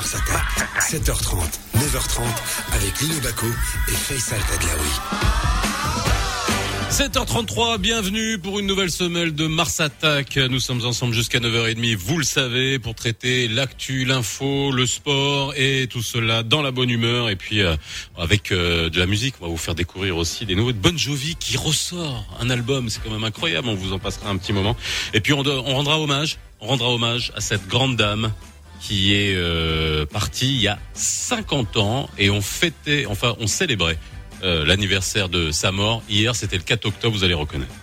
Mars Attack. 7h30, 9h30 avec Lino Baco et Faisal Tadlaoui. 7h33, bienvenue pour une nouvelle semaine de Mars Attack. Nous sommes ensemble jusqu'à 9h30, vous le savez, pour traiter l'actu, l'info, le sport et tout cela dans la bonne humeur. Et puis euh, avec euh, de la musique, on va vous faire découvrir aussi des nouveaux de Bon Jovi qui ressort un album, c'est quand même incroyable, on vous en passera un petit moment. Et puis on, on rendra hommage, on rendra hommage à cette grande dame qui est euh, partie il y a 50 ans et on fêtait, enfin on célébrait euh, l'anniversaire de sa mort. Hier, c'était le 4 octobre, vous allez reconnaître.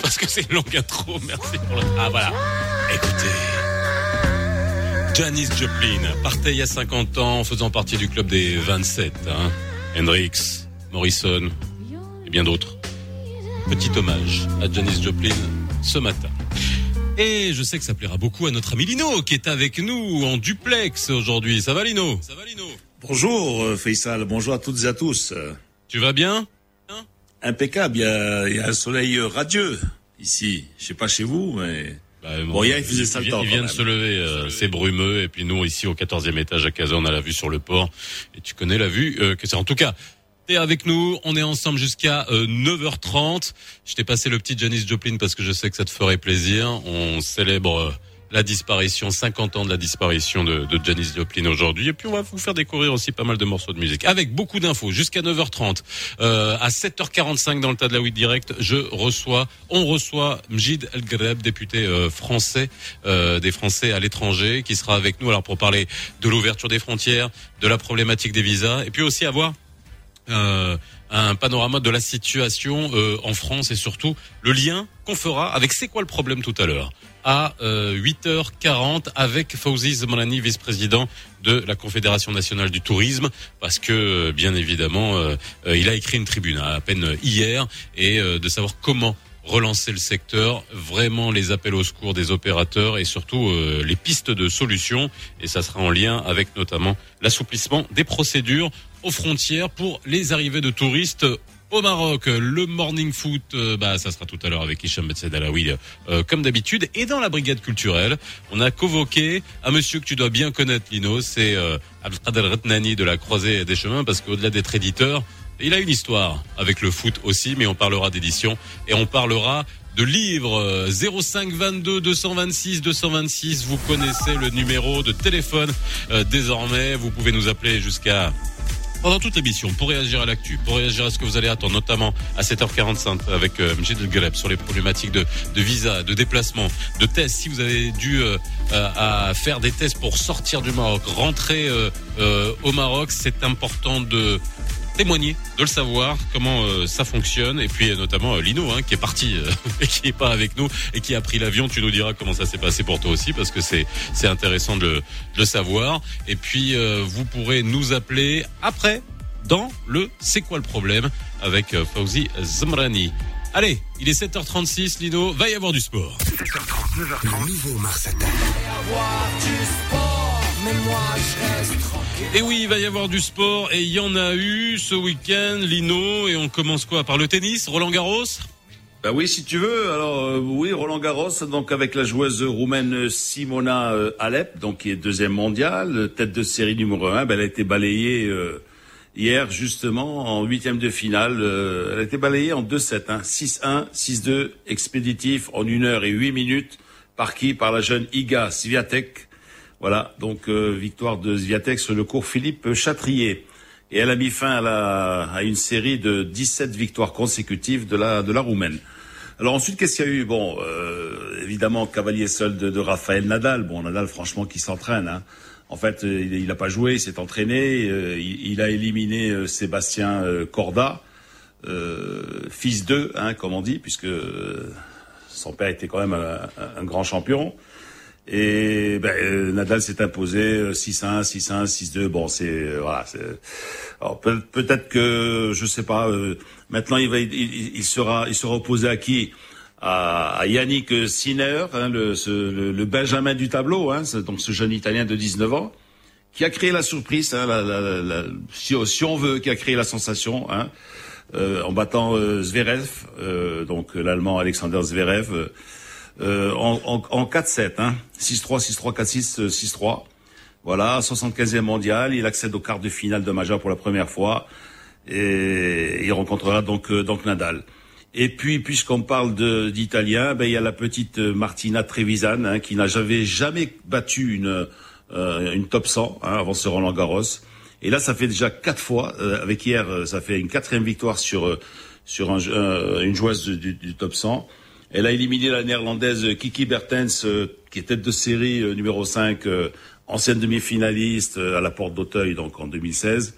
Parce que c'est une longue intro. Merci pour la... Ah voilà. Écoutez. Janis Joplin partait il y a 50 ans faisant partie du club des 27. Hein. Hendrix, Morrison et bien d'autres. Petit hommage à Janis Joplin ce matin. Et je sais que ça plaira beaucoup à notre ami Lino qui est avec nous en duplex aujourd'hui. Ça va Lino Ça va Lino? Bonjour euh, Faisal, bonjour à toutes et à tous. Tu vas bien? Impeccable, il y, a, il y a un soleil radieux ici. Je sais pas chez vous, mais bah, bon, hier, il faisait ça le temps. Il vient de se lever, euh, c'est brumeux. Et puis nous, ici, au 14e étage à Kazan, on a la vue sur le port. Et tu connais la vue euh, que c'est. En tout cas, t'es avec nous. On est ensemble jusqu'à 9h30. Euh, Je t'ai passé le petit Janis Joplin parce que je sais que ça te ferait plaisir. On célèbre la disparition, 50 ans de la disparition de, de Janis Joplin aujourd'hui. Et puis on va vous faire découvrir aussi pas mal de morceaux de musique. Avec beaucoup d'infos, jusqu'à 9h30. Euh, à 7h45 dans le tas de la week direct, je reçois, on reçoit Mjid El Greb, député euh, français, euh, des Français à l'étranger, qui sera avec nous alors pour parler de l'ouverture des frontières, de la problématique des visas, et puis aussi avoir euh, un panorama de la situation euh, en France et surtout le lien qu'on fera avec c'est quoi le problème tout à l'heure? À 8h40 euh, avec Fauzi Zmanani, vice-président de la Confédération nationale du tourisme, parce que euh, bien évidemment, euh, il a écrit une tribune à peine hier et de savoir comment relancer le secteur, vraiment les appels au secours des opérateurs et surtout les pistes de solutions. Et ça sera en lien avec notamment l'assouplissement des procédures aux frontières pour les arrivées de touristes au Maroc. Le morning foot, euh, bah, ça sera tout à l'heure avec Hicham Betsedalaoui, euh, comme d'habitude. Et dans la brigade culturelle, on a convoqué un monsieur que tu dois bien connaître, Lino. C'est euh, Abdelkader Retnani de la Croisée des Chemins, parce qu'au-delà d'être éditeur, il a une histoire avec le foot aussi, mais on parlera d'édition et on parlera de livres 05 22 226 226 vous connaissez le numéro de téléphone euh, désormais vous pouvez nous appeler jusqu'à pendant toute l'émission pour réagir à l'actu, pour réagir à ce que vous allez attendre, notamment à 7h45 avec euh, Mjid sur les problématiques de, de, visa, de déplacement, de tests. Si vous avez dû euh, à faire des tests pour sortir du Maroc, rentrer euh, euh, au Maroc, c'est important de témoigner, de le savoir, comment euh, ça fonctionne. Et puis notamment euh, Lino, hein, qui est parti euh, et qui est pas avec nous et qui a pris l'avion. Tu nous diras comment ça s'est passé pour toi aussi, parce que c'est c'est intéressant de, de, le savoir. Et puis vous pourrez nous appeler après dans le C'est quoi le problème avec Fauzi Zamrani. Allez, il est 7h36, Lino, va y avoir du sport. 7h30, 9h30, nouveau Mars Attack. Et oui, il va y avoir du sport et il y en a eu ce week-end, Lino, et on commence quoi? Par le tennis, Roland Garros? Bah oui, si tu veux. Alors euh, oui, Roland Garros, donc avec la joueuse roumaine Simona euh, Alep, donc qui est deuxième mondiale, tête de série numéro un. Ben, elle a été balayée euh, hier justement en huitième de finale. elle a été balayée en 2-7, hein, 6-1, 6-2, expéditif en une heure et huit minutes. Par qui? Par la jeune Iga Sviatek voilà, donc euh, victoire de Zviatek sur le cours Philippe Chatrier. Et elle a mis fin à, la, une série de 17 victoires consécutives de la, de la Roumaine. Alors ensuite, qu'est-ce qu'il y a eu? Bon, euh, évidemment, cavalier seul de, Raphaël Nadal. Bon, Nadal, franchement, qui s'entraîne. Hein. En fait, euh, il n'a pas joué, il s'est entraîné. Il, a éliminé Sébastien Corda, fils d'eux, hein, comme on dit, puisque son père était quand même un grand champion. Et ben, euh, Nadal s'est imposé 6-1, 6-1, 6-2. Bon, c'est euh, voilà. Peut-être que je sais pas. Euh, maintenant, il va, il, il, sera, il sera opposé à qui? À, Yannick Sinner, hein, le, le, Benjamin du tableau, hein, donc ce jeune Italien de 19 ans, qui a créé la surprise, hein, la, la, la, si, si, on veut, qui a créé la sensation, hein, euh, en battant euh, Zverev, euh, donc l'Allemand Alexander Zverev, euh, en, en, en 4-7, hein, 6-3, 6-3, 4-6, 6-3. Voilà, 75e mondial, il accède au quart de finale de majeur pour la première fois et il rencontrera donc donc Nadal. Et puis, puisqu'on parle d'Italien, ben, il y a la petite Martina Trevisan hein, qui n'a jamais, jamais battu une, euh, une top 100 hein, avant ce Roland Garros. Et là, ça fait déjà quatre fois. Euh, avec hier, euh, ça fait une quatrième victoire sur sur un, une joueuse du, du, top 100. Elle a éliminé la néerlandaise Kiki Bertens, qui est tête de série numéro 5, ancienne demi-finaliste à la porte d'Auteuil, donc en 2016,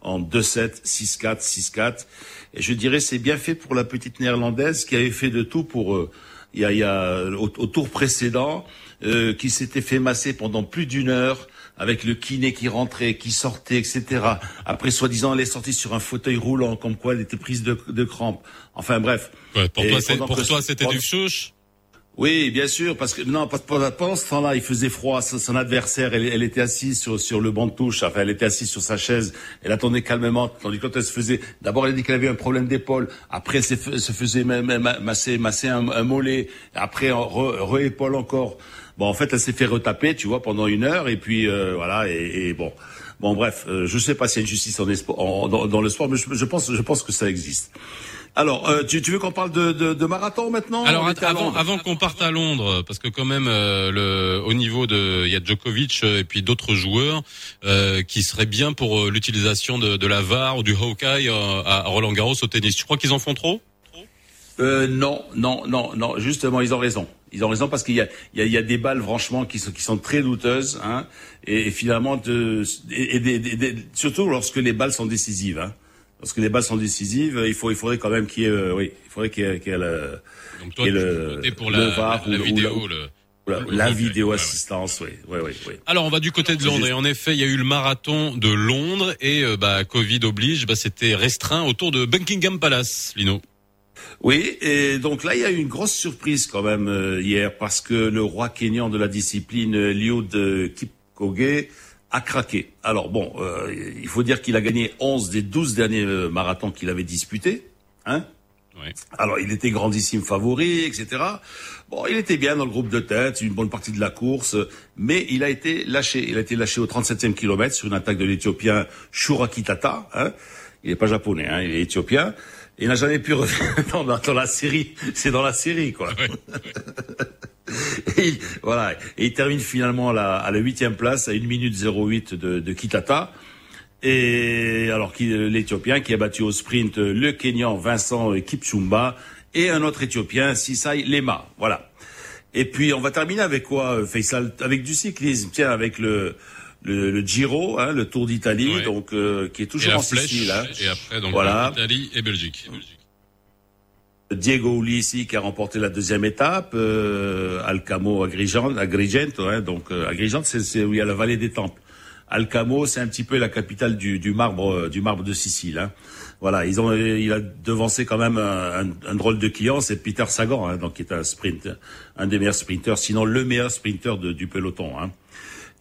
en 2-7, 6-4, 6-4. Et je dirais c'est bien fait pour la petite néerlandaise qui avait fait de tout pour il y a, il y a au, tour précédent euh, qui s'était fait masser pendant plus d'une heure avec le kiné qui rentrait, qui sortait, etc. Après, soi-disant, elle est sortie sur un fauteuil roulant, comme quoi elle était prise de, de crampes. Enfin, bref. Ouais, pour toi, pour toi, c'était du chouche oui, bien sûr, parce que non, pendant ce temps-là, il faisait froid. Son adversaire, elle, était assise sur, sur le banc de touche. Enfin, elle était assise sur sa chaise. Elle attendait calmement. Tandis que quand elle se faisait, d'abord, elle a dit qu'elle avait un problème d'épaule. Après, elle se faisait masser, masser un, un mollet. Après, re-épaule encore. Bon, en fait, elle s'est fait retaper, tu vois, pendant une heure. Et puis, euh, voilà. Et, et, bon, bon, bref, euh, je sais pas s'il y a une justice en, dans, dans, le sport, mais je, je pense, je pense que ça existe. Alors, euh, tu, tu, veux qu'on parle de, de, de, marathon maintenant Alors avant, avant qu'on parte à Londres, parce que quand même euh, le, au niveau de, il y a Djokovic euh, et puis d'autres joueurs euh, qui seraient bien pour l'utilisation de, de, la VAR ou du Hawkeye à Roland Garros au tennis. Tu crois qu'ils en font trop? Euh, non, non, non, non. Justement, ils ont raison. Ils ont raison parce qu'il y a, il y, a, il y a des balles franchement qui sont, qui sont très douteuses, hein, et, et finalement, de, et, et, surtout lorsque les balles sont décisives. Hein parce que les balles sont décisives, il faut, il faudrait quand même qu'il y ait, euh, oui, il faudrait qu'il y ait, qu le, Donc toi, le, pour la, VAR la, vidéo, le, la, vidéo assistance, oui, oui, oui, Alors on va du côté de Londres et en effet il y a eu le marathon de Londres et euh, bah, Covid oblige, bah, c'était restreint autour de Buckingham Palace, Lino. Oui, et donc là il y a eu une grosse surprise quand même euh, hier parce que le roi kényan de la discipline, Liud Kipchoge, a craqué. Alors bon, euh, il faut dire qu'il a gagné 11 des 12 derniers euh, marathons qu'il avait disputés. Hein Alors il était grandissime favori, etc. Bon, il était bien dans le groupe de tête, une bonne partie de la course, mais il a été lâché. Il a été lâché au 37e kilomètre sur une attaque de l'Éthiopien Shura Kitata. Hein il n'est pas japonais, hein, il est éthiopien. Il n'a jamais pu revenir dans, dans, la série. C'est dans la série, quoi. et, voilà. Et il termine finalement à la, à la huitième place, à 1 minute 08 de, de Kitata. Et alors l'Éthiopien qui a battu au sprint le Kenyan Vincent Kipchumba et un autre Éthiopien, Sisai Lema. Voilà. Et puis on va terminer avec quoi, Faisal? Avec du cyclisme. Tiens, avec le le, le Giro, hein, le Tour d'Italie, donc euh, qui est toujours en Sicile. Hein. Et après, donc voilà. Italie et Belgique. Diego Ulissi qui a remporté la deuxième étape, euh, Alcamo Agrigento, hein, donc euh, Agrigento c'est où il y a la vallée des temples. Alcamo c'est un petit peu la capitale du, du marbre euh, du marbre de Sicile. Hein. Voilà, ils ont il a devancé quand même un, un, drôle de client, c'est Peter Sagan, hein, donc qui est un sprint, un des meilleurs sprinteurs, sinon le meilleur sprinter de, du peloton. Hein.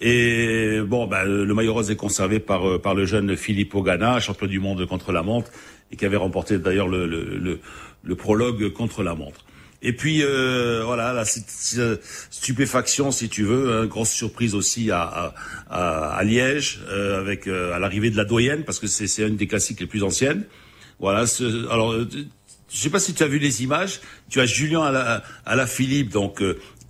Et bon, ben, le maillot rose est conservé par, euh, par le jeune Philippe Ogana, champion du monde contre la montre, et qui avait remporté d'ailleurs le, le, le, le, prologue contre la montre. Et puis euh, voilà, la stupéfaction, si tu veux, hein, grosse surprise aussi à, à, à Liège, euh, avec euh, à l'arrivée de la doyenne, parce que c'est une des classiques les plus anciennes. Voilà. Ce, alors, je sais pas si tu as vu les images. Tu as Julien à la, à la Philippe, donc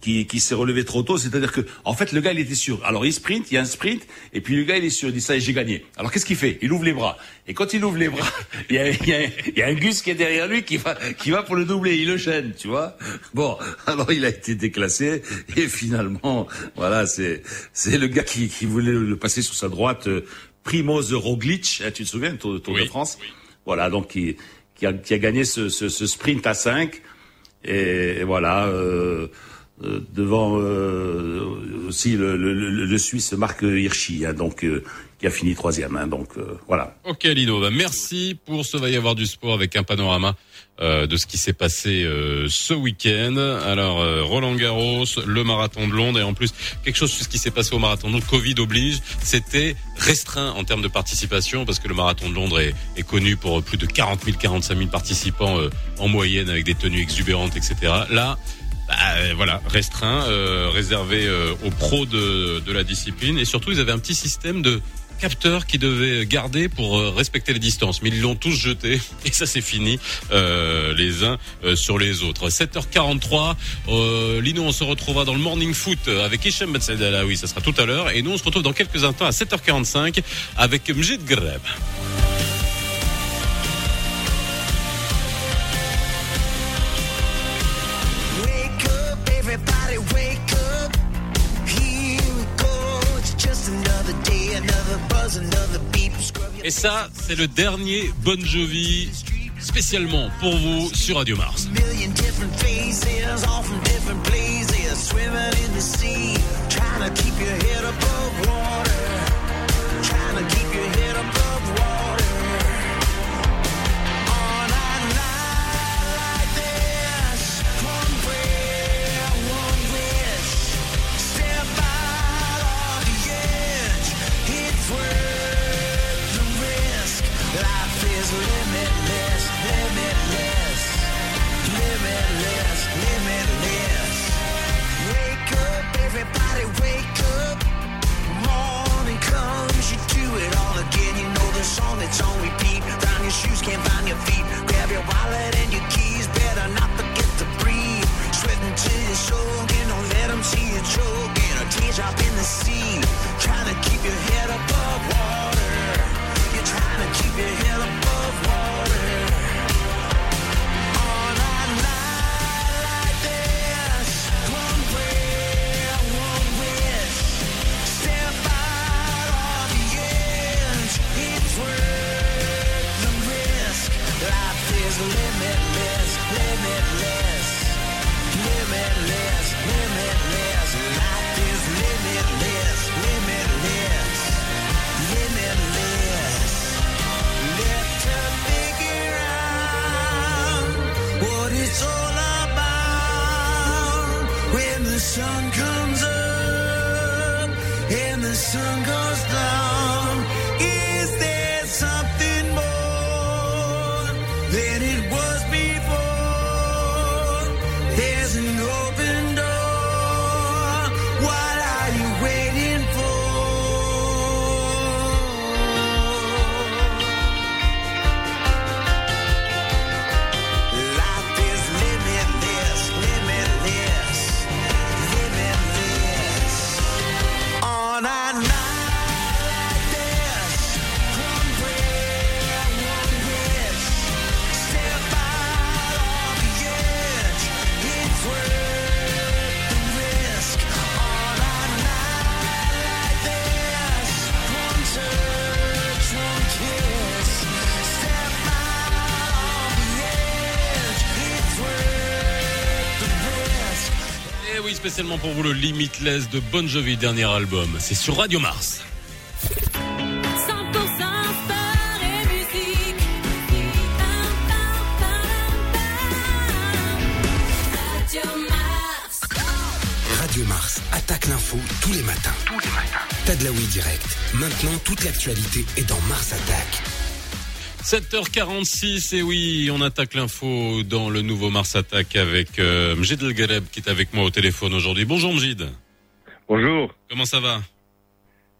qui, qui s'est relevé trop tôt. C'est-à-dire que, en fait, le gars, il était sûr. Alors, il sprint, il y a un sprint, et puis le gars, il est sûr. Il dit ça, j'ai gagné. Alors, qu'est-ce qu'il fait? Il ouvre les bras. Et quand il ouvre les bras, il y a, il y a, il y a un Gus qui est derrière lui qui va, qui va pour le doubler. Il le chaîne, tu vois. Bon, alors il a été déclassé, et finalement, voilà, c'est, c'est le gars qui, qui voulait le passer sur sa droite. Euh, Primoz Roglic, hein, tu te souviens, Tour, Tour de France? Voilà, donc qui, qui, a, qui a gagné ce, ce, ce sprint à 5. Et, et voilà. Euh, euh, devant euh, aussi le, le, le, le Suisse Marc Hirschi, hein, donc euh, qui a fini troisième. Hein, donc euh, voilà. Ok Lino, bah, merci pour ce va y avoir du sport avec un panorama euh, de ce qui s'est passé ce week-end. Alors Roland Garros, le marathon de Londres et en plus quelque chose ce qui s'est passé au marathon de Covid oblige, c'était restreint en termes de participation parce que le marathon de Londres est, est connu pour plus de 40 000, 45 000 participants en moyenne avec des tenues exubérantes, etc. Là, bah, voilà, restreint, euh, réservé euh, aux pros de, de la discipline. Et surtout, ils avaient un petit système de capteurs qui devaient garder pour euh, respecter les distances. Mais ils l'ont tous jeté et ça c'est fini euh, les uns euh, sur les autres. 7h43, Lino on se retrouvera dans le morning foot avec Hicham Ben oui ça sera tout à l'heure. Et nous on se retrouve dans quelques instants à 7h45 avec Mjid Greb. Et ça, c'est le dernier Bon Jovi spécialement pour vous sur Radio Mars. See you choking. A teardrop in the sea, trying to keep your head above water. Spécialement pour vous le Limitless de Bon Jovi, dernier album. C'est sur Radio Mars. 100% sport et musique. Radio Mars. Radio Mars attaque l'info tous les matins. Tous les matins. Tadlaoui direct. Maintenant, toute l'actualité est dans Mars Attaque. 7h46 et oui, on attaque l'info dans le nouveau Mars Attack avec euh, Mjid El Gareb qui est avec moi au téléphone aujourd'hui. Bonjour Mjid. Bonjour, Comment ça va?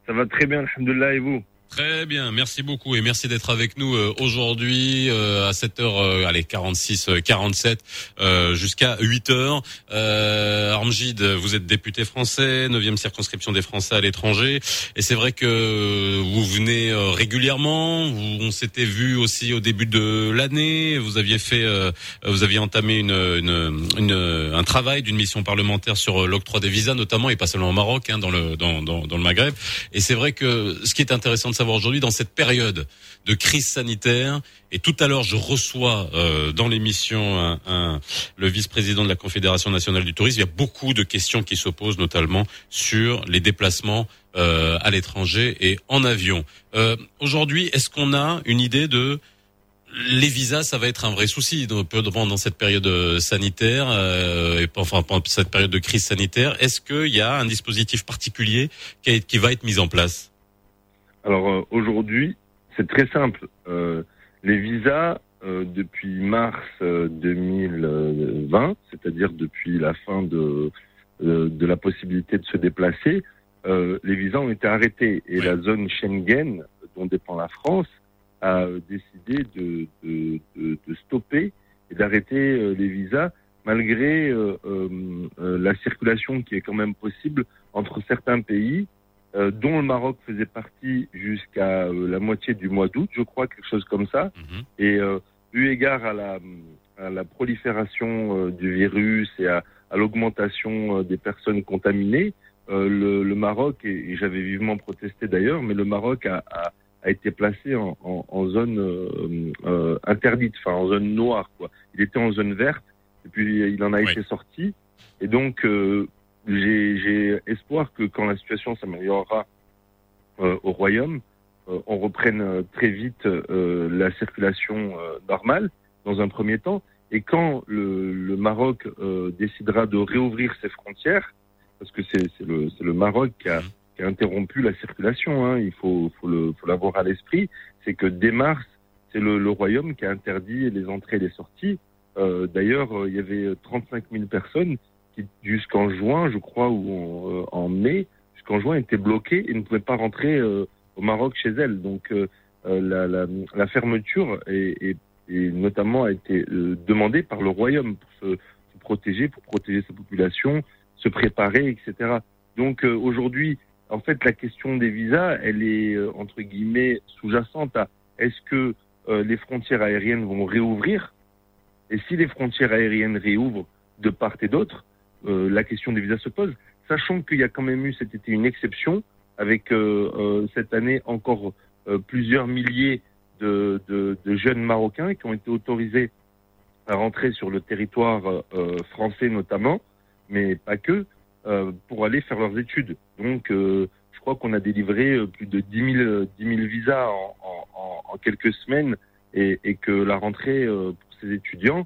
Ça va très bien, alhamdoulilah, et vous? Très bien, merci beaucoup et merci d'être avec nous euh, aujourd'hui euh, à 7h euh, allez 46 euh, 47 euh, jusqu'à 8h. Euh, Armgid, vous êtes député français, 9e circonscription des Français à l'étranger. Et c'est vrai que vous venez régulièrement, vous- on s'était vu aussi au début de l'année, vous aviez fait vous aviez entamé une, une, une- un travail d'une mission parlementaire sur l'octroi des visas notamment et pas seulement au Maroc hein, dans le dans, dans le Maghreb. Et c'est vrai que ce qui est intéressant savoir aujourd'hui dans cette période de crise sanitaire. Et tout à l'heure, je reçois euh, dans l'émission un- un- le vice-président de la Confédération nationale du tourisme. Il y a beaucoup de questions qui se posent, notamment sur les déplacements euh, à l'étranger et en avion. Euh, aujourd'hui, est-ce qu'on a une idée de les visas, ça va être un vrai souci dans, pendant cette période euh, sanitaire, euh, enfin pendant cette période de crise sanitaire? Est-ce qu'il y a un dispositif particulier qui va être mis en place? Alors euh, aujourd'hui, c'est très simple. Euh, les visas, euh, depuis mars euh, 2020, c'est-à-dire depuis la fin de, euh, de la possibilité de se déplacer, euh, les visas ont été arrêtés. Et Oui. la zone Schengen, dont dépend la France, a euh, décidé de, de, de, de stopper et d'arrêter euh, les visas malgré euh, euh, euh, la circulation qui est quand même possible entre certains pays euh, dont le Maroc faisait partie jusqu'à euh, la moitié du mois d'août, je crois, quelque chose comme ça. Mhm. Et euh, eu égard à la, à la prolifération du virus et à, à l'augmentation des personnes contaminées, le, le Maroc, et, et j'avais vivement protesté d'ailleurs, mais le Maroc a, a, a été placé en, en, en zone interdite, enfin en zone noire. Quoi. Il était en zone verte, et puis il en a Oui. été sorti. Et donc, j'ai espoir que quand la situation s'améliorera euh, au Royaume, euh, on reprenne euh, très vite euh, la circulation euh, normale dans un premier temps. Et quand le, le Maroc euh, décidera de réouvrir ses frontières, parce que c'est le, le Maroc qui a, qui a interrompu la circulation, hein, il faut, faut le- faut l'avoir à l'esprit, c'est que dès mars, c'est le, le Royaume qui a interdit les entrées et les sorties. D'ailleurs, il y avait 35 000 personnes qui, jusqu'en juin, je crois, ou en, euh, mai, jusqu'en juin, étaient bloquées et ne pouvaient pas rentrer euh, au Maroc chez elles. Donc, euh, la, fermeture est, notamment a été demandée par le Royaume pour se, protéger, pour protéger sa population, se préparer, etc. Donc, aujourd'hui, en fait, la question des visas, elle est entre guillemets sous-jacente à est-ce que les frontières aériennes vont réouvrir? Et si les frontières aériennes réouvrent de part et d'autre, euh, la question des visas se pose, sachant qu'il y a quand même eu cet été une exception avec euh, euh, cette année encore plusieurs milliers de, jeunes Marocains qui ont été autorisés à rentrer sur le territoire français notamment, mais pas que, pour aller faire leurs études. Donc, je crois qu'on a délivré plus de 10 000, euh, 10 000 visas en, quelques semaines et, que la rentrée pour ces étudiants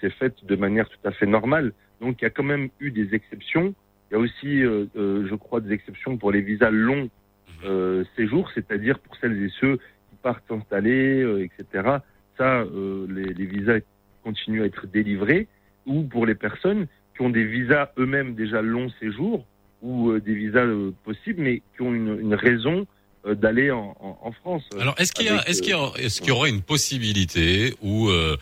s'est faite de manière tout à fait normale. Donc, il y a quand même eu des exceptions. Il y a aussi, euh, euh, je crois, des exceptions pour les visas longs euh, séjours, c'est-à-dire pour celles et ceux qui partent s'installer, euh, etc. Ça, les, les visas continuent à être délivrés. Ou pour les personnes qui ont des visas eux-mêmes déjà long séjour ou des visas possibles, mais qui ont une, une raison d'aller en, en, en France. Alors, est-ce qu'il y est-ce qu'il y a, est-ce qu'il y aura une possibilité où euh,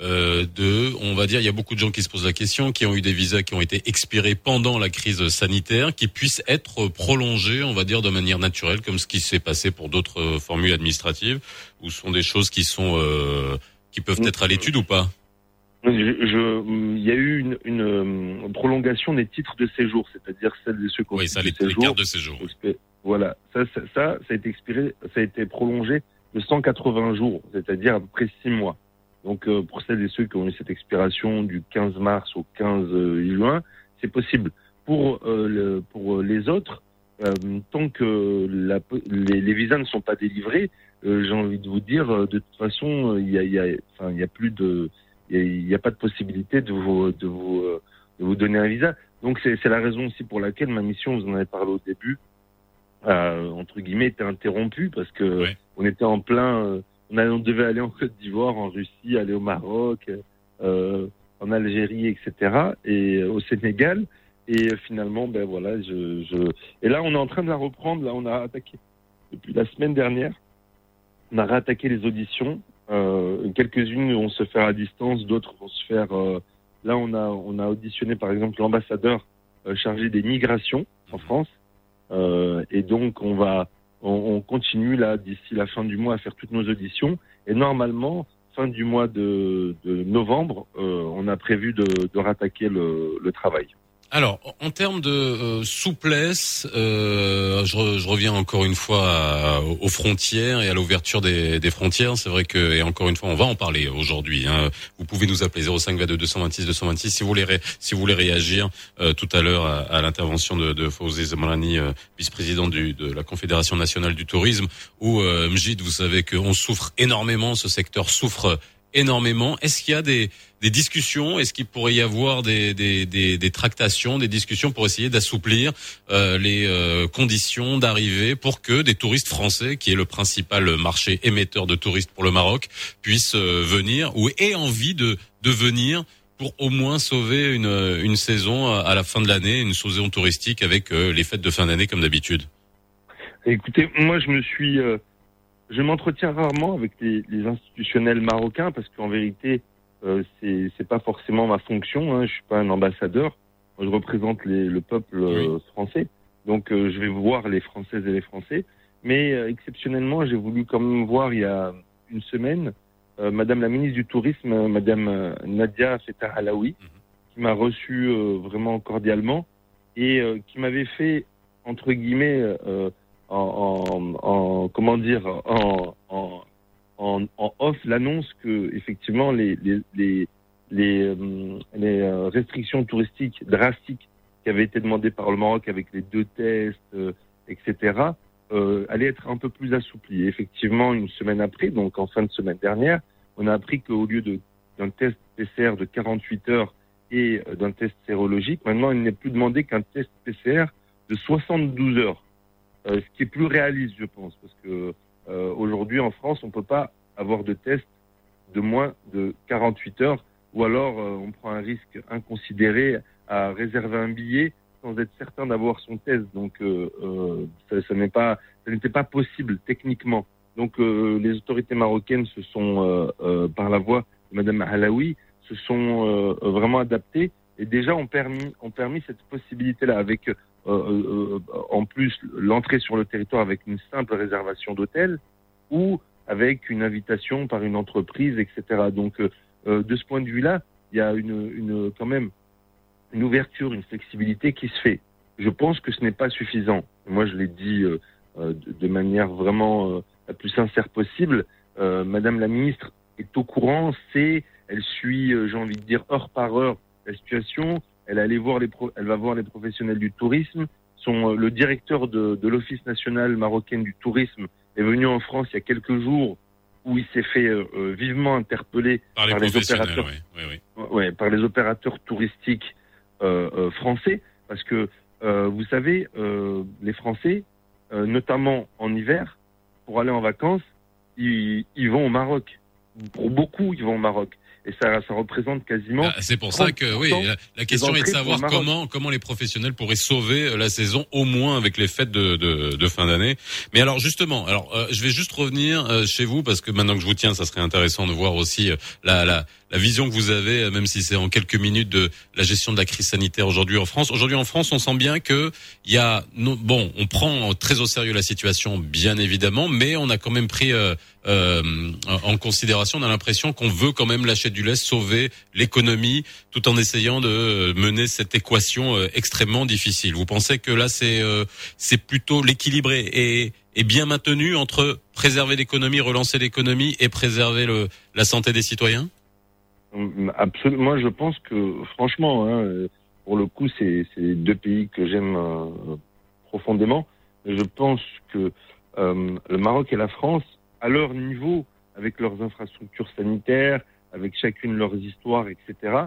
euh, de, on va dire, il y a beaucoup de gens qui se posent la question, qui ont eu des visas qui ont été expirés pendant la crise sanitaire, qui puissent être prolongés, on va dire, de manière naturelle, comme ce qui s'est passé pour d'autres euh, formules administratives, ou ce sont des choses qui sont euh, qui peuvent être à l'étude ou pas? Je, je- il y a eu une, une, euh, prolongation des titres de séjour, c'est-à-dire celles et ceux qui ont Oui, ça, les, de les séjour. cartes de séjour. Voilà, ça, ça, ça, ça a été expiré, ça a été prolongé de 180 jours, c'est-à-dire à peu près 6 mois. Donc, euh, pour celles et ceux qui ont eu cette expiration du 15 mars au 15 juin, c'est possible. Pour, euh, pour les autres, euh, tant que la, les, les visas ne sont pas délivrés, euh, j'ai envie de vous dire, euh, de toute façon, euh, il y a, y a, a plus de, il y a, a pas de possibilité de vous, de vous, euh, de vous donner un visa. Donc, c'est c'est la raison aussi pour laquelle ma mission, vous en avez parlé au début, euh, entre guillemets, était interrompue parce que Ouais. on était en plein, euh, on, allait- on devait aller en Côte d'Ivoire, en Russie, aller au Maroc, euh, en Algérie, etc. et euh, au Sénégal. Et finalement, ben voilà, je, je, et là, on est en train de la reprendre. Là, on a attaqué depuis la semaine dernière. On a réattaqué les auditions. Euh, Quelques-unes vont se faire à distance, d'autres vont se faire. euh, là, on a, on a auditionné par exemple l'ambassadeur euh, chargé des migrations en France. Euh, et donc, on va, on, on continue là d'ici la fin du mois à faire toutes nos auditions. Et normalement, fin du mois de, novembre, euh, on a prévu de, de rattaquer le travail. Alors, en termes de euh, souplesse, euh, je, je reviens encore une fois à- aux frontières et à l'ouverture des, des frontières. C'est vrai que, et encore une fois, on va en parler aujourd'hui. hein. Vous pouvez nous appeler 05 22 226 226 si vous voulez, si vous voulez réagir euh, tout à l'heure à, à l'intervention de, de Fawzi Zamrani, euh, vice-président de la Confédération nationale du tourisme, où euh, Mjid, vous savez qu'on souffre énormément, ce secteur souffre énormément. Est-ce qu'il y a des, des discussions? Est-ce qu'il pourrait y avoir des, des, des, des tractations, des discussions pour essayer d'assouplir euh, les euh, conditions d'arrivée pour que des touristes français, qui est le principal marché émetteur de touristes pour le Maroc, puissent euh, venir ou aient envie de, de venir pour au moins sauver une, une saison à à la fin de l'année, une saison touristique avec euh, les fêtes de fin d'année comme d'habitude? Écoutez, moi je me suis, euh, je m'entretiens rarement avec les, les institutionnels marocains parce qu'en vérité, euh, c'est c'est pas forcément ma fonction. Hein, je suis pas un ambassadeur. Moi, je représente les- le peuple euh, français, donc euh, je vais voir les Françaises et les Français. Mais euh, exceptionnellement, j'ai voulu quand même voir il y a une semaine euh, Madame la ministre du Tourisme, Madame Nadia Feta Alaoui, qui m'a reçu euh, vraiment cordialement et euh, qui m'avait fait entre guillemets euh, en, en, en- comment dire en, en, off l'annonce que effectivement les les les euh, euh, restrictions touristiques drastiques qui avaient été demandées par le Maroc avec les deux tests euh, etc allaient être un peu plus assouplies. Effectivement, une semaine après, donc en fin de semaine dernière, on a appris qu'au lieu d'un test PCR de 48 heures et d'un test sérologique, maintenant il n'est plus demandé qu'un test PCR de 72 heures. Euh, ce qui est plus réaliste, je pense, parce que euh, aujourd'hui en France, on peut pas avoir de test de moins de 48 heures, ou alors euh, on prend un risque inconsidéré à réserver un billet sans être certain d'avoir son test. Donc euh, euh, ça, ça n'est pas, n'était pas possible techniquement. Donc les autorités marocaines se sont, par la voix de Madame Halaoui, se sont vraiment adaptées et déjà ont permis, ont permis cette possibilité-là avec euh, euh, en plus l'entrée sur le territoire avec une simple réservation d'hôtel ou avec une invitation par une entreprise, etc. Donc euh, de ce point de vue-là, il y a une, une quand même une ouverture, une flexibilité qui se fait. Je pense que ce n'est pas suffisant. Moi, je l'ai dit de, manière vraiment la plus sincère possible. Madame la ministre est au courant, sait, elle suit, j'ai envie de dire, heure par heure la situation. Elle, allait voir les pro- elle va voir les professionnels du tourisme. Son, euh, le directeur de, de l'Office national marocain du tourisme est venu en France il y a quelques jours où il s'est fait euh, euh, vivement interpeller par les Par les professionnels. opérateurs. oui, oui, oui. ouais, par les opérateurs touristiques euh, euh, français, parce que euh, vous savez, euh, les Français, euh, notamment en hiver, pour aller en vacances, ils, ils vont au Maroc. Pour beaucoup, ils vont au Maroc. Et ça, ça représente quasiment Ah, C'est pour ça que oui, 30% la, la question est de savoir comment comment les professionnels pourraient sauver euh, la saison au moins avec les fêtes de, de, de fin d'année. Mais alors justement, alors euh, je vais juste revenir euh, chez vous parce que maintenant que je vous tiens, ça serait intéressant de voir aussi euh, la, la la vision que vous avez, euh, même si c'est en quelques minutes, de la gestion de la crise sanitaire aujourd'hui en France. Aujourd'hui en France, on sent bien que y a bon, on prend très au sérieux la situation, bien évidemment, mais on a quand même pris euh, euh, en considération. On a l'impression qu'on veut quand même lâcher du lest, sauver l'économie, tout en essayant de euh, mener cette équation euh, extrêmement difficile. Vous pensez que là, c'est c'est plutôt l'équilibre est, est, est bien maintenu entre préserver l'économie, relancer l'économie et préserver le, la santé des citoyens? Absolument. Moi, je pense que, franchement, hein, euh, pour le coup, c'est deux pays que j'aime euh, profondément. Je pense que euh, le Maroc et la France, à leur niveau, avec leurs infrastructures sanitaires, avec chacune leurs histoires, etc.,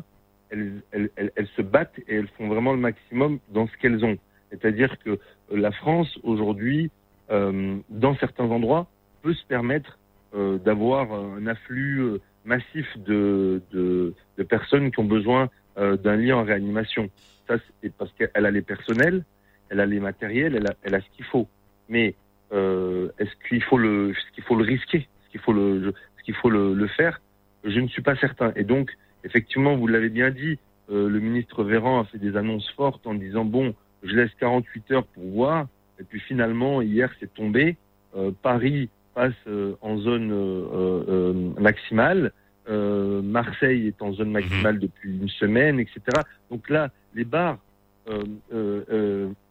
elles, elles, elles, se battent et elles font vraiment le maximum dans ce qu'elles ont. C'est-à-dire que la France, aujourd'hui, euh, dans certains endroits, peut se permettre euh, d'avoir un afflux euh, massif de, de, de personnes qui ont besoin euh, d'un lit en réanimation. Ça, c'est parce qu'elle a les personnels, elle a les matériels, elle a, elle a ce qu'il faut. Mais euh, est-ce qu'il faut le, est-ce qu'il faut le risquer, est-ce qu'il faut le, est-ce qu'il faut le, le faire? Je ne suis pas certain. Et donc, effectivement, vous l'avez bien dit, euh, le ministre Véran a fait des annonces fortes en disant bon, je laisse 48 heures pour voir. Et puis finalement, hier, c'est tombé. Euh, Paris passe euh, en zone euh, euh, maximale. Marseille est en zone maximale depuis une semaine, etc. Donc là, les bars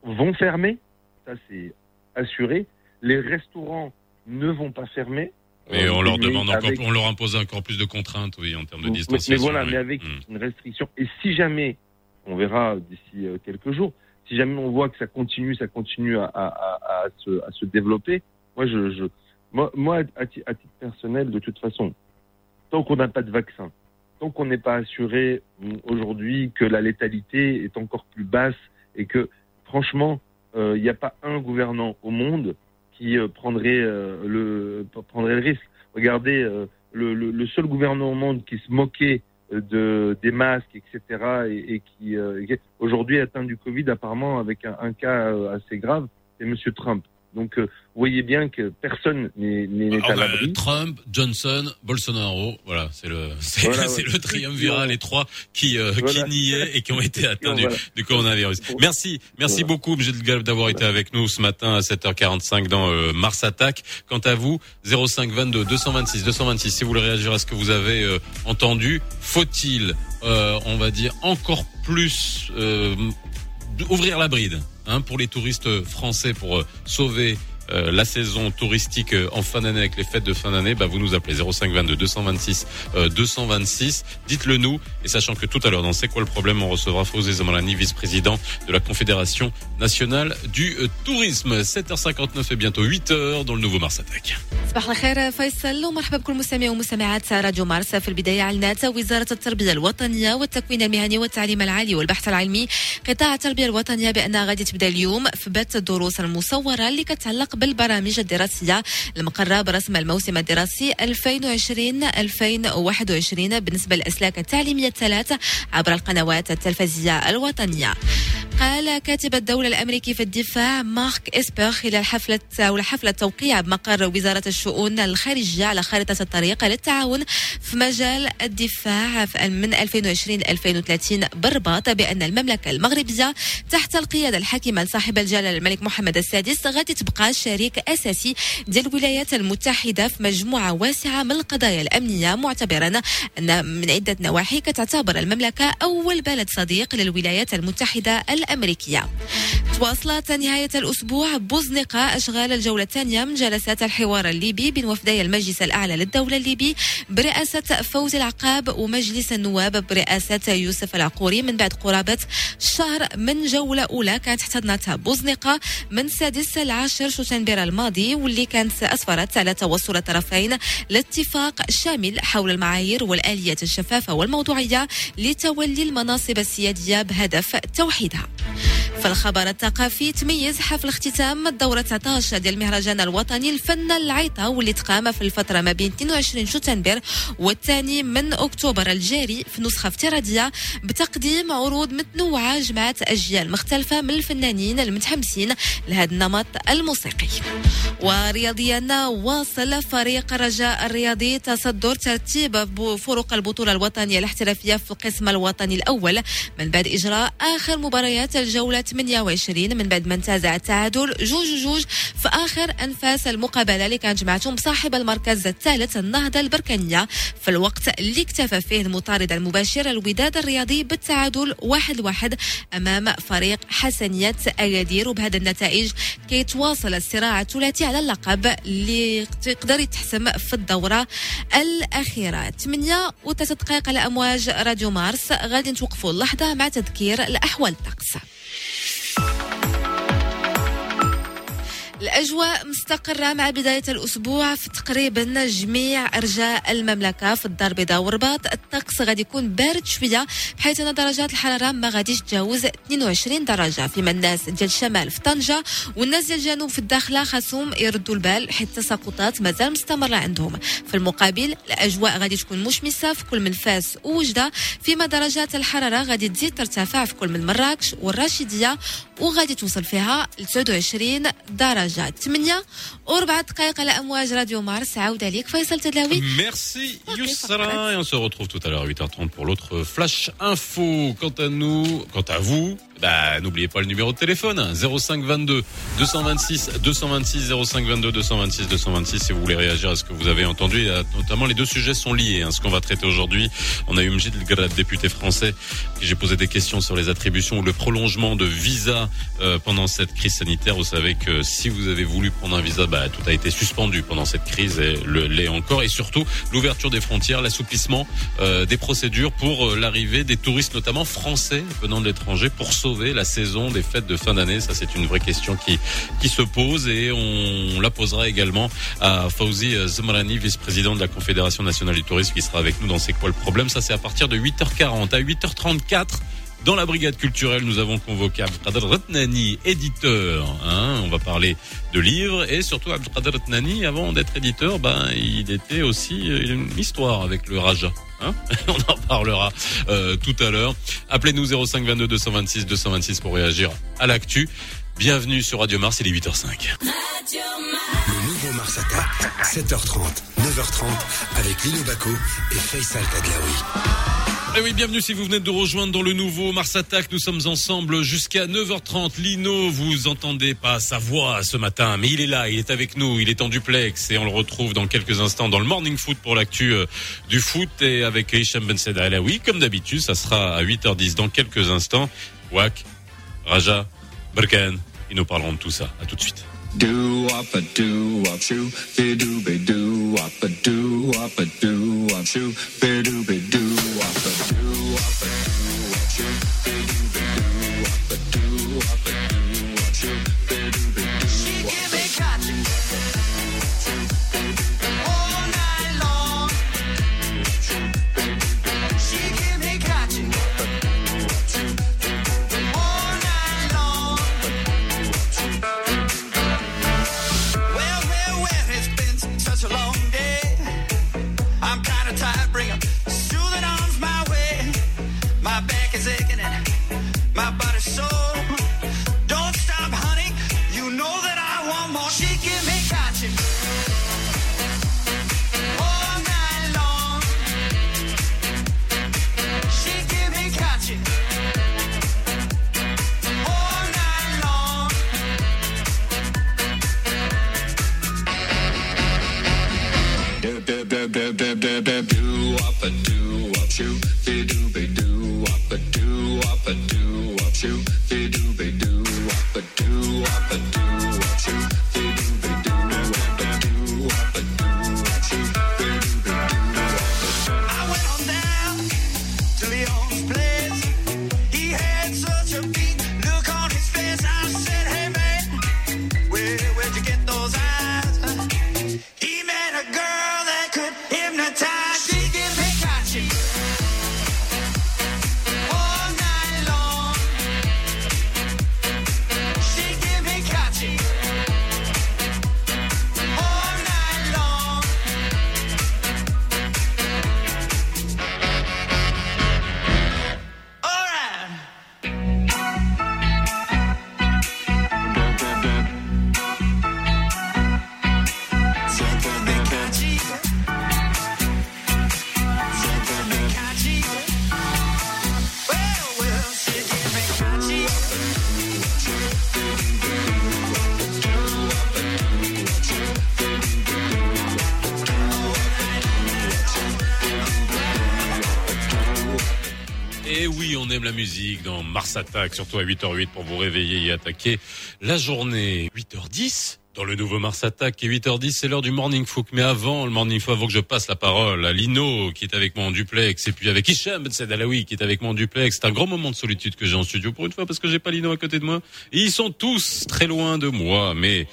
vont fermer, ça c'est assuré. Les restaurants ne vont pas fermer. Mais on leur demande encore, avec- on leur impose encore plus de contraintes, oui, en termes de distanciation. mais voilà, oui. mais avec Mm. une restriction. Et si jamais, on verra d'ici quelques jours, si jamais on voit que ça continue, ça continue à, à, à, à se, développer, moi, je, je, moi, moi à, ti- à titre personnel, de toute façon, tant qu'on n'a pas de vaccin, tant qu'on n'est pas assuré mm, aujourd'hui que la létalité est encore plus basse et que, franchement, euh, il n'y a pas un gouvernant au monde qui euh, prendrait euh, le prendrait le risque. Regardez, euh, le, le, seul gouvernement au monde qui se moquait euh, de des masques, etc., et, qui euh, aujourd'hui atteint du Covid apparemment avec un, un cas euh, assez grave, c'est Monsieur Trump. Donc, euh, vous voyez bien que personne n'est n'est- n'est à l'abri. Trump, Johnson, Bolsonaro, voilà, c'est le, c'est Voilà, ouais. le triumvirat, les trois qui, euh, Voilà. qui niaient et qui ont été atteints du, Voilà. du coronavirus. Merci, merci beaucoup, M. Delgado, d'avoir été avec nous ce matin à 7h45 dans euh, Mars Attack. Quant à vous, 05 22 226 226, si vous voulez réagir à ce que vous avez euh, entendu, faut-il, on va dire, encore plus ouvrir la bride hein, pour les touristes français pour euh, sauver euh, la saison touristique euh, en fin d'année avec les fêtes de fin d'année, bah, vous nous appelez 05 22 226 euh, 226. Dites-le nous et sachant que tout à l'heure dans C'est quoi le problème, on recevra Fosé Zamalani, vice-président de la Confédération nationale du euh, tourisme. 7h59 et bientôt 8h dans le nouveau Mars Attack. صباح الخير فيصل ومرحبا بكل مستمعي ومستمعات راديو مارس في البداية أعلنت وزارة التربية الوطنية والتكوين المهني والتعليم العالي والبحث العلمي قطاع التربية الوطنية بأنها غادي تبدا اليوم في بث الدروس المصورة اللي كتعلق بالبرامج الدراسية المقرة برسم الموسم الدراسي 2020-2021 بالنسبة للأسلاك التعليمية الثلاث عبر القنوات التلفزية الوطنية. قال كاتب الدولة الأمريكي في الدفاع مارك إسبر خلال حفلة أو حفلة توقيع بمقر وزارة الشؤون الخارجية على خارطة الطريق للتعاون في مجال الدفاع من 2020 ل 2030 بالرباط بأن المملكة المغربية تحت القيادة الحاكمة لصاحب الجلالة الملك محمد السادس غادي تبقى شريك أساسي ديال الولايات المتحدة في مجموعة واسعة من القضايا الأمنية معتبرا أن من عدة نواحي كتعتبر المملكة أول بلد صديق للولايات المتحدة الأمريكية. تواصلت نهاية الأسبوع بوزنقة أشغال الجولة الثانية من جلسات الحوار الليبي بين وفدي المجلس الأعلى للدولة الليبي برئاسة فوزي العقاب ومجلس النواب برئاسة يوسف العقوري. من بعد قرابة شهر من جولة أولى كانت احتضنتها بوزنقة من 6 ل 10 شتنبر الماضي واللي كانت أسفرت على توصل الطرفين لاتفاق شامل حول المعايير والآليات الشفافة والموضوعية لتولي المناصب السيادية بهدف توحيدها. في الخبر الثقافي تميز حفل اختتام الدورة 19 ديال المهرجان الوطني الفن العيطة واللي تقام في الفترة ما بين 22 شتنبر والثاني من أكتوبر الجاري في نسخة افتراضية بتقديم عروض متنوعة جمعت أجيال مختلفة من الفنانين المتحمسين لهذا النمط الموسيقي. ورياضيا واصل فريق الرجاء الرياضي تصدر ترتيب فرق البطولة الوطنية الاحترافية في القسم الوطني الأول. من بعد إجراء آخر مباريات الجولة 28 من بعد ما انتزع التعادل جوج جوج في آخر أنفاس المقابلة اللي كانت جمعتهم صاحب المركز الثالث النهضة البركانية. في الوقت اللي اكتفى فيه المطارد المباشر الوداد الرياضي بالتعادل واحد واحد أمام فريق حسنية أكادير وبهذا النتائج كيتواصل الصراع الثلاثي على اللقب اللي تقدر يتحسم في الدورة الأخيرة. 8 و3 دقائق على أمواج راديو مارس. غادي نتوقفوا اللحظة مع تذكير الأحوال الطقس. الأجواء مستقرة مع بداية الأسبوع في تقريبا جميع أرجاء المملكة. في الدار البيضاء والرباط الطقس غادي يكون بارد شوية بحيث أن درجات الحرارة ما غاديش تجاوز 22 درجة. فيما الناس ديال الشمال في طنجة والناس ديال الجنوب في الداخلة خاصهم يردوا البال حيت التساقطات مازال مستمرة عندهم. في المقابل الأجواء غادي تكون مشمسة في كل من فاس ووجدة فيما درجات الحرارة غادي تزيد ترتفع في كل من مراكش والراشدية وغادي توصل فيها ل 29 درجة 8 و4 دقائق على أمواج راديو مارس عودة ليك فيصل تدلاوي Merci Yousra et on se retrouve tout à l'heure à 8h30 pour l'autre flash info. Quant à nous, quant à vous, bah n'oubliez pas le numéro de téléphone 05 22 226 226 05 22 226 226 si vous voulez réagir à ce que vous avez entendu. Euh, notamment les deux sujets sont liés. Hein, ce qu'on va traiter aujourd'hui, on a eu Mjid Grad, député français, qui j'ai posé des questions sur les attributions ou le prolongement de visa euh, pendant cette crise sanitaire. Vous savez que si vous avez voulu prendre un visa, bah, tout a été suspendu pendant cette crise et le l'est encore. Et surtout l'ouverture des frontières, l'assouplissement euh, des procédures pour l'arrivée des touristes, notamment français venant de l'étranger, pour sauver la saison des fêtes de fin d'année. Ça, c'est une vraie question qui qui se pose et on la posera également à Fauzi Zmrani, vice-président de la Confédération nationale du tourisme, qui sera avec nous dans C'est quoi le problème? Ça, c'est à partir de 8h40 à 8h34. Dans la brigade culturelle, nous avons convoqué Abdelkader Ratnani, éditeur. Hein, on va parler de livres et surtout Abdelkader Ratnani, avant d'être éditeur, ben il était aussi euh, une histoire avec le Raja. Hein on en parlera euh, tout à l'heure. Appelez-nous 05 22 226 226 pour réagir à l'actu. Bienvenue sur Radio Mars, il est 8h05. Radio Mars. Le nouveau Mars Attack, 7h30, 9h30, avec Lino Baco et Faisal Tadlaoui. Et Eh oui, bienvenue si vous venez de rejoindre dans le nouveau Mars Attack. Nous sommes ensemble jusqu'à 9h30. Lino, vous entendez pas sa voix ce matin, mais il est là, il est avec nous, il est en duplex et on le retrouve dans quelques instants dans le Morning Foot pour l'actu euh, du foot et avec Hicham Ben Seda Alaoui. Comme d'habitude, ça sera à 8h10 dans quelques instants. Wak, Raja, Berkan, ils nous parleront de tout ça. À tout de suite. Do up a do up shoo, be do be do up a do up a do up shoo, be do be do up a do up a do up shoo, surtout à 8h08 pour vous réveiller et attaquer la journée. 8h10 dans le nouveau Mars Attack et 8h10, c'est l'heure du Morning Fook. Mais avant le Morning Fook, avant que je passe la parole à Lino qui est avec moi en duplex et puis avec Hicham Ben Sedalawi qui est avec moi en duplex. C'est un grand moment de solitude que j'ai en studio pour une fois parce que j'ai pas Lino à côté de moi. Ils sont tous très loin de moi, mais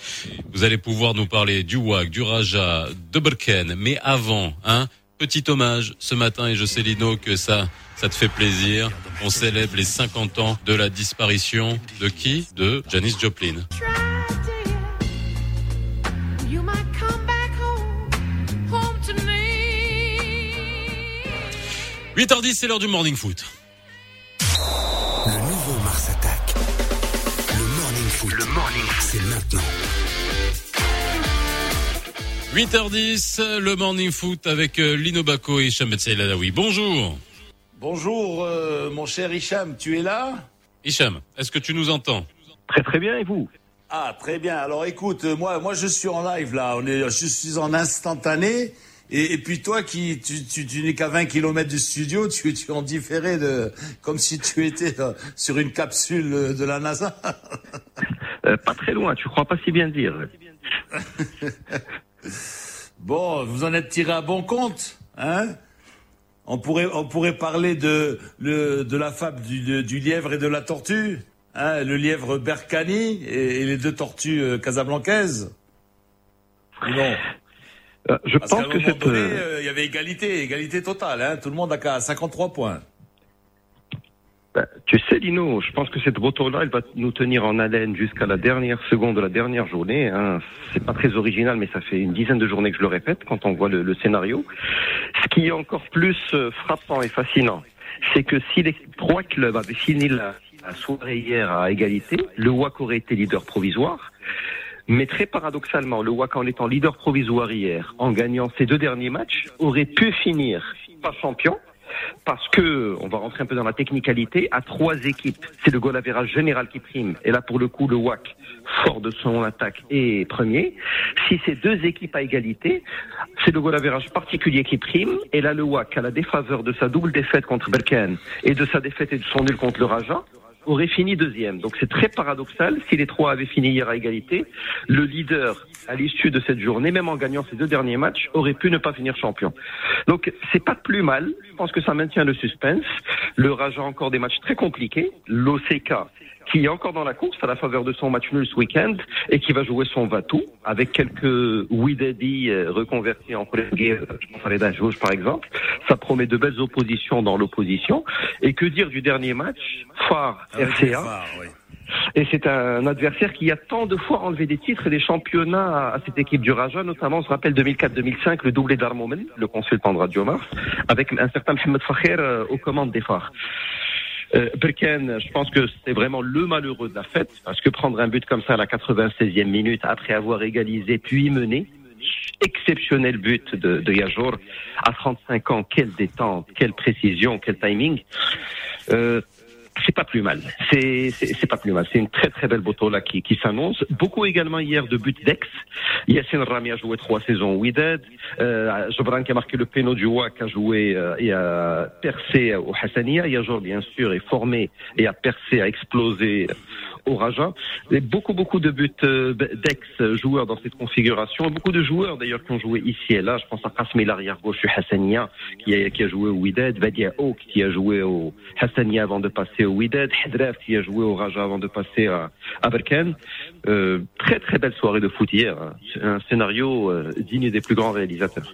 vous allez pouvoir nous parler du WAC, du Raja, de Berken. Mais avant, hein, petit hommage ce matin et je sais Lino que ça ça te fait plaisir. On célèbre les 50 ans de la disparition de qui? De Janis Joplin. You might come back home, home to me. 8h10, c'est l'heure du morning foot. Le nouveau Mars Attack. Le Morning Foot. Le Morning Foot. C'est maintenant. 8h10, le morning foot avec euh, Lino Baco et Hicham Ladawi. Bonjour. Bonjour, euh, mon cher Hicham, tu es là? Hicham, est-ce que tu nous entends? Très très bien, et vous? Ah, très bien. Alors écoute, moi, moi je suis en live là. On est, je suis en instantané. Et, et puis toi, qui, tu, tu, tu n'es qu'à 20 km du studio, tu, tu es en différé de, comme si tu étais euh, sur une capsule de la NASA. Euh, Pas très loin, tu crois pas si bien dire. Bon, vous en êtes tiré à bon compte, hein? On pourrait, on pourrait parler de, le, de la fable du, de- du lièvre et de la tortue, hein? Le lièvre Berkani et, et les deux tortues euh, casablancaises. Ou non? Euh, je Parce qu'à pense un que moment cette... donné, euh, euh, il y avait égalité, égalité totale, hein? Tout le monde a qu'à 53 points. Bah, tu sais, Lino, je pense que cette moto-là, elle va nous tenir en haleine jusqu'à la dernière seconde de la dernière journée. Hein. C'est pas très original, mais ça fait une dizaine de journées que je le répète quand on voit le, le scénario. Ce qui est encore plus euh, frappant et fascinant, c'est que si les trois clubs avaient fini la, la soirée hier à égalité, le WAC aurait été leader provisoire. Mais très paradoxalement, le WAC en étant leader provisoire hier, en gagnant ses deux derniers matchs, aurait pu finir pas champion, parce que, on va rentrer un peu dans la technicalité, à trois équipes, c'est le goal général qui prime. Et là, pour le coup, le WAC, fort de son attaque, est premier. Si c'est deux équipes à égalité, c'est le goal particulier qui prime. Et là, le WAC, à la défaveur de sa double défaite contre Berken et de sa défaite et de son nul contre le Raja, aurait fini deuxième. Donc c'est très paradoxal. Si les trois avaient fini hier à égalité, le leader, à l'issue de cette journée, même en gagnant ses deux derniers matchs, aurait pu ne pas finir champion. Donc c'est pas plus mal. Je pense que ça maintient le suspense. Le Raja a encore des matchs très compliqués. L'OCK qui est encore dans la course à la faveur de son match nul ce week-end et qui va jouer son Vatou avec quelques Widadi euh, reconvertis en collègues, euh, je pense à Reda par exemple. Ça promet de belles oppositions dans l'opposition. Et que dire du dernier match? Phare RCA. Et c'est un adversaire qui a tant de fois enlevé des titres et des championnats à cette équipe du Raja, notamment, on se rappelle 2004-2005, le doublé d'Armomen, le consultant de Radio Mars, avec un certain Mohamed Fakher euh, aux commandes des phares. Euh, Berken, je pense que c'est vraiment le malheureux de la fête, parce que prendre un but comme ça à la 96e minute, après avoir égalisé puis mené, exceptionnel but de, de Yajour, à 35 ans, quelle détente, quelle précision, quel timing. Euh, c'est pas plus mal. C'est pas plus mal. C'est une très très belle moto là qui, qui s'annonce. Beaucoup également hier de buts d'ex. Yassine Rami a joué trois saisons au Wydad. Euh, Jobran qui a marqué le péno du WAC a joué euh, et a percé au Hassania. Yajour bien sûr est formé et a percé, a explosé au Raja. Et beaucoup beaucoup de buts euh, d'ex joueurs dans cette configuration. Beaucoup de joueurs d'ailleurs qui ont joué ici et là. Je pense à Kasmi l'arrière gauche du Hassania qui a, qui a joué au Wydad. Vadia Oak qui a joué au Hassania avant de passer au Wydad. Hadraf qui a joué au Raja avant de passer à, à Berkane. Euh, très très belle soirée de foot hier. hein. Un scénario euh, digne des plus grands réalisateurs.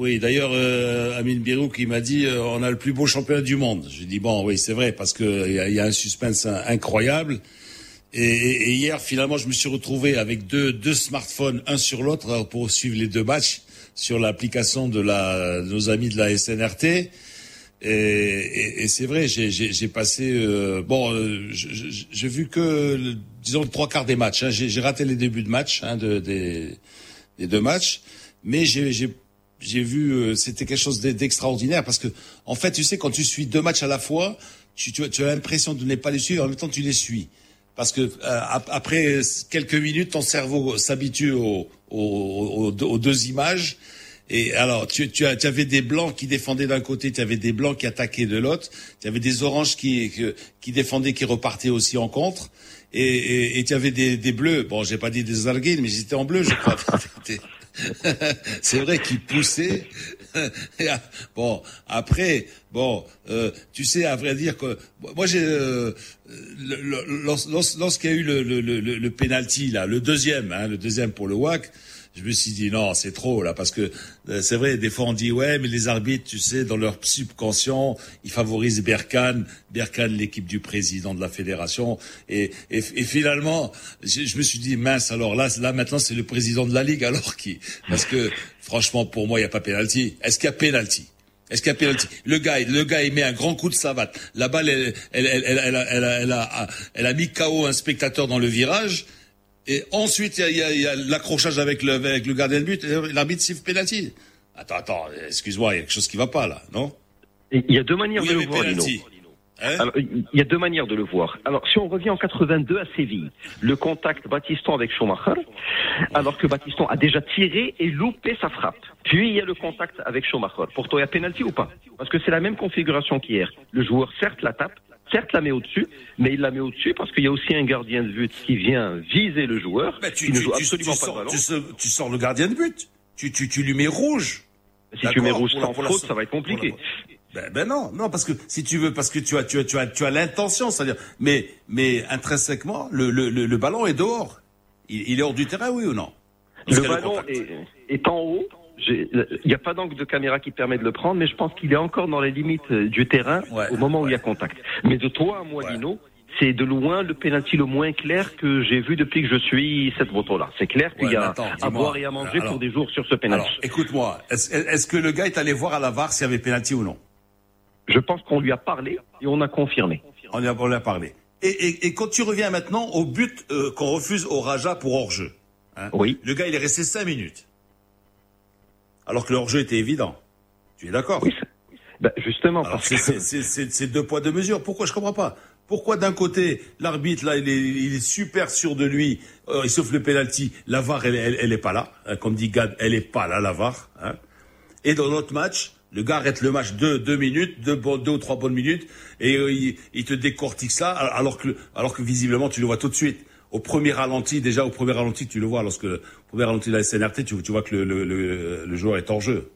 Oui, d'ailleurs, euh, Amine Birou qui m'a dit euh, on a le plus beau championnat du monde. J'ai dit bon, oui, c'est vrai parce que il y, y a un suspense in- incroyable. Et, et- hier, finalement, je me suis retrouvé avec deux, deux smartphones, un sur l'autre, euh, pour suivre les deux matchs sur l'application de, la, nos amis de la SNRT. Et, et- et c'est vrai, j'ai- passé euh, bon, euh, j'ai vu que disons trois quarts des matchs. hein. J'ai j'ai raté les débuts de match hein, de, des, des deux matchs, mais j'ai j'ai vu euh, c'était quelque chose d'e- d'extraordinaire parce que en fait, tu sais, quand tu suis deux matchs à la fois, tu, tu, tu as l'impression de ne pas les suivre, en même temps tu les suis. Parce que euh, ap- après quelques minutes, ton cerveau s'habitue aux, aux, aux deux- images. Et alors, tu, tu, tu avais des blancs qui défendaient d'un côté, tu avais des blancs qui attaquaient de l'autre, tu avais des oranges qui, qui défendaient, qui repartaient aussi en contre, et, et, et tu avais des, des bleus. Bon, j'ai pas dit des arguines, mais ils étaient en bleu, je crois. C'est vrai. Et, ah, bon, après, bon, euh, tu sais, à vrai dire que moi j'ai euh, lorsqu'il y a eu le, le, le, le penalty là, le deuxième, hein, le deuxième pour le WAC, je me suis dit non, c'est trop là, parce que euh, c'est vrai, des fois on dit ouais, mais les arbitres, tu sais, dans leur subconscient, ils favorisent Berkane, Berkane, l'équipe du président de la fédération, et, et, et finalement, je, je me suis dit mince, alors là, là maintenant c'est le président de la ligue, alors qui, parce que franchement pour moi il y a pas penalty. Est-ce qu'il y a penalty? Est-ce qu'il y a penalty Le gars, le gars, il met un grand coup de savate. La balle, elle, elle, elle, elle, a, elle a mis KO un spectateur dans le virage. Et ensuite, il y a, il y a- il y a l'accrochage avec le, avec le gardien de but. L'arbitre siffle penalty. Attends, attends, excuse-moi, il y a quelque chose qui va pas là, non? Il y a deux manières Oui, de le voir. Hein? Alors, il y a deux manières de le voir. Alors, si on revient en 82 à Séville, le contact Batiston avec Schumacher, alors que Batiston a déjà tiré et loupé sa frappe. Puis, il y a le contact avec Schumacher. Pour toi, il y a pénalty ou pas? Parce que c'est la même configuration qu'hier. Le joueur, certes, la tape, certes, la met au-dessus, mais il la met au-dessus parce qu'il y a aussi un gardien de but qui vient viser le joueur, tu, qui ne tu- joue tu- absolument tu pas de sors, ballon. tu, sors- tu sors le gardien de but. Tu, tu, tu lui mets rouge. Si tu mets rouge sans faute, ça va être compliqué. Ben, ben non, non, parce que si tu veux, parce que tu as, tu as, tu as, tu as l'intention, c'est-à-dire, mais, mais intrinsèquement, le, le, le, le ballon est dehors. Il, il est hors du terrain, oui ou non? Parce Le ballon est en haut. Il n'y a pas d'angle de caméra qui permet de le prendre, mais je pense qu'il est encore dans les limites euh, du terrain Ouais, au moment où il y a contact. Mais de toi à moi, Ouais. Lino, c'est de loin le pénalty le moins clair que j'ai vu depuis que je suis cette moto-là. C'est clair qu'il Ouais, y a attends, à boire et à manger Alors- pour des jours sur ce pénalty. Écoute-moi, est-ce que le gars est allé voir à la VAR s'il y avait pénalty ou non? Je pense qu'on lui a parlé et on a confirmé. On y a, on en a parlé. Et, et, et quand tu reviens maintenant au but euh, qu'on refuse au Raja pour hors-jeu, hein, Oui. le gars il est resté 5 minutes. Alors que le hors-jeu était évident. Tu es d'accord Oui, ben, justement, Alors parce c'est- que c'est deux poids deux mesures. Pourquoi? Je comprends pas Pourquoi d'un côté l'arbitre là il est, il est super sûr de lui, euh, il souffle le penalty, la VAR elle, elle, elle est pas là, hein, comme dit Gad, elle est pas là la VAR. Hein. Et dans l'autre match, le gars arrête le match deux deux minutes, deux, ou trois bonnes minutes, et euh, il, il te décortique ça, alors que alors que visiblement tu le vois tout de suite. Au premier ralenti, déjà au premier ralenti, tu le vois. Lorsque au premier ralenti de la SNRT, tu, tu vois que le, le, le, le joueur est en jeu.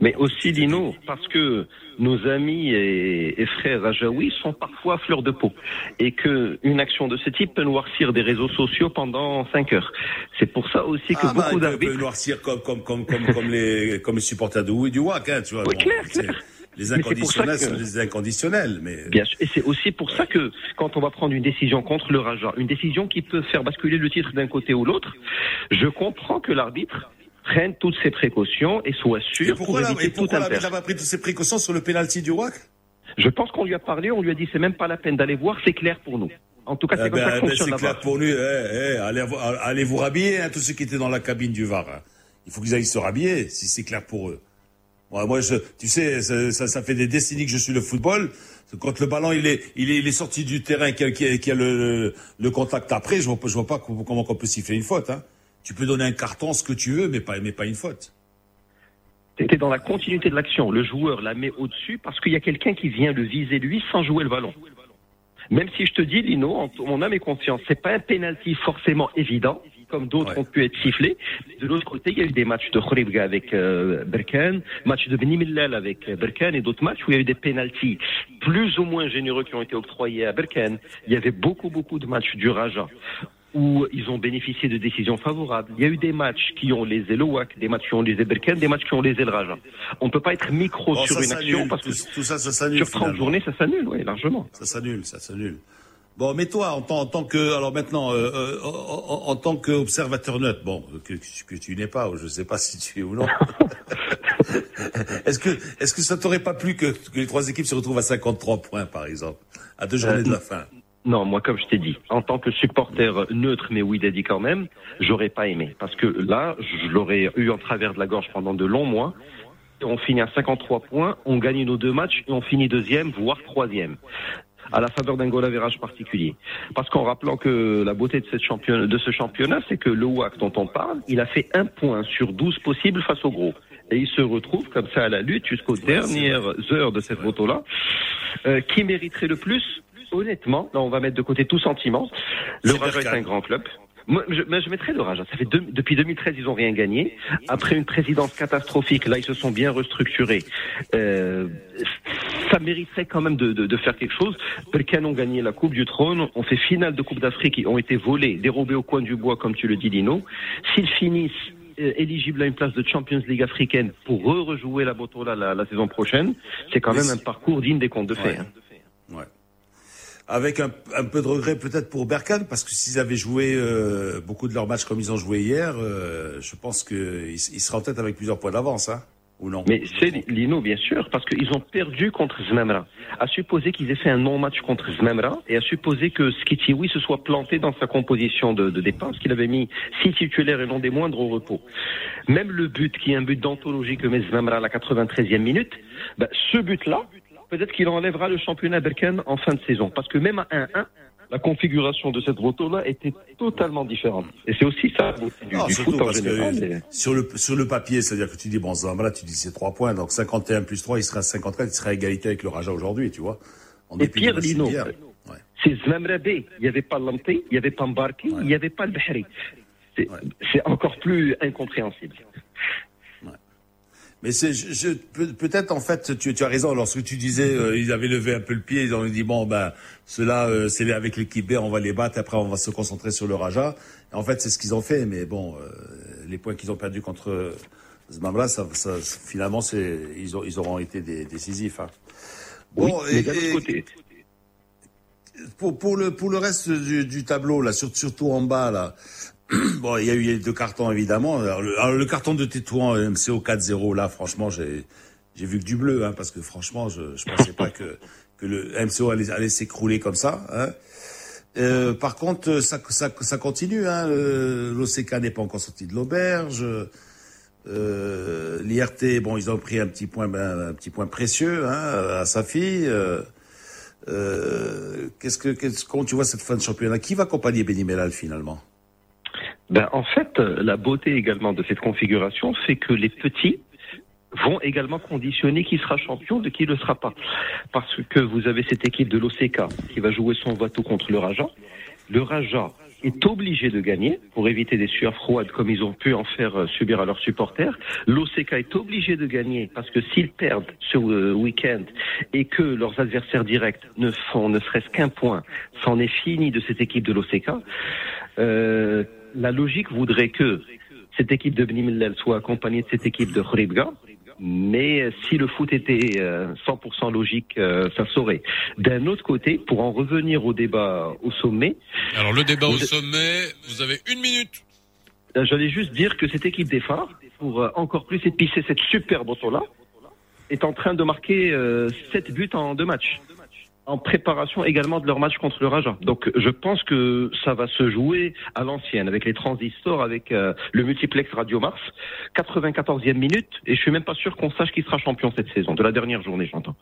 Mais aussi, Lino, parce que nos amis et, et frères Rajaoui sont parfois à fleur de peau. Et que une action de ce type peut noircir des réseaux sociaux pendant cinq heures. C'est pour ça aussi que Ah bah, beaucoup peut- il peut d'arbitres... noircir comme comme comme comme comme les comme les supporters de et du WAC, hein, tu vois. Oui, clair, clair. Les pour inconditionnels que- sont les inconditionnels, mais Bien sûr. Et c'est aussi pour ça que quand on va prendre une décision contre le Raja, une décision qui peut faire basculer le titre d'un côté ou l'autre, je comprends que l'arbitre prenne toutes ses précautions et soit et sûr pour pourquoi, la, éviter et pourquoi l'arbitre n'a pas pris toutes ses précautions sur le penalty du WAC Je pense qu'on lui a parlé, on lui a dit c'est même pas la peine d'aller voir, c'est clair pour nous. En tout cas, c'est Eh comme ben, eh ben, fonctionne C'est la clair pour lui. eh, eh, allez, allez vous rhabiller, hein, tous ceux qui étaient dans la cabine du VAR. hein. Il faut qu'ils aillent se rhabiller, si c'est clair pour eux. Moi, moi, je, tu sais, ça, ça, fait des décennies que je suis le football. Quand le ballon il est, il est, il est sorti du terrain, qu'il y a, a- a le, le, contact après, je vois, je vois pas comment, on peut siffler une faute. Hein. Tu peux donner un carton, ce que tu veux, mais pas, mais pas une faute. C'était dans la continuité de l'action. Le joueur la met au-dessus parce qu'il y a quelqu'un qui vient le viser lui sans jouer le ballon. Même si je te dis, Lino, en mon âme et conscience, c'est pas un penalty forcément évident, comme d'autres Ouais. ont pu être sifflés. De l'autre côté, il y a eu des matchs de Khoribga avec euh, Berkane, match de Beni Millal avec euh, Berkane et d'autres matchs où il y a eu des penalties plus ou moins généreux qui ont été octroyés à Berkane. Il y avait beaucoup, beaucoup de matchs du Raja où ils ont bénéficié de décisions favorables. Il y a eu des matchs qui ont lésé le WAC, des matchs qui ont lésé Berkane, des matchs qui ont lésé le Raja. On ne peut pas être micro Bon, sur une action parce que tout, tout ça, ça s'annule. sur 30 finalement. journées, ça s'annule, oui, largement. Ça s'annule, ça s'annule. Bon, mais toi, en tant, en tant que, alors maintenant, euh, euh, en, tant qu'observateur neutre, bon, que, que tu n'es pas, ou je sais pas si tu es ou non. est-ce que, est-ce que ça t'aurait pas plu que, que les trois équipes se retrouvent à 53 points, par exemple, à deux journées Euh, de la fin? Non, moi, comme je t'ai dit, en tant que supporter neutre, mais oui, dit quand même, j'aurais pas aimé. Parce que là, je l'aurais eu en travers de la gorge pendant de longs mois. On finit à 53 points, on gagne nos deux matchs et on finit deuxième, voire troisième. À la faveur d'un goal average particulier. Parce qu'en rappelant que la beauté de, cette championne, de ce championnat, c'est que le WAC dont on parle, il a fait un point sur 12 possibles face au gros. Et il se retrouve comme ça à la lutte jusqu'aux dernières heures de cette moto-là. Euh, qui mériterait le plus Honnêtement, là on va mettre de côté tout sentiment. Le Raja est un grand club. Moi, je, mais je mettrais le Raja. Ça fait deux- depuis 2013, ils ont rien gagné. Après une présidence catastrophique, là, ils se sont bien restructurés. Euh, ça mériterait quand même de, de, de faire quelque chose. Berkane ont gagné la Coupe du Trône, ont fait finale de Coupe d'Afrique, ils ont été volés, dérobés au coin du bois, comme tu le dis, Lino. S'ils finissent euh, éligibles à une place de Champions League africaine pour re-rejouer la Botola la, la saison prochaine, c'est quand même un parcours digne des contes de fées. Ouais. hein. Ouais. Avec un, un peu de regret peut-être pour Berkane, parce que s'ils avaient joué euh, beaucoup de leurs matchs comme ils ont joué hier, euh, je pense qu'ils ils seraient en tête avec plusieurs points d'avance, hein, ou non? Mais c'est Lino, bien sûr, parce qu'ils ont perdu contre Zmemra. À supposer qu'ils aient fait un non-match contre Zmemra et à supposer que Skitiwi se soit planté dans sa composition de, de départ, parce qu'il avait mis six titulaires et non des moindres au repos. Même le but, qui est un but d'anthologie que met Zmemra à la 93e minute, ben, ce but-là, peut-être qu'il enlèvera le championnat Berken en fin de saison. Parce que même à 1-1, la configuration de cette moto-là était totalement différente. Et c'est aussi ça du, Non, du foot en général. sur le, sur le papier, c'est-à-dire que tu dis, bon, Zambala, tu dis c'est 3 points, donc 51 plus 3, il sera à 54, il sera à égalité avec le Raja aujourd'hui, tu vois. En Et Pierre Lino, c'est. Il n'y avait pas Lamté, il n'y avait pas Mbarki, il n'y avait pas le Bahri. C'est c'est encore plus incompréhensible. Mais c'est, je, je- peut- peut-être en fait, tu, tu as raison. Lorsque tu disais, euh, ils avaient levé un peu le pied, ils ont dit bon ben, ceux-là, euh, c'est avec l'équipe B, on va les battre. Après, on va se concentrer sur le Raja. Et en fait, c'est ce qu'ils ont fait. Mais bon, euh, les points qu'ils ont perdus contre Zmamra, ça, ça, finalement, c'est, ils, ont, ils auront été des, décisifs. Hein. Oui, Bon, mais et- côté, pour, pour le pour le reste du, du tableau là, sur- surtout en bas là. Bon, il y a eu eu deux cartons évidemment. Alors, le, alors, le carton de Tétouan euh, MCO 4-0 là, franchement, j'ai j'ai vu que du bleu, hein, parce que franchement, je je pensais pas que que le MCO allait allait s'écrouler comme ça. Hein. Euh, par contre, ça ça ça continue. Hein, le- L'OCK n'est pas encore sorti de l'auberge. Euh, L'IRT, bon, ils ont pris un petit point, ben, un petit point précieux hein, à sa fille. Euh, euh, qu'est-ce que, qu'est-ce, comment tu vois cette fin de championnat? Qui va accompagner Benny Mellal finalement? Ben, en fait, euh, la beauté également de cette configuration fait que les petits vont également conditionner qui sera champion de qui ne le sera pas. Parce que vous avez cette équipe de l'OCK qui va jouer son bateau contre le Raja. Le Raja est obligé de gagner pour éviter des sueurs froides comme ils ont pu en faire euh, subir à leurs supporters. L'OCK est obligé de gagner parce que s'ils perdent ce euh, week-end et que leurs adversaires directs ne font ne serait-ce qu'un point, c'en est fini de cette équipe de l'OCK. Euh, la logique voudrait que cette équipe de Bni Mellal soit accompagnée de cette équipe de Khribga. Mais euh, si le foot était euh, 100% logique, euh, ça saurait. D'un autre côté, pour en revenir au débat au sommet, Alors le débat au sommet, vous avez une minute. euh, j'allais juste dire que cette équipe des phares, pour euh, encore plus épicer cette super moto-là, est en train de marquer euh, 7 buts en deux matchs. En préparation également de leur match contre le Raja. Donc je pense que ça va se jouer à l'ancienne, avec les transistors, avec euh, le multiplex Radio Mars. 94e minute, et je suis même pas sûr qu'on sache qui sera champion cette saison, de la dernière journée, j'entends.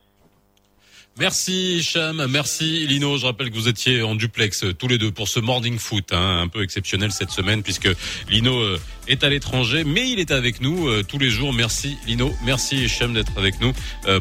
Merci Cham, merci Lino. Je rappelle que vous étiez en duplex euh, tous les deux pour ce morning foot, hein, un peu exceptionnel cette semaine puisque Lino euh, est à l'étranger, mais il est avec nous euh, tous les jours. Merci Lino, merci Cham d'être avec nous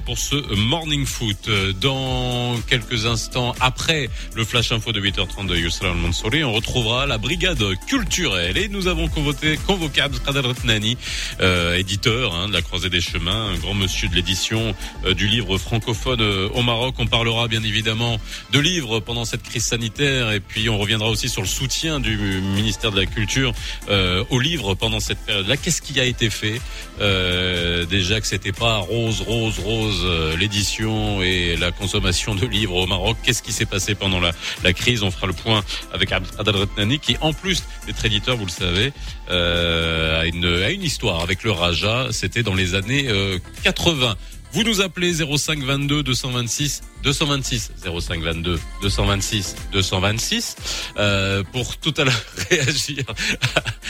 pour ce morning foot. Dans quelques instants, après le flash info de 8h30 de Yusra Al-Mansouri, on retrouvera la brigade culturelle et nous avons convoqué, convoqué Abdelkader Retnani, euh, éditeur hein, de la Croisée des Chemins, un grand monsieur de l'édition euh, du livre francophone au Maroc. On parlera bien évidemment de livres pendant cette crise sanitaire et puis on reviendra aussi sur le soutien du ministère de la Culture euh, aux livres pendant cette période-là. Qu'est-ce qui a été fait? Euh, Déjà que c'était pas rose, rose, rose euh, l'édition et la consommation de livres au Maroc. Qu'est-ce qui s'est passé pendant la, crise? On fera le point avec Abdelkader Retnani qui, en plus d'être éditeur, vous le savez, a, une, a une histoire avec le Raja. C'était dans les années euh, 80. Vous nous appelez 05 22 226 226 05 22 226 226 euh, pour tout à l'heure réagir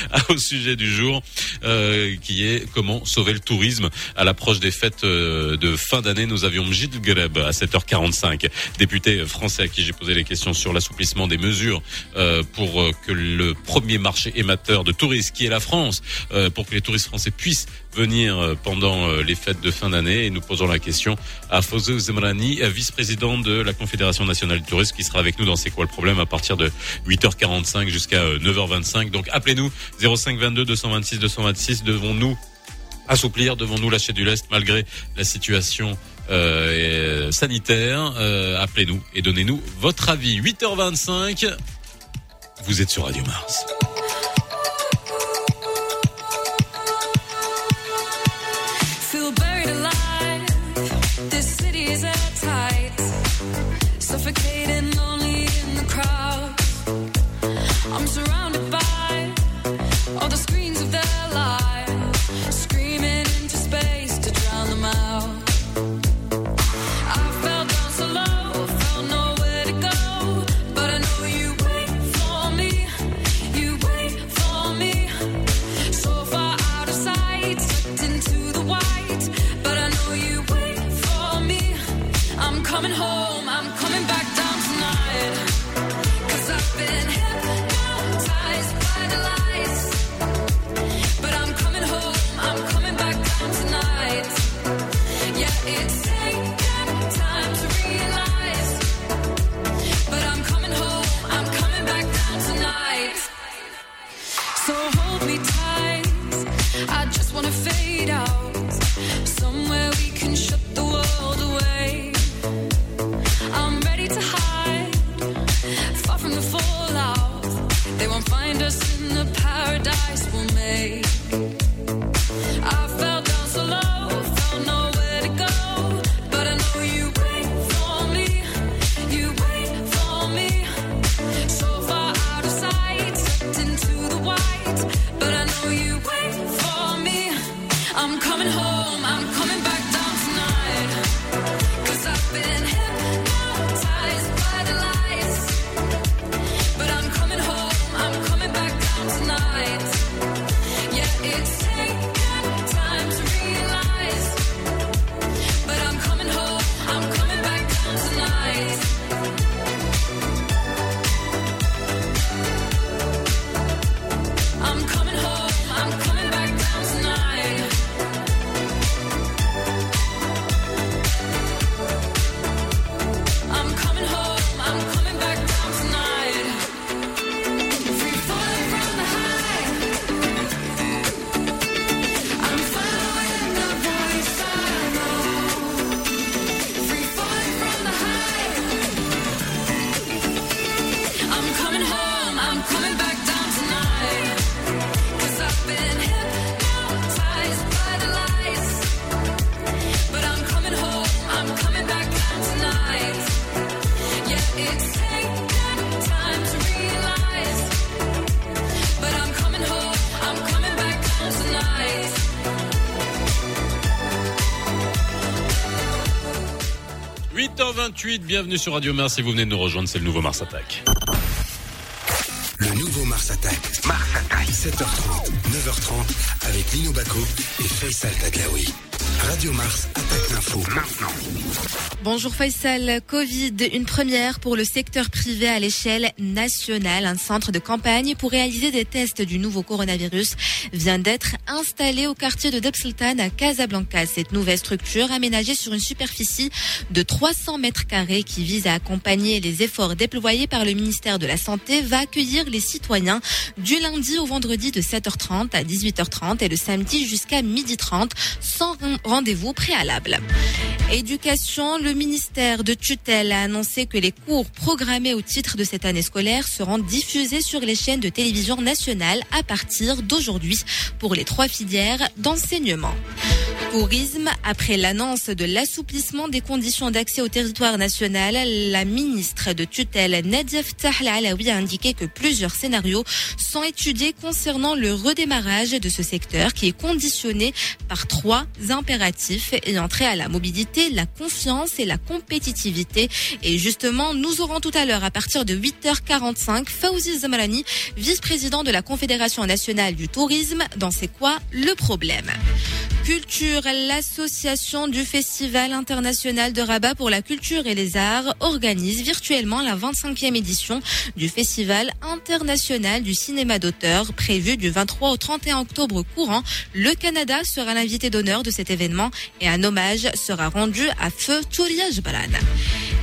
au sujet du jour euh, qui est comment sauver le tourisme à l'approche des fêtes euh, de fin d'année. Nous avions Mjid Greb à 7h45, député français à qui j'ai posé les questions sur l'assouplissement des mesures euh, pour euh, que le premier marché émetteur de touristes qui est la France, euh, pour que les touristes français puissent venir euh, pendant les fêtes de fin d'année. Et nous posons la question à Fozé Zemrani, vice-président de la Confédération nationale du tourisme, qui sera avec nous dans C'est quoi le problème à partir de 8h45 jusqu'à euh, 9h25. Donc appelez-nous 05 22 226 226. Devons-nous assouplir, devons-nous lâcher du lest malgré la situation euh, sanitaire Euh, Appelez-nous et donnez-nous votre avis. 8h25. Vous êtes sur Radio Mars. 8h28, bienvenue sur Radio Mars si vous venez de nous rejoindre, c'est le nouveau Mars Attack. Le nouveau Mars Attack. Mars Attack. 7h30, 9h30 avec Lino Baco et Faisal Taglaoui. Radio Mars attaque l'info maintenant. Bonjour Faisal, Covid, une première pour le secteur privé à l'échelle nationale. Un centre de campagne pour réaliser des tests du nouveau coronavirus vient d'être installé au quartier de Debsultan à Casablanca. Cette nouvelle structure aménagée sur une superficie de 300 mètres carrés qui vise à accompagner les efforts déployés par le ministère de la Santé va accueillir les citoyens du lundi au vendredi de 7h30 à 18h30 et le samedi jusqu'à 12h30 sans rendez-vous préalable. Ministère de tutelle a annoncé que les cours programmés au titre de cette année scolaire seront diffusés sur les chaînes de télévision nationales à partir d'aujourd'hui pour les trois filières d'enseignement. Tourisme, après l'annonce de l'assouplissement des conditions d'accès au territoire national, la ministre de tutelle Nadia Ftah a indiqué que plusieurs scénarios sont étudiés concernant le redémarrage de ce secteur qui est conditionné par trois impératifs ayant trait à la mobilité, la confiance la compétitivité. Et justement, nous aurons tout à l'heure, à partir de 8h45, Fauzi Zamarani, vice-président de la Confédération nationale du tourisme, dans C'est quoi le problème? Culture, l'association du Festival international de Rabat pour la culture et les arts organise virtuellement la 25e édition du Festival international du cinéma d'auteur prévu du 23 au 31 octobre courant. Le Canada sera l'invité d'honneur de cet événement et un hommage sera rendu à Feu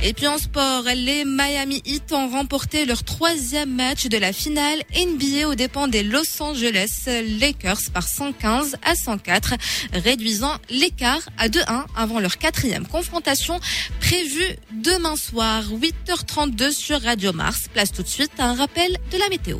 Et puis en sport, les Miami Heat ont remporté leur troisième match de la finale NBA aux dépens des Los Angeles Lakers par 115 à 104, réduisant l'écart à 2-1 avant leur quatrième confrontation prévue demain soir, 8h32 sur Radio Mars. Place tout de suite à un rappel de la météo.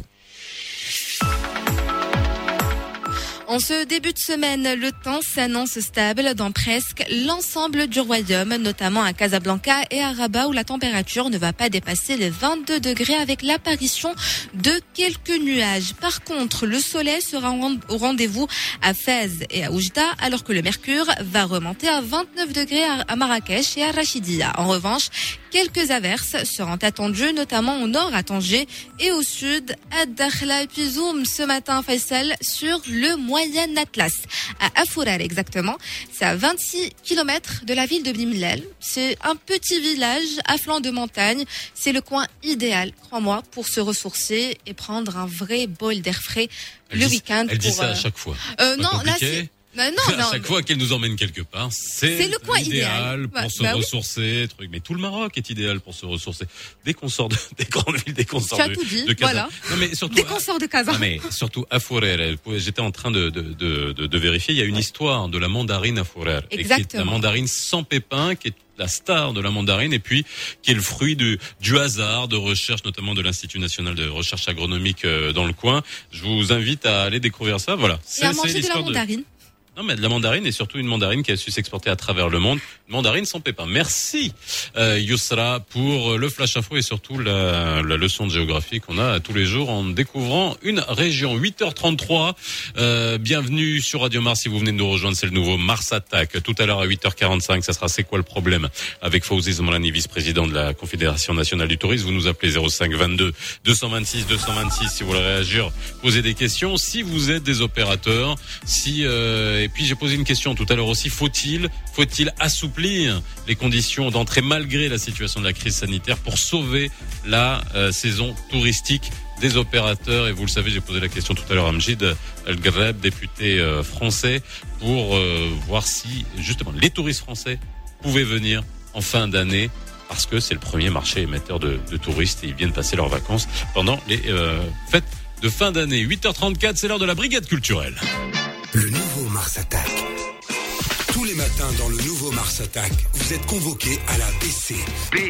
En ce début de semaine, le temps s'annonce stable dans presque l'ensemble du royaume, notamment à Casablanca et à Rabat où la température ne va pas dépasser les 22 degrés avec l'apparition de quelques nuages. Par contre, le soleil sera au rendez-vous à Fès et à Oujda alors que le mercure va remonter à 29 degrés à Marrakech et à Rachidia. En revanche, quelques averses seront attendues notamment au nord à Tanger et au sud à Dakhla et puis zoom ce matin Faisal sur le moyen Atlas à Afourar exactement. C'est à 26 km de la ville de Bimlel. C'est un petit village à flanc de montagne. C'est le coin idéal, crois-moi, pour se ressourcer et prendre un vrai bol d'air frais Elle le dit- week-end. Elle dit pour, ça à euh, chaque fois. euh, non, là c'est. Non, non, à non, chaque fois qu'elle nous emmène quelque part, c'est C'est le coin idéal. pour Bah, se bah oui. ressourcer. Truc. Mais tout le Maroc est idéal pour se ressourcer. Dès qu'on sort de, des grandes villes, dès qu'on sort de, dit, de Casa- voilà. Non, mais surtout, Dès qu'on sort de Casa. non, mais surtout à j'étais en train de, de, de, vérifier. Il y a une histoire de la mandarine à est Exactement. la mandarine sans pépins qui est la star de la mandarine, et puis qui est le fruit du, du hasard, de recherche, notamment de l'Institut national de recherche agronomique euh, dans le coin. Je vous invite à aller découvrir ça. Voilà. Et à manger de la mandarine. Non, mais de la mandarine et surtout une mandarine qui a su s'exporter à travers le monde. Une mandarine sans pépins. Merci euh, Yousra pour le flash info et surtout la, la leçon de géographie qu'on a tous les jours en découvrant une région. 8h33. Euh, bienvenue sur Radio Mars si vous venez de nous rejoindre. C'est le nouveau Mars Attack. Tout à l'heure à 8h45, ça sera C'est quoi le problème avec Fauzi Zomrani, vice-président de la Confédération nationale du tourisme. Vous nous appelez 05 22 226 226 si vous voulez réagir, poser des questions. Si vous êtes des opérateurs, si euh, et puis j'ai posé une question tout à l'heure aussi. Faut-il faut-il assouplir les conditions d'entrée malgré la situation de la crise sanitaire pour sauver la euh, saison touristique des opérateurs? Et vous le savez, j'ai posé la question tout à l'heure à Mjid El Greb, député euh, français, pour euh, voir si justement les touristes français pouvaient venir en fin d'année parce que c'est le premier marché émetteur de, touristes et ils viennent passer leurs vacances pendant les fêtes de fin d'année. 8h34, c'est l'heure de la brigade culturelle. Mars Attack. Tous les matins dans le nouveau Mars Attack, vous êtes convoqués à la BC. B,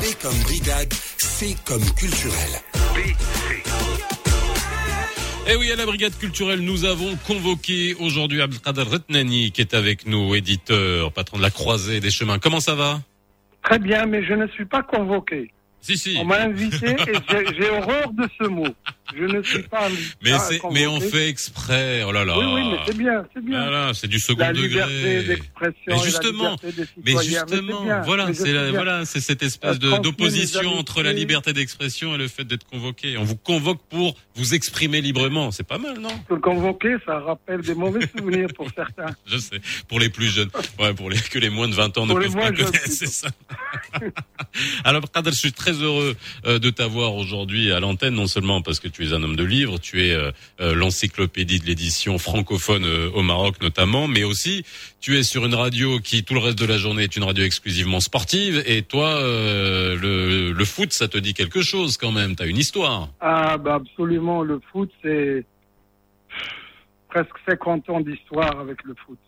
B comme brigade, C comme culturel. Et oui, à la brigade culturelle, nous avons convoqué aujourd'hui Abdelkader Retnani qui est avec nous, éditeur, patron de la Croisée des Chemins. Comment ça va? Très bien, mais je ne suis pas convoqué. Si, si. On m'a invité et j'ai- horreur de ce mot. Je ne suis pas. Mais, on fait exprès. Oh là là. Oui, oui, mais c'est bien, c'est bien. Ah c'est du second la degré. liberté d'expression. Mais la justement, liberté des Mais justement, voilà, c'est la- voilà, c'est cette espèce d'opposition entre la liberté d'expression et le fait d'être convoqué. On vous convoque pour vous exprimer librement. C'est pas mal, non? Le convoquer, ça rappelle des mauvais souvenirs pour certains. Je sais. Pour les plus jeunes. Ouais, pour les, que les moins de 20 ans ne Pour les peuvent pas connaître. C'est ça. Alors, Kader, je suis très heureux euh, de t'avoir aujourd'hui à l'antenne, non seulement parce que tu es un homme de livre, tu es euh, euh, l'encyclopédie de l'édition francophone au Maroc notamment, mais aussi tu es sur une radio qui, tout le reste de la journée, est une radio exclusivement sportive. Et toi, le, le foot, ça te dit quelque chose quand même. T'as une histoire. Ah, bah absolument, le foot, c'est presque 50 ans d'histoire avec le foot.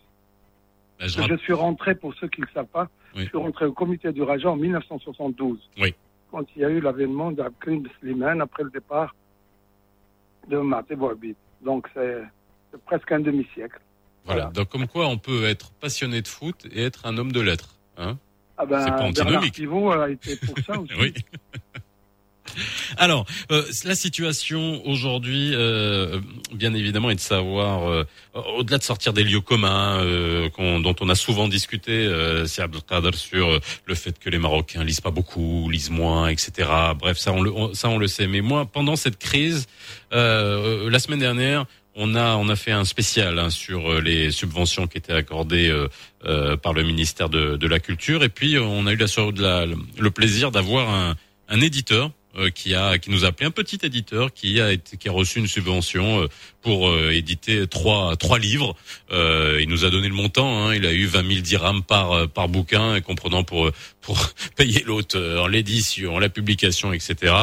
Ben, je suis rentré, pour ceux qui ne le savent pas, Oui. je suis rentré au comité du Raja en 1972. Oui. Quand il y a eu l'avènement d'Abkrim Slimane après le départ de Maté Bouabid. Donc c'est presque un demi-siècle. Voilà. Voilà. Donc, comme quoi, on peut être passionné de foot et être un homme de lettres. Hein Ah ben, C'est pas Bernard antinomique. Pivot a été pour ça aussi. Oui. Alors, euh, la situation aujourd'hui, euh, bien évidemment, est de savoir, euh, au-delà de sortir des lieux communs euh, qu'on- dont on a souvent discuté, euh, sur euh, le fait que les Marocains lisent pas beaucoup, lisent moins, etc. Bref, ça on le, on- ça on le sait. Mais moi, pendant cette crise, euh, la semaine dernière, on a on a fait un spécial hein, sur les subventions qui étaient accordées euh, par le ministère de, de la Culture. Et puis, on a eu la- le plaisir d'avoir un, un éditeur euh, qui a qui nous a appelé un petit éditeur qui a été qui a reçu une subvention euh, pour euh, éditer trois trois livres. Il nous a donné le montant. Hein, il a eu 20 000 dirhams par par bouquin, comprenant pour pour payer l'auteur, l'édition, la publication, etc.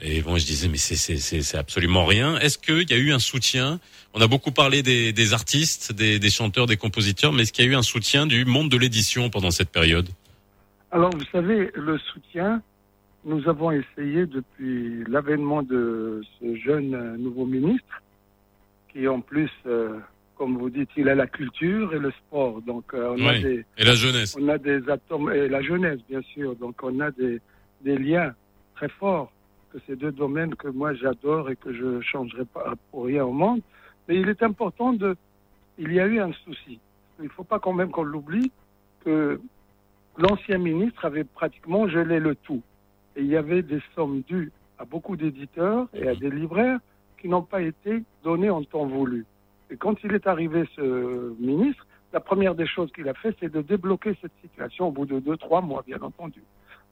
Et bon, je disais mais c'est c'est c'est c'est absolument rien. Est-ce qu'il y a eu un soutien? On a beaucoup parlé des des artistes, des des chanteurs, des compositeurs, mais est-ce qu'il y a eu un soutien du monde de l'édition pendant cette période? Alors, vous savez, le soutien, nous avons essayé depuis l'avènement de ce jeune euh, nouveau ministre, qui en plus, euh, comme vous dites, il a la culture et le sport. Donc, euh, on, a des, Et la jeunesse on a des atomes, et la jeunesse, bien sûr. Donc, on a des, des liens très forts, que ces deux domaines que moi j'adore et que je changerai pas pour rien au monde. Mais il est important de. Il y a eu un souci. Il ne faut pas quand même qu'on l'oublie que l'ancien ministre avait pratiquement gelé le tout. Et il y avait des sommes dues à beaucoup d'éditeurs et à des libraires qui n'ont pas été données en temps voulu. Et quand il est arrivé, ce ministre, la première des choses qu'il a fait, c'est de débloquer cette situation au bout de deux, trois mois, bien entendu.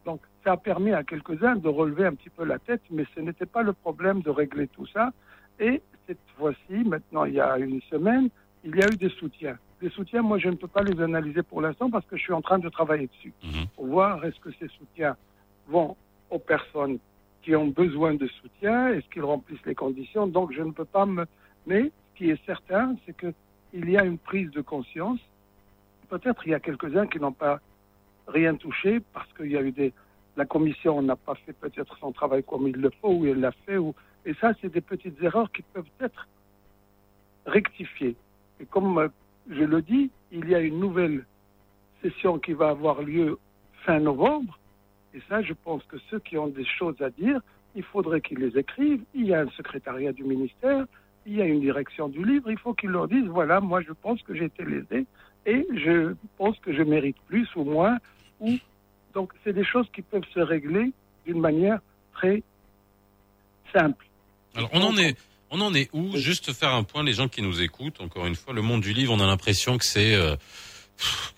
Donc, ça a permis à quelques-uns de relever un petit peu la tête, mais ce n'était pas le problème de régler tout ça. Et cette fois-ci, maintenant, il y a une semaine, il y a eu des soutiens. Les soutiens, moi, je ne peux pas les analyser pour l'instant parce que je suis en train de travailler dessus Mhm. pour voir est-ce que ces soutiens vont aux personnes qui ont besoin de soutien, est-ce qu'ils remplissent les conditions? Donc, je ne peux pas me. Mais ce qui est certain, c'est que il y a une prise de conscience. Peut-être il y a quelques-uns qui n'ont pas rien touché parce qu'il y a eu des. La commission n'a pas fait peut-être son travail comme il le faut, ou elle l'a fait. Et ça, c'est des petites erreurs qui peuvent être rectifiées. Et comme euh, je le dis, il y a une nouvelle session qui va avoir lieu fin novembre. Et ça, je pense que ceux qui ont des choses à dire, il faudrait qu'ils les écrivent. Il y a un secrétariat du ministère, il y a une direction du livre. Il faut qu'ils leur disent voilà, moi, je pense que j'ai été lésé et je pense que je mérite plus ou moins. Donc, c'est des choses qui peuvent se régler d'une manière très simple. Alors, on en est, on en est où? Juste faire un point, les gens qui nous écoutent, encore une fois, le monde du livre, on a l'impression que c'est... euh,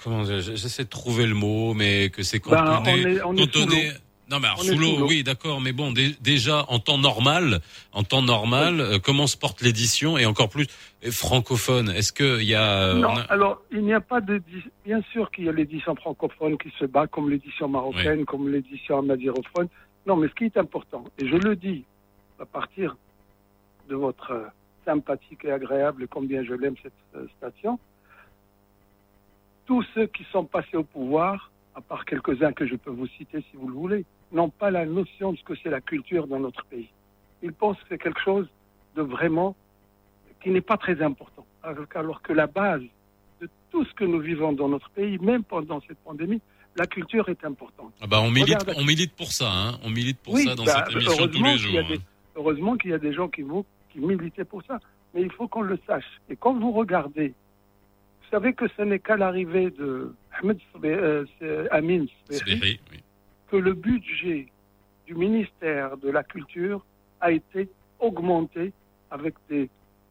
comment j'essaie de trouver le mot, mais que c'est Ben, cantonné... on est- on cantonné-. Non mais alors, sous l'eau, oui, d'accord, mais bon, dé- déjà en temps normal, en temps normal, euh, comment se porte l'édition et encore plus euh, francophone Est-ce que il y a, euh, non, a- alors il n'y a pas de. Bien sûr qu'il y a l'édition francophone qui se bat, comme l'édition marocaine, comme l'édition amadirophone. Non, mais ce qui est important, et je le dis à partir de votre sympathique et agréable, et combien je l'aime cette station, tous ceux qui sont passés au pouvoir, à part quelques-uns que je peux vous citer si vous le voulez, n'ont pas la notion de ce que c'est la culture dans notre pays. Ils pensent que c'est quelque chose de vraiment qui n'est pas très important. Alors, que la base de tout ce que nous vivons dans notre pays, même pendant cette pandémie, la culture est importante. Ah bah on milite, Regarde- on milite pour ça, hein. On milite pour Oui, ça dans bah, cette émission tous heureusement les qu'il jours. y a hein. des- heureusement qu'il y a des gens qui, vont, qui militaient pour ça. Mais il faut qu'on le sache. Et quand vous regardez, vous savez que ce n'est qu'à l'arrivée de Ahmed euh, Amin oui. que le budget du ministère de la Culture a été augmenté avec des,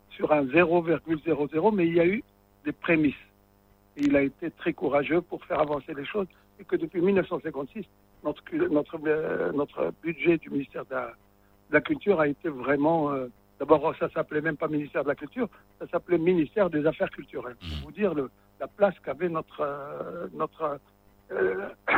sur un 0,00, mais il y a eu des prémices. Et il a été très courageux pour faire avancer les choses et que depuis 1956, notre, notre, euh, notre budget du ministère de la, de la Culture a été vraiment... euh, D'abord, ça s'appelait même pas ministère de la Culture, ça s'appelait ministère des Affaires culturelles. Mhm. Pour vous dire le, la place qu'avait notre, euh, notre, euh,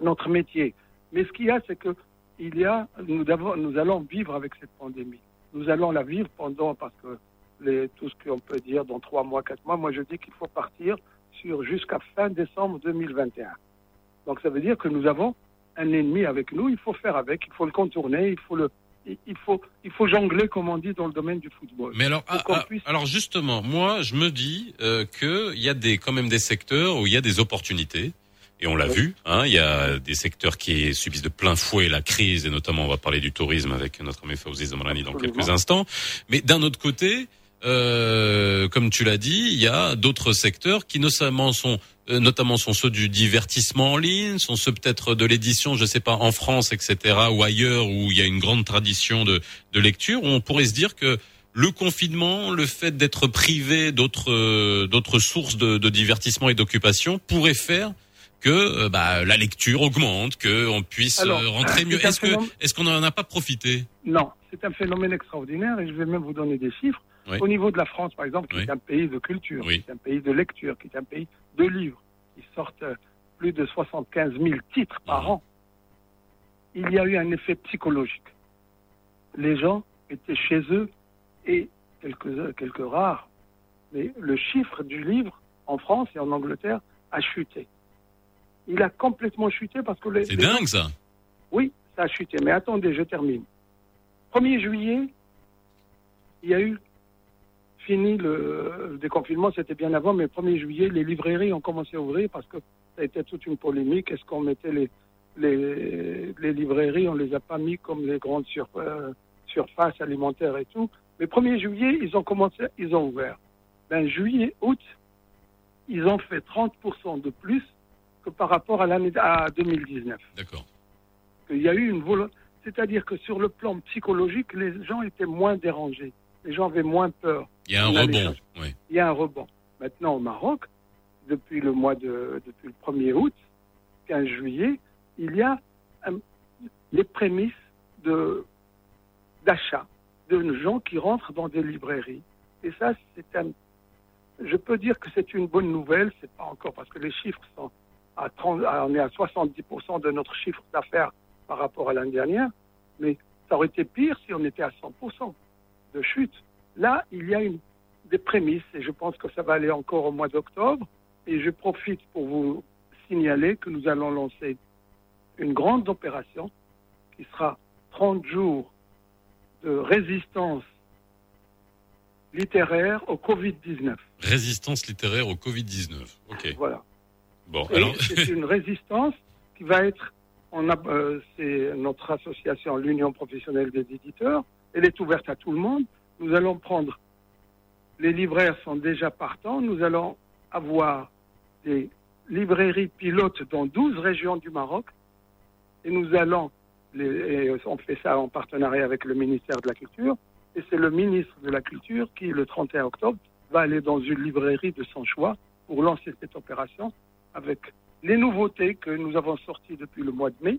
notre métier. Mais ce qu'il y a, c'est que il y a, nous, avons- nous allons vivre avec cette pandémie. Nous allons la vivre pendant, parce que les, tout ce qu'on peut dire dans trois mois, quatre mois, moi je dis qu'il faut partir sur jusqu'à fin décembre 2021. Donc ça veut dire que nous avons un ennemi avec nous, il faut faire avec, il faut le contourner, il faut le, il faut, il faut jongler, comme on dit dans le domaine du football. Mais alors, ah, ah, puisse- alors justement, moi, je me dis euh, que il y a des quand même des secteurs où il y a des opportunités. Et on l'a Oui. vu, hein, il y a des secteurs qui subissent de plein fouet la crise, et notamment on va parler du tourisme avec notre ami Fawzi Zamrani dans quelques instants. Mais d'un autre côté, euh, comme tu l'as dit, il y a d'autres secteurs qui notamment sont euh, notamment sont ceux du divertissement en ligne, sont ceux peut-être de l'édition, je sais pas, en France, etc., ou ailleurs où il y a une grande tradition de, de lecture, où on pourrait se dire que le confinement, le fait d'être privé d'autres euh, d'autres sources de, de divertissement et d'occupation pourrait faire que bah, la lecture augmente, que on puisse Alors, rentrer mieux. Est-ce que est-ce qu'on n'en a pas profité? Non, c'est un phénomène extraordinaire et je vais même vous donner des chiffres. Oui. Au niveau de la France, par exemple, qui Oui. est un pays de culture, Oui. qui est un pays de lecture, qui est un pays de livres, qui sortent euh, plus de 75 000 titres par Mhm. an, il y a eu un effet psychologique. Les gens étaient chez eux et quelques, quelques rares, mais le chiffre du livre en France et en Angleterre a chuté. Il a complètement chuté parce que les, C'est les dingue ça. oui, ça a chuté. Mais attendez, je termine. 1er juillet, il y a eu fini le, le déconfinement, c'était bien avant, mais 1er juillet, les librairies ont commencé à ouvrir parce que ça a été toute une polémique. Est-ce qu'on mettait les, les, les librairies, on les a pas mis comme les grandes sur, euh, surfaces alimentaires et tout. Mais 1er juillet, ils ont commencé, ils ont ouvert. Ben, juillet, août, ils ont fait 30% de plus que par rapport à l'année à 2019 D'accord. qu'il y a eu une volonté. C'est-à-dire que sur le plan psychologique, les gens étaient moins dérangés. Les gens avaient moins peur. Il y a un rebond. Oui. Il y a un rebond. Maintenant, au Maroc, depuis le mois de, depuis le 1er août, 15 juillet, il y a un- les prémices de, d'achat de gens qui rentrent dans des librairies. Et ça, c'est un, je peux dire que c'est une bonne nouvelle. C'est pas encore parce que les chiffres sont à 30, à- on est à 70% de notre chiffre d'affaires par rapport à l'année dernière. Mais ça aurait été pire si on était à 100% de chute. Là, il y a une, des prémices et je pense que ça va aller encore au mois d'octobre. Et je profite pour vous signaler que nous allons lancer une grande opération qui sera 30 jours de résistance littéraire au Covid-19. Résistance littéraire au Covid-19. Ok. Voilà. Bon, Et alors, c'est une résistance qui va être, on a, euh, c'est notre association, l'Union professionnelle des éditeurs. Elle est ouverte à tout le monde. Nous allons prendre, les libraires sont déjà partants. Nous allons avoir des librairies pilotes dans 12 régions du Maroc. Et nous allons, et on fait ça en partenariat avec le ministère de la Culture. Et c'est le ministre de la Culture qui, le 31 octobre, va aller dans une librairie de son choix pour lancer cette opération avec les nouveautés que nous avons sorties depuis le mois de mai,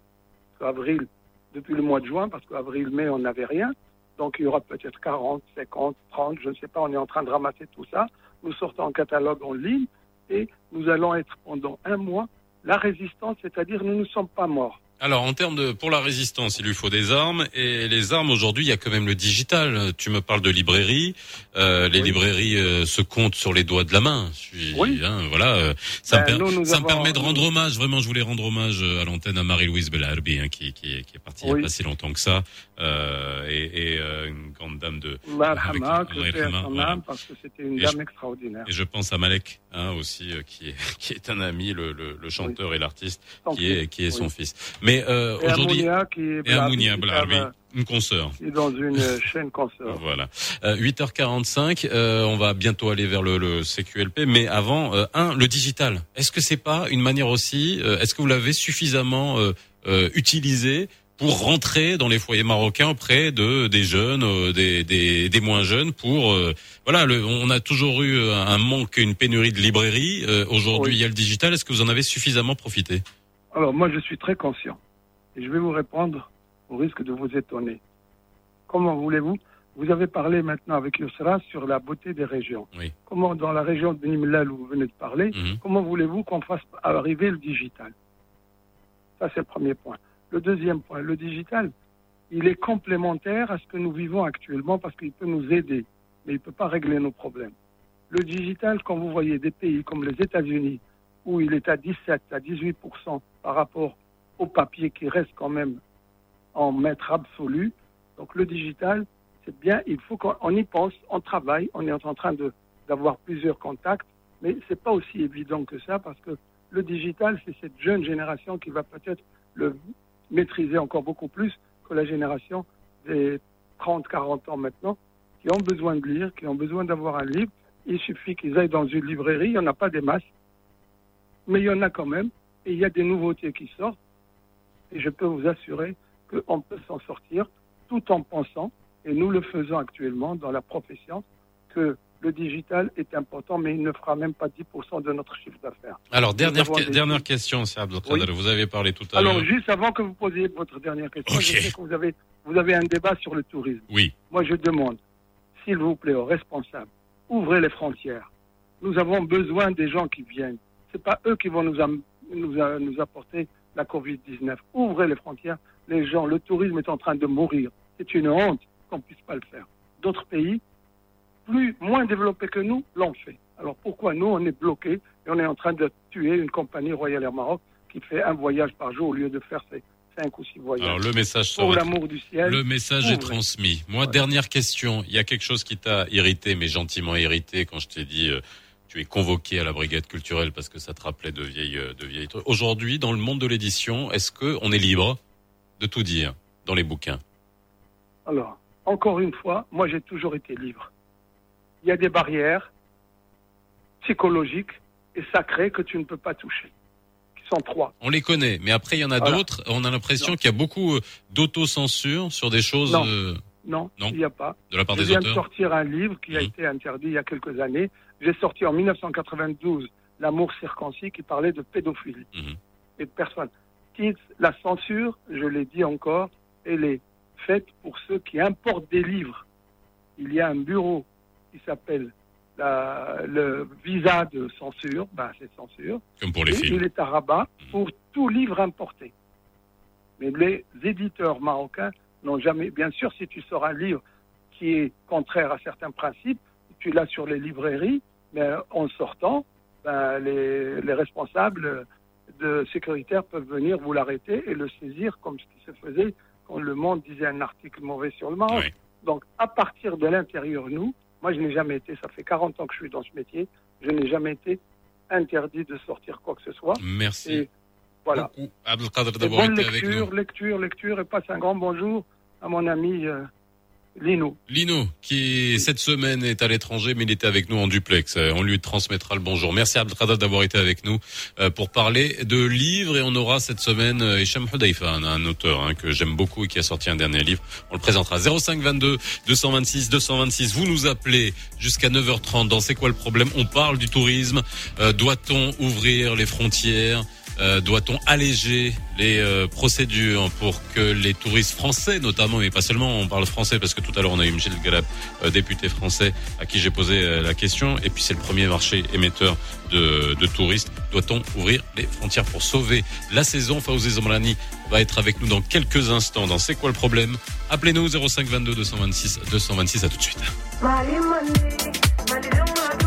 avril, depuis le mois de juin, parce qu'avril-mai, on n'avait rien. Donc il y aura peut-être 40, 50, 30, je ne sais pas, on est en train de ramasser tout ça. Nous sortons en catalogue en ligne et nous allons être pendant un mois la résistance, c'est-à-dire nous ne sommes pas morts. Alors en termes de pour la résistance, il lui faut des armes et les armes aujourd'hui, il y a quand même le digital. Tu me parles de librairie, euh, les Oui. librairies euh, se comptent sur les doigts de la main. Je suis, Oui. hein, voilà, euh, ça, Ben, me, per- nous, nous ça me permet de rendre hommage. Vraiment, je voulais rendre hommage euh, à l'antenne à Marie-Louise Bellarbi, hein, qui, qui, qui est partie il y Oui. a pas si longtemps que ça, euh, et, et, euh, une grande dame de. Marhama, Avec- Marhama, son voilà. parce que c'était une Et dame je- extraordinaire. Et je pense à Malek hein, aussi, qui, est, qui est un ami, le, le, le chanteur et l'artiste, qui est, qui est son fils. Mais euh, Et aujourd'hui, Amounia, qui est, et Amounia qui Bellarbi, est, une consoeur. est dans une euh, chaîne consort. Voilà. Euh, 8h45, euh, on va bientôt aller vers le, le CQLP, mais avant, euh, un, le digital. Est-ce que c'est pas une manière aussi euh, Est-ce que vous l'avez suffisamment euh, euh, utilisé pour rentrer dans les foyers marocains auprès de des jeunes, des, des, des moins jeunes, pour euh, voilà, le, on a toujours eu un manque, une pénurie de librairies. Euh, Aujourd'hui, Oui. il y a le digital. Est-ce que vous en avez suffisamment profité? Alors moi, je suis très conscient. Et je vais vous répondre au risque de vous étonner. Comment voulez-vous? Vous avez parlé maintenant avec Yousra sur la beauté des régions. Oui. Comment dans la région de Nimlal où vous venez de parler, Mhm. comment voulez-vous qu'on fasse arriver le digital? Ça, c'est le premier point. Le deuxième point, le digital, il est complémentaire à ce que nous vivons actuellement parce qu'il peut nous aider, mais il ne peut pas régler nos problèmes. Le digital, quand vous voyez des pays comme les États-Unis, où il est à 17, à 18 par rapport au papier qui reste quand même en maître absolu, donc le digital, c'est bien, il faut qu'on on y pense, on travaille, on est en train d'avoir plusieurs contacts, mais c'est pas aussi évident que ça parce que le digital, c'est cette jeune génération qui va peut-être le maîtriser encore beaucoup plus que la génération des 30, 40 ans maintenant, qui ont besoin de lire, qui ont besoin d'avoir un livre. Il suffit qu'ils aillent dans une librairie, il n'y en a pas des masses, mais il y en a quand même, et il y a des nouveautés qui sortent, et je peux vous assurer qu'on peut s'en sortir tout en pensant, et nous le faisons actuellement dans la profession, que le digital est important, mais il ne fera même pas 10% de notre chiffre d'affaires. Alors dernière que- dernière question, c'est. Oui. Vous avez parlé tout à l'heure. Alors, juste avant que vous posiez votre dernière question, je sais que vous avez, vous avez un débat sur le tourisme. Oui. Moi, je demande, s'il vous plaît, aux responsables, ouvrez les frontières. Nous avons besoin des gens qui viennent. C'est pas eux qui vont nous, nous, a- nous apporter la Covid-19. Ouvrez les frontières. Les gens, le tourisme est en train de mourir. C'est une honte qu'on puisse pas le faire. D'autres pays, plus, moins développés que nous, l'ont fait. Alors pourquoi nous, on est bloqués et on est en train de tuer une compagnie Royal Air Maroc qui fait un voyage par jour au lieu de faire ses cinq ou six voyages. Alors le message Pour l'amour du ciel. Le message est transmis. Moi, dernière question. Il y a quelque chose qui t'a irrité, mais gentiment irrité, quand je t'ai dit euh, tu es convoqué à la brigade culturelle parce que ça te rappelait de vieilles, euh, de vieilles trucs. Aujourd'hui, dans le monde de l'édition, est-ce que on est libre de tout dire dans les bouquins? Alors, encore une fois, moi j'ai toujours été libre. Il y a des barrières psychologiques et sacrées que tu ne peux pas toucher, qui sont trois. On les connaît, mais après il y en a Voilà. d'autres. On a l'impression qu'il y a beaucoup euh, d'autocensure sur des choses Non. euh, Non, Non. il n'y a pas. de la part Je des viens de sortir un livre qui a Mhm. été interdit il y a quelques années. J'ai sorti en 1992 L'amour circoncis qui parlait de pédophilie Mhm. et de personnes. La censure, je l'ai dit encore, elle est faite pour ceux qui importent des livres. Il y a un bureau qui s'appelle la- le visa de censure, ben c'est censure, Comme pour les et films. il est à rabat pour tout livre importé. Mais les éditeurs marocains n'ont jamais. Bien sûr, si tu sors un livre qui est contraire à certains principes, tu l'as sur les librairies, mais en sortant, ben, les, les responsables de sécuritaires peuvent venir vous l'arrêter et le saisir comme ce qui se faisait quand Le Monde disait un article mauvais sur le Maroc. Oui. Donc, à partir de l'intérieur, nous, moi, je n'ai jamais été, ça fait 40 ans que je suis dans ce métier, je n'ai jamais été interdit de sortir quoi que ce soit. Merci. Et voilà. Abdelkader, d'avoir avec nous. lecture, lecture, lecture, et passe un grand bonjour à mon ami euh, Lino. Lino, qui cette semaine est à l'étranger, mais il était avec nous en duplex. Euh, On lui transmettra le bonjour. Merci Abdelkader d'avoir été avec nous euh, pour parler de livres. Et on aura cette semaine euh, Hicham Hudaifa, un, auteur hein, que j'aime beaucoup et qui a sorti un dernier livre. On le présentera 05 22 226 226. Vous nous appelez jusqu'à 9h30. Dans C'est quoi le problème? On parle du tourisme. Doit-on ouvrir les frontières? Euh, Doit-on alléger les euh, procédures pour que les touristes français, notamment, mais pas seulement, on parle français parce que tout à l'heure on a eu Michel Galap, euh, député français, à qui j'ai posé la question. Et puis c'est le premier marché émetteur de, de touristes. Doit-on ouvrir les frontières pour sauver la saison? Fawzi Zomrani va être avec nous dans quelques instants. Dans C'est quoi le problème? Appelez-nous 05 22 226 226. À tout de suite. «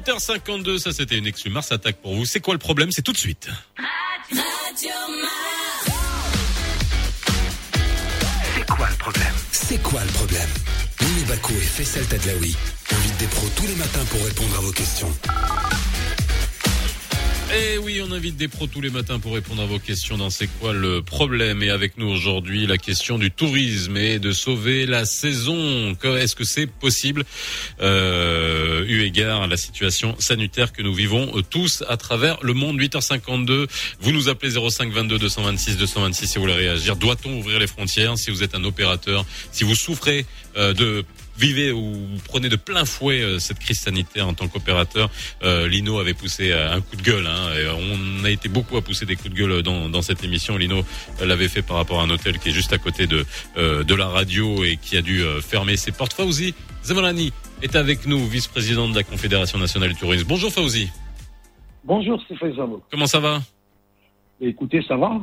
8h52, ça c'était une exclu Mars attaque pour vous. C'est quoi le problème? C'est tout de suite. C'est quoi le problème? C'est quoi le problème? Lino Baco et Faisal Tadlaoui invitent des pros tous les matins pour répondre à vos questions. Eh oui, on invite des pros tous les matins pour répondre à vos questions dans C'est quoi le problème? Et avec nous aujourd'hui, la question du tourisme et de sauver la saison. Est-ce que c'est possible? Euh, Eu égard à la situation sanitaire que nous vivons euh, tous à travers le monde. 8h52, vous nous appelez 05 22 226 226 si vous voulez réagir. Doit-on ouvrir les frontières si vous êtes un opérateur Si vous souffrez euh, de vivez ou prenez de plein fouet euh, cette crise sanitaire en tant qu'opérateur? Euh, Lino avait poussé un coup de gueule. Hein, et on a été beaucoup à pousser des coups de gueule dans, dans cette émission. Lino l'avait fait par rapport à un hôtel qui est juste à côté de euh, de la radio et qui a dû fermer ses portes. Fauzi Zemalani est avec nous, vice-président de la Confédération nationale du tourisme. Bonjour Fauzi. Bonjour, Faisal. Comment ça va? Écoutez, ça va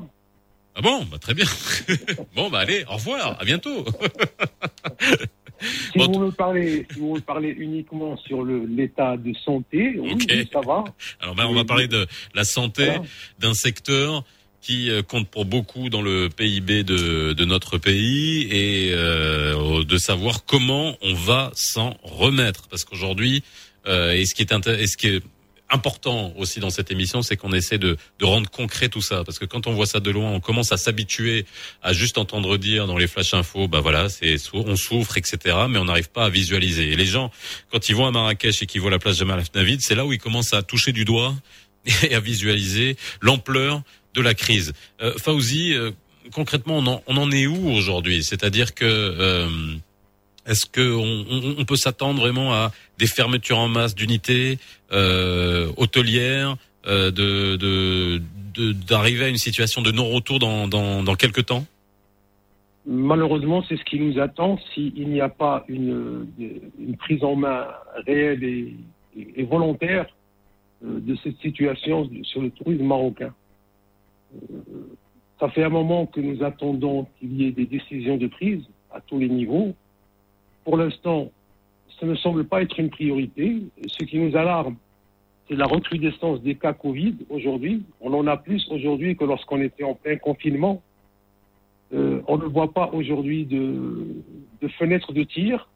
Ah bon, bah très bien. bon, bah allez, au revoir, à bientôt. Si vous me parlez, si vous me parlez uniquement sur l'état de santé, oui, ça va. Alors ben, on va parler de la santé Voilà. d'un secteur qui euh, compte pour beaucoup dans le PIB de, de notre pays et euh, de savoir comment on va s'en remettre. Parce qu'aujourd'hui, euh, et ce qui est et ce qui est important aussi dans cette émission, c'est qu'on essaie de, de rendre concret tout ça. Parce que quand on voit ça de loin, on commence à s'habituer à juste entendre dire dans les flash infos, bah voilà, c'est on souffre, etc. Mais on n'arrive pas à visualiser. Et les gens, quand ils vont à Marrakech et qu'ils voient la place Jamal Navid, c'est là où ils commencent à toucher du doigt et à visualiser l'ampleur de la crise. Euh, Fauzi, euh, concrètement, on en, est où aujourd'hui? C'est-à-dire que euh, est-ce que on, peut s'attendre vraiment à des fermetures en masse d'unités euh, hôtelières, de d'arriver à une situation de non-retour dans, dans, quelques temps? Malheureusement, c'est ce qui nous attend s'il n'y a pas une, prise en main réelle et, volontaire de cette situation sur le tourisme marocain. Ça fait un moment que nous attendons qu'il y ait des décisions de prise à tous les niveaux. Pour l'instant, ça ne semble pas être une priorité. Ce qui nous alarme, c'est la recrudescence des cas Covid aujourd'hui. On en a plus aujourd'hui que lorsqu'on était en plein confinement. Euh, on ne voit pas aujourd'hui de, de fenêtre de tir,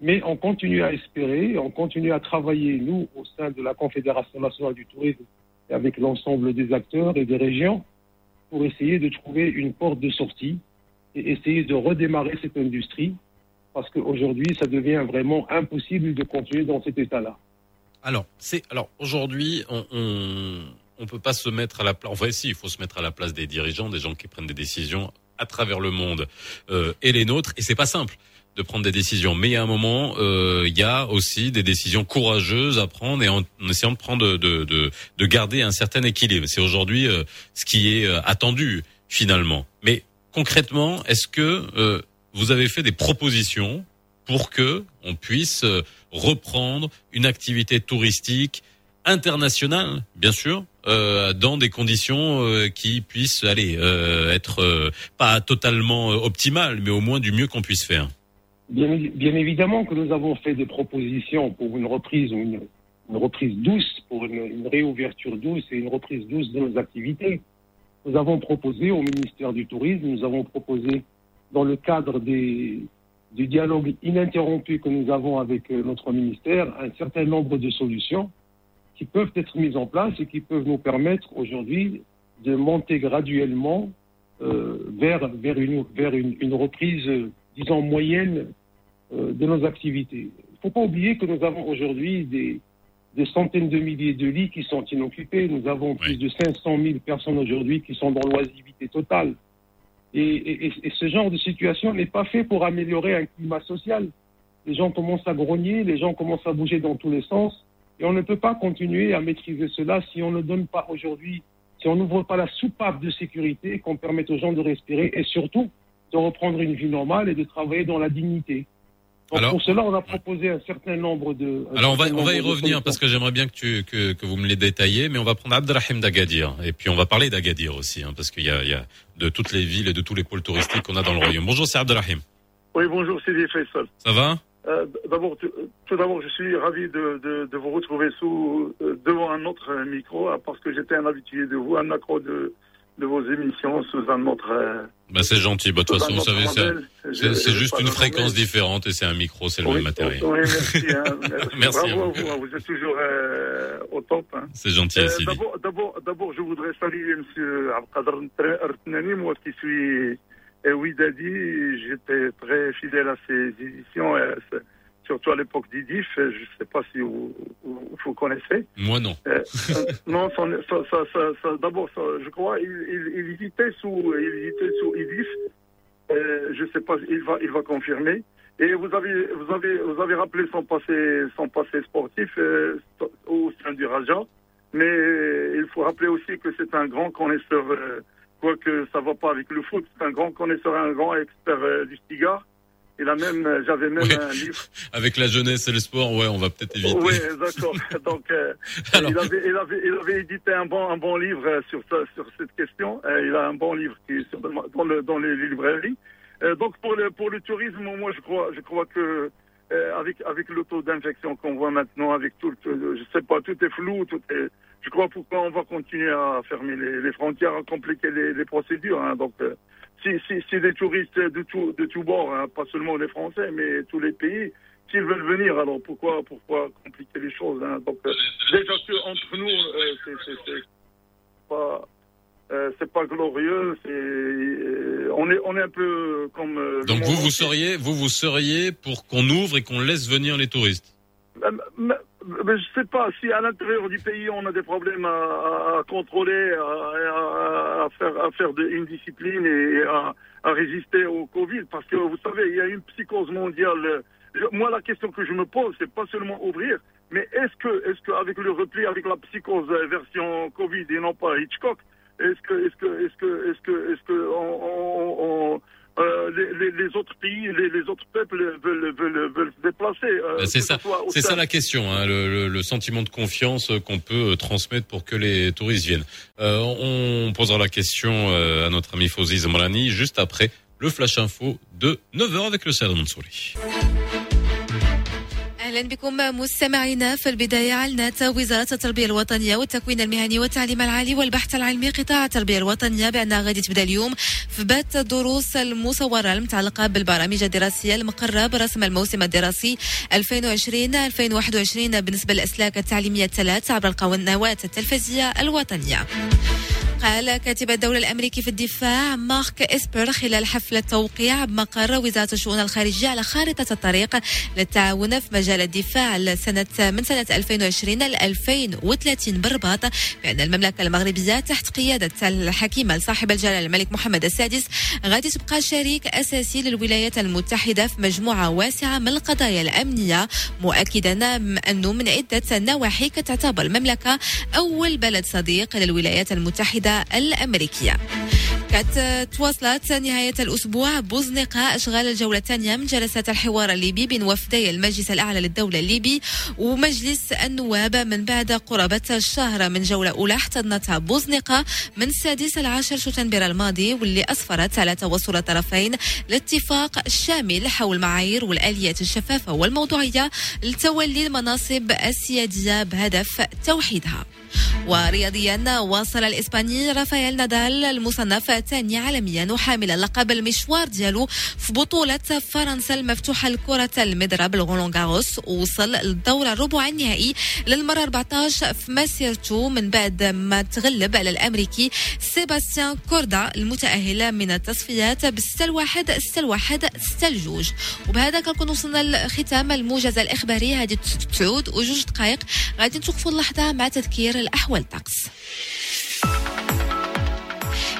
mais on continue à espérer, on continue à travailler, nous, au sein de la Confédération nationale du tourisme, avec l'ensemble des acteurs et des régions, pour essayer de trouver une porte de sortie et essayer de redémarrer cette industrie, parce qu'aujourd'hui, ça devient vraiment impossible de continuer dans cet état-là. Alors, c'est alors aujourd'hui, on, on peut pas se mettre à la place. Enfin, si, il faut se mettre à la place des dirigeants, des gens qui prennent des décisions à travers le monde euh, et les nôtres. Et c'est pas simple de prendre des décisions, mais a un moment, euh, il y a aussi des décisions courageuses à prendre et en, essayant de prendre de, de, de, de garder un certain équilibre. C'est aujourd'hui euh, ce qui est euh, attendu finalement. Mais concrètement, est-ce que euh, vous avez fait des propositions pour que on puisse reprendre une activité touristique internationale, bien sûr, euh, dans des conditions euh, qui puissent aller euh, être pas totalement optimales, mais au moins du mieux qu'on puisse faire? Bien, évidemment que nous avons fait des propositions pour une reprise une, reprise douce, pour une, réouverture douce et une reprise douce de nos activités. Nous avons proposé au ministère du Tourisme, nous avons proposé dans le cadre du dialogue ininterrompu que nous avons avec euh, notre ministère un certain nombre de solutions qui peuvent être mises en place et qui peuvent nous permettre aujourd'hui de monter graduellement euh, vers, vers, une, vers une, reprise, euh, disons, moyenne de nos activités. Il ne faut pas oublier que nous avons aujourd'hui des, des centaines de milliers de lits qui sont inoccupés. Nous avons plus de 500 000 personnes aujourd'hui qui sont dans l'oisiveté totale. Et- et ce genre de situation n'est pas fait pour améliorer un climat social. Les gens commencent à grogner, les gens commencent à bouger dans tous les sens. Et on ne peut pas continuer à maîtriser cela si on ne donne pas aujourd'hui, si on n'ouvre pas la soupape de sécurité, qu'on permette aux gens de respirer et surtout de reprendre une vie normale et de travailler dans la dignité. Donc Alors- pour cela, on a proposé un certain nombre de. Alors on va on va y revenir parce que j'aimerais bien que tu que, que vous me les détaillez, mais on va prendre Abdelrahim d'Agadir et puis on va parler d'Agadir aussi hein, parce qu'il y a, il y a de toutes les villes et de tous les pôles touristiques qu'on a dans le royaume. Bonjour, c'est Abdelrahim. Oui, bonjour, c'est Faisal. Ça va? Euh, d'abord, tout, tout d'abord, je suis ravi de, de, de vous retrouver sous, euh, devant un autre micro, euh, parce que j'étais un habitué de vous, un accro de, de vos émissions sous un autre. euh, Bah c'est gentil. Bah, de toute façon, vous savez, c'est juste une fréquence différente et c'est un micro, c'est le Oui, même matériel. Oui, merci. hein, merci. Bravo vous. à vous. Vous êtes toujours euh, au top. hein. C'est gentil, Euh. D'abord, je voudrais saluer M. Abdelkader Artnani, moi qui suis euh, Ouidadi. J'étais très fidèle à ses éditions, surtout à l'époque d'Idif. Je ne sais pas si vous, vous, vous connaissez. Moi non. Euh, euh, non, ça, ça, ça, ça- ça- d'abord, je crois, il, il, il hésitait sous, il hésitait sous Idif. Euh, je sais pas, il va, il va confirmer. Et vous avez, vous avez, vous avez rappelé son passé, son passé sportif euh, au sein du Raja. Mais il faut rappeler aussi que c'est un grand connaisseur, quoique ça va pas avec le foot, c'est un grand connaisseur, un grand expert du cigare. Il a même, euh, j'avais même Ouais. un livre. Avec la jeunesse et le sport, ouais, on va peut-être éviter. Oui, d'accord. Donc, euh, Alors- il, avait, il, avait, il avait édité un bon, un bon livre euh, sur, sur cette question. Euh, il a un bon livre qui est sur- dans, le, dans les librairies. Euh, donc, pour le, pour le tourisme, moi, je crois, je crois que avec, avec le taux d'infection qu'on voit maintenant, avec tout, le- je sais pas, tout est flou, tout est. Je crois pourquoi on va continuer à fermer les, les frontières, à compliquer les, les procédures. hein. Donc, si des touristes de tout, de tout bord, hein, pas seulement les Français, mais tous les pays, s'ils veulent venir, alors pourquoi, pourquoi compliquer les choses hein? Donc, euh, déjà que entre nous, euh, c'est, c'est, c'est pas, euh, c'est pas glorieux. C'est, euh, on est, on est un peu comme. euh, Donc vous, vous seriez, vous, vous seriez pour qu'on ouvre et qu'on laisse venir les touristes? Mais je sais pas si à l'intérieur du pays on a des problèmes à, à- contrôler, à, à- faire, à faire une discipline et à, à résister au Covid, parce que vous savez, il y a une psychose mondiale. Moi, la question que je me pose, c'est pas seulement ouvrir, mais est-ce que, est-ce que avec le repli, avec la psychose version Covid et non pas Hitchcock, est-ce que, est-ce que, est-ce que, est-ce que, est-ce que on, on- on- euh, les, les- les autres pays, les, les autres peuples veulent, veulent, veulent se déplacer. euh, Ben, c'est ça, c'est la question, hein, le, sentiment de confiance qu'on peut euh, transmettre pour que les touristes viennent. Euh, on posera la question à notre ami Fauzi Zamrani juste après le flash info de 9h avec le Sadr Mansouri. أهلا بكم مستمعينا في البداية اعلنت وزارة التربية الوطنية والتكوين المهني والتعليم العالي والبحث العلمي قطاع التربية الوطنية بانها غادي تبدأ اليوم في بات الدروس المصورة المتعلقة بالبرامج الدراسية المقره برسم الموسم الدراسي 2020 2021 بالنسبة للأسلاك التعليمية الثلاث عبر القنوات التلفزيونيه الوطنية. قال كاتب الدولة الأمريكي في الدفاع مارك إسبر خلال حفلة توقيع بمقر وزارة الشؤون الخارجية على خارطة الطريق للتعاون في مجال الدفاع لسنة من سنة 2020 ل 2030 بالرباط بأن المملكة المغربية تحت قيادة الحكيمة صاحب الجلالة الملك محمد السادس غادي تبقى شريك أساسي للولايات المتحدة في مجموعة واسعة من القضايا الأمنية مؤكدا أنه من عدة نواحي كتعتبر المملكة أول بلد صديق للولايات المتحدة الأمريكية. كانت تواصلت نهاية الأسبوع بوزنقة أشغال الجولة الثانية من جلسات الحوار الليبي بين وفدي المجلس الأعلى للدولة الليبي ومجلس النواب من بعد قرابة الشهر من جولة أولى احتضنتها بوزنقة من السادس العاشر شتنبر الماضي واللي أسفرت على توصل الطرفين لاتفاق شامل حول معايير والآليات الشفافة والموضوعية لتولي المناصب السيادية بهدف توحيدها. ورياضيا واصل الإسباني رافائيل نادال المصنف الثاني عالميا وحامل لقب المشوار ديالو في بطولة فرنسا المفتوحة لكرة المضرب الغولون غاروس. وصل للدور الربع النهائي للمرة 14 في مسيرته من بعد ما تغلب على الأمريكي سيباستيان كوردا المتأهل من التصفيات بالستة الواحد ستة الواحد ستة الجوج وبهذا كنكون وصلنا لختام الموجز الإخباري. هذه تعود وجوج دقائق. غادي نتوقفوا اللحظة مع تذكير الأحوال طقس.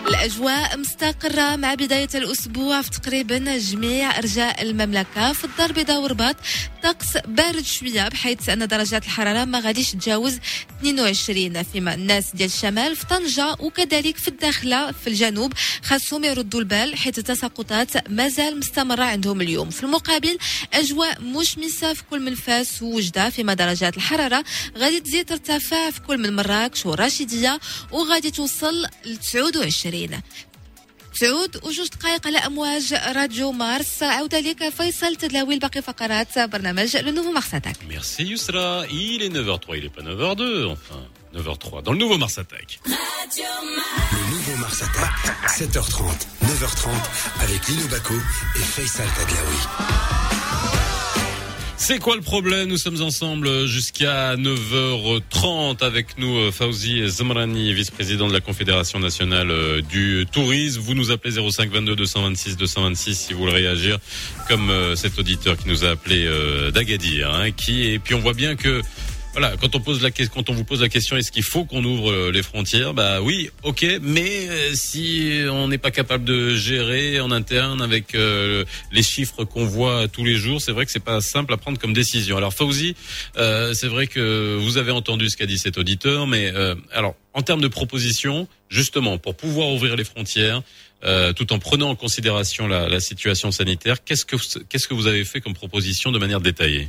الأجواء مستقرة مع بداية الأسبوع في تقريبا جميع أرجاء المملكة. في الدار البيضاء ورباط طقس بارد شوية بحيث أن درجات الحرارة ما غاديش تجاوز 22 فيما الناس ديال الشمال في طنجة وكذلك في الداخلة في الجنوب. خاصهم يردوا البال حيث التساقطات مازال مستمرة عندهم اليوم. في المقابل أجواء مشمسة في كل من فاس ووجدة فيما درجات الحرارة غادي تزيد ترتفع في كل من مراكش ورشيدية وغادي توصل ل 29 تعود وجوج دقائق على امواج راديو مارس عوده لك فيصل تدلاوي باقي فقرات برنامج لو نوفو مارس اتاك Merci Yousra. Il est 9h03, il est pas 9h02, enfin 9h03 dans le nouveau Mars Attack. Le nouveau Mars Attack, 7h30, 9h30, avec Lino Baco et Faisal Tadlaoui. C'est quoi le problème? Nous sommes ensemble jusqu'à 9h30 avec nous euh, Fauzi Zamrani, vice-président de la Confédération nationale euh, du tourisme. Vous nous appelez 05 22 226 226 si vous voulez réagir, comme euh, cet auditeur qui nous a appelé d'Agadir, hein, qui et puis on voit bien que Voilà, quand on pose la quand on vous pose la question, est-ce qu'il faut qu'on ouvre euh, les frontières Bah oui, ok, mais euh, si on n'est pas capable de gérer en interne avec euh, les chiffres qu'on voit tous les jours, c'est vrai que c'est pas simple à prendre comme décision. Alors Fauzi, euh, c'est vrai que vous avez entendu ce qu'a dit cet auditeur, mais euh, alors en termes de propositions, justement, pour pouvoir ouvrir les frontières, euh, tout en prenant en considération la, la situation sanitaire, qu'est-ce que qu'est-ce que vous avez fait comme proposition de manière détaillée?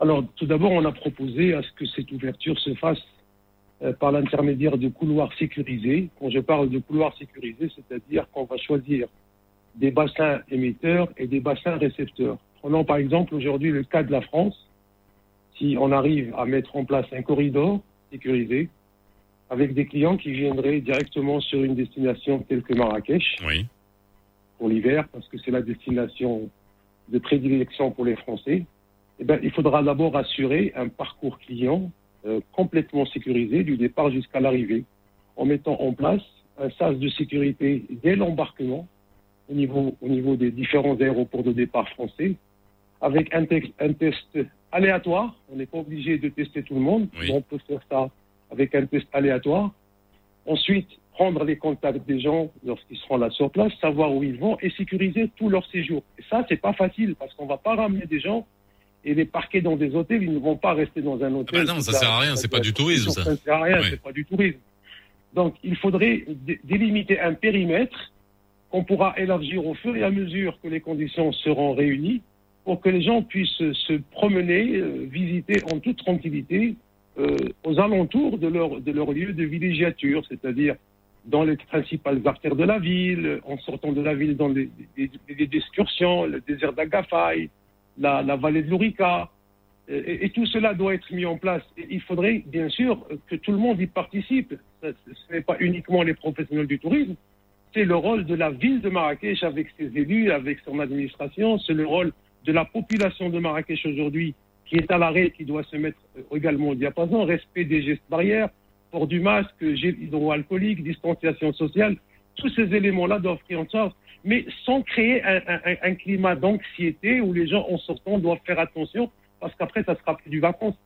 Alors, tout d'abord, on a proposé à ce que cette ouverture se fasse euh, par l'intermédiaire de couloirs sécurisés. Quand je parle de couloirs sécurisés, c'est-à-dire qu'on va choisir des bassins émetteurs et des bassins récepteurs. Prenons par exemple aujourd'hui le cas de la France. Si on arrive à mettre en place un corridor sécurisé avec des clients qui viendraient directement sur une destination telle que Marrakech Oui. pour l'hiver, parce que c'est la destination de prédilection pour les Français, eh ben, il faudra d'abord assurer un parcours client euh, complètement sécurisé du départ jusqu'à l'arrivée, en mettant en place un sas de sécurité dès l'embarquement au niveau, au niveau des différents aéroports de départ français, avec un, te- un test aléatoire. On n'est pas obligé de tester tout le monde, Oui. mais on peut faire ça avec un test aléatoire. Ensuite, prendre les contacts des gens lorsqu'ils seront là sur place, savoir où ils vont et sécuriser tout leur séjour. Et ça, c'est pas facile parce qu'on va pas ramener des gens et les parquer dans des hôtels. Ils ne vont pas rester dans un hôtel. Ah bah non, ça toute sert à rien, c'est pas du tourisme, ça. Ça ne sert à rien, Ouais. c'est pas du tourisme. Donc, il faudrait dé- délimiter un périmètre qu'on pourra élargir au fur et à mesure que les conditions seront réunies pour que les gens puissent se promener, euh, visiter en toute tranquillité euh, aux alentours de leur, de leur lieu de villégiature, c'est-à-dire dans les principales artères de la ville, en sortant de la ville dans des, des, des- des excursions, le désert d'Agafay, la, vallée de l'Ourika. Euh, Et, tout cela doit être mis en place. Il faudrait, bien sûr, que tout le monde y participe. Ce n'est pas uniquement les professionnels du tourisme, c'est le rôle de la ville de Marrakech avec ses élus, avec son administration, c'est le rôle de la population de Marrakech aujourd'hui qui est à l'arrêt, qui doit se mettre euh, également au diapason, respect des gestes barrières, port du masque, gel hydroalcoolique, distanciation sociale, tous ces éléments-là doivent pris en charge, mais sans créer un, climat d'anxiété où les gens en sortant doivent faire attention parce qu'après ça sera plus du vacances.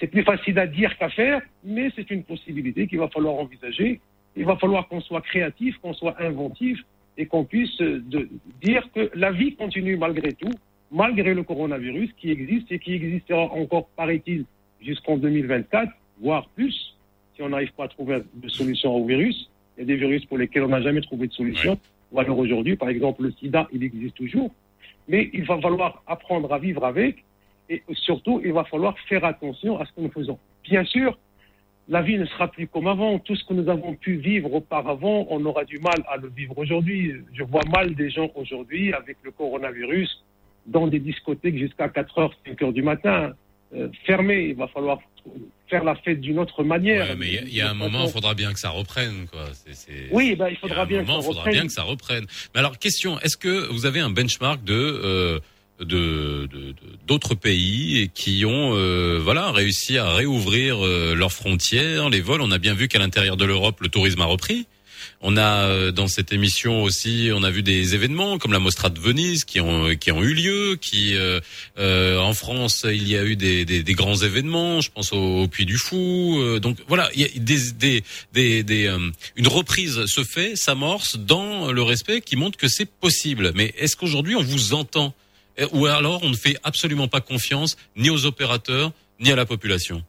C'est plus facile à dire qu'à faire, mais c'est une possibilité qu'il va falloir envisager. Il va falloir qu'on soit créatif, qu'on soit inventif et qu'on puisse euh, dire que la vie continue malgré tout, malgré le coronavirus qui existe et qui existera encore, paraît-il, jusqu'en 2024, voire plus, si on n'arrive pas à trouver de solution au virus. Il y a des virus pour lesquels on n'a jamais trouvé de solution. Ou alors aujourd'hui, par exemple, le sida, il existe toujours. Mais il va falloir apprendre à vivre avec et surtout, il va falloir faire attention à ce que nous faisons. Bien sûr, la vie ne sera plus comme avant. Tout ce que nous avons pu vivre auparavant, on aura du mal à le vivre aujourd'hui. Je vois mal des gens aujourd'hui avec le coronavirus dans des discothèques jusqu'à 4 heures, 5 heures du matin, euh, fermées. Il va falloir faire la fête d'une autre manière. Ouais, mais il y a- il y, a un moment, il faudra bien que ça reprenne, quoi. Oui, ben, il il y a faudra un bien moment, que ça faudra reprenne. bien que ça reprenne. Mais alors, question, est-ce que vous avez un benchmark de euh, de d'autres pays qui ont euh, voilà réussi à réouvrir euh, leurs frontières, les vols? On a bien vu qu'à l'intérieur de l'Europe, le tourisme a repris. On a euh, dans cette émission aussi, on a vu des événements comme la Mostra de Venise qui ont qui ont eu lieu, qui euh, euh, en France il y a eu des, des, des grands événements, je pense au, au Puy du Fou. euh, donc voilà, il y a des des des, des euh, une reprise se fait, s'amorce dans le respect qui montre que c'est possible. Mais est-ce qu'aujourd'hui on vous entend? Ou alors on ne fait absolument pas confiance ni aux opérateurs ni à la population?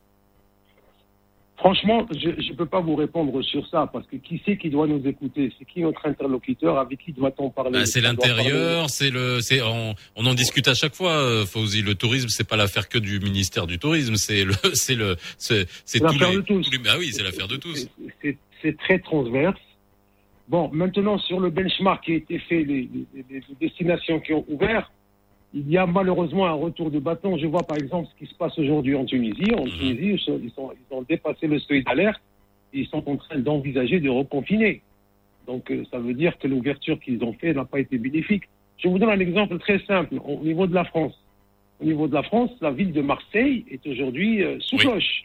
Franchement, je ne peux pas vous répondre sur ça parce que qui c'est qui doit nous écouter? C'est qui notre interlocuteur? Avec qui doit-on parler? Bah, c'est l'intérieur, c'est le, c'est on, on en discute à chaque fois. euh, Fauzi, le tourisme, c'est pas l'affaire que du ministère du tourisme, c'est le, c'est le, c'est, c'est l'affaire de tous. les- bah oui, c'est l'affaire de tous. C'est- très transverse. Bon, maintenant, sur le benchmark qui a été fait, les- les- les destinations qui ont ouvert, il y a malheureusement un retour de bâton. Je vois par exemple ce qui se passe aujourd'hui en Tunisie. En Tunisie, ils, sont- ont dépassé le seuil d'alerte et ils sont en train d'envisager de reconfiner. Donc, euh, ça veut dire que l'ouverture qu'ils ont fait n'a pas été bénéfique. Je vous donne un exemple très simple au niveau de la France. Au niveau de la France, la ville de Marseille est aujourd'hui euh, sous cloche.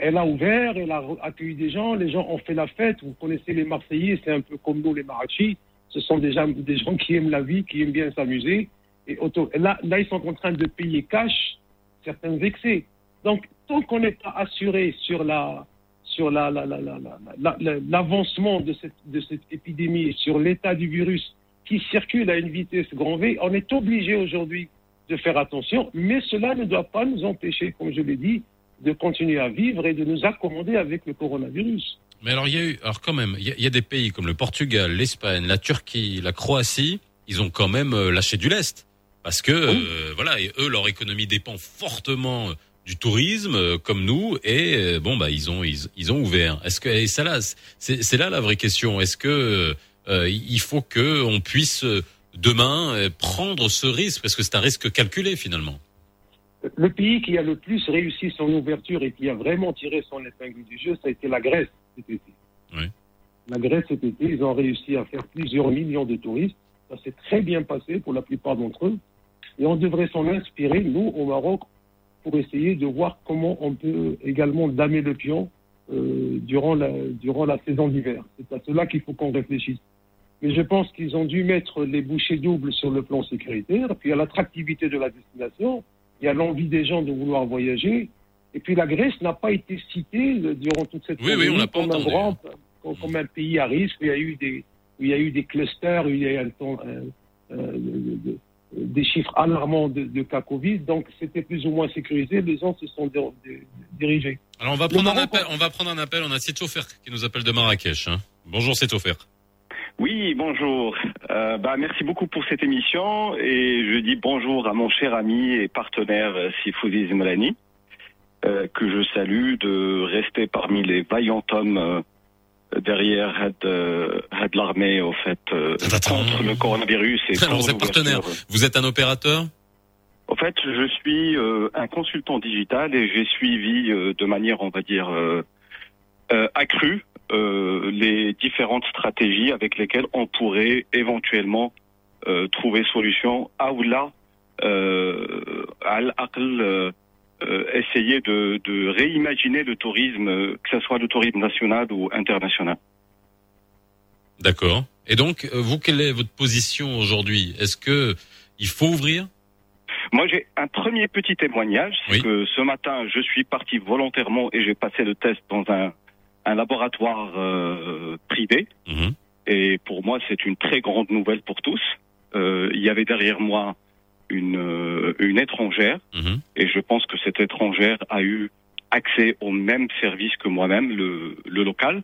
Elle a ouvert, elle a accueilli des gens, les gens ont fait la fête. Vous connaissez les Marseillais, c'est un peu comme nous les Marachis. Ce sont des gens, des gens qui aiment la vie, qui aiment bien s'amuser. Et et là, ils sont en train de payer cash certains excès. Donc, tant qu'on n'est pas assuré sur la sur la, la- la- la- la- la- la- l'avancement de cette, épidémie, sur l'état du virus qui circule à une vitesse grand V, on est obligé aujourd'hui de faire attention, mais cela ne doit pas nous empêcher, comme je l'ai dit, de continuer à vivre et de nous accommoder avec le coronavirus. Mais alors il y a eu, alors quand même, il y a, il y a des pays comme le Portugal, l'Espagne, la Turquie, la Croatie, ils ont quand même euh, lâché du lest parce que euh, voilà, et eux leur économie dépend fortement euh, du tourisme euh, comme nous et euh, bon bah ils ont ils, ils ont ouvert. Est-ce que et ça là c'est là la vraie question. Est-ce que il faut que on puisse demain prendre ce risque? Parce que c'est un risque calculé finalement. Le pays qui a le plus réussi son ouverture et qui a vraiment tiré son épingle du jeu, ça a été la Grèce cet été. Oui. La Grèce cet été, ils ont réussi à faire plusieurs millions de touristes. Ça s'est très bien passé pour la plupart d'entre eux. Et on devrait s'en inspirer, nous, au Maroc, pour essayer de voir comment on peut également damer le pion euh, durant, la, durant la saison d'hiver. C'est à cela qu'il faut qu'on réfléchisse. Mais je pense qu'ils ont dû mettre les bouchées doubles sur le plan sécuritaire, puis il y a l'attractivité de la destination, il y a l'envie des gens de vouloir voyager, et puis la Grèce n'a pas été citée euh, durant toute cette Oui, oui, on pas comme, un grand, comme, un pays à risque, il y a eu des, où il y a eu des clusters, où il y a eu un temps, un- euh, de- de- des chiffres alarmants de, de cas Covid, donc c'était plus ou moins sécurisé, les gens se sont dirigés. Alors on va prendre un appel. On va prendre un appel. On a Setofer qui nous appelle de Marrakech. hein. Bonjour Setofer. Oui, bonjour. Euh, bah, merci beaucoup pour cette émission et je dis bonjour à mon cher ami et partenaire euh, Sifoudi Zmlani, euh, que je salue de rester parmi les vaillants hommes euh, derrière Had, euh, Had l'armée au fait euh, contre le coronavirus et Alors vous êtes partenaire. Vous êtes un opérateur? En fait, je suis euh, un consultant digital et j'ai suivi euh, de manière, on va dire, accrue euh, les différentes stratégies avec lesquelles on pourrait éventuellement euh, trouver solution à ou là, euh, à l'aql, euh, essayer de, de réimaginer le tourisme, euh, que ce soit le tourisme national ou international. D'accord. Et donc euh, vous, quelle est votre position aujourd'hui? Est-ce que il faut ouvrir? Moi, j'ai un premier petit témoignage, c'est que ce matin, je suis parti volontairement et j'ai passé le test dans un, un laboratoire euh, privé. Mhm. Et pour moi, c'est une très grande nouvelle pour tous. Il y avait derrière moi une, euh, une étrangère, Mhm. et je pense que cette étrangère a eu accès au même service que moi-même, le, le local.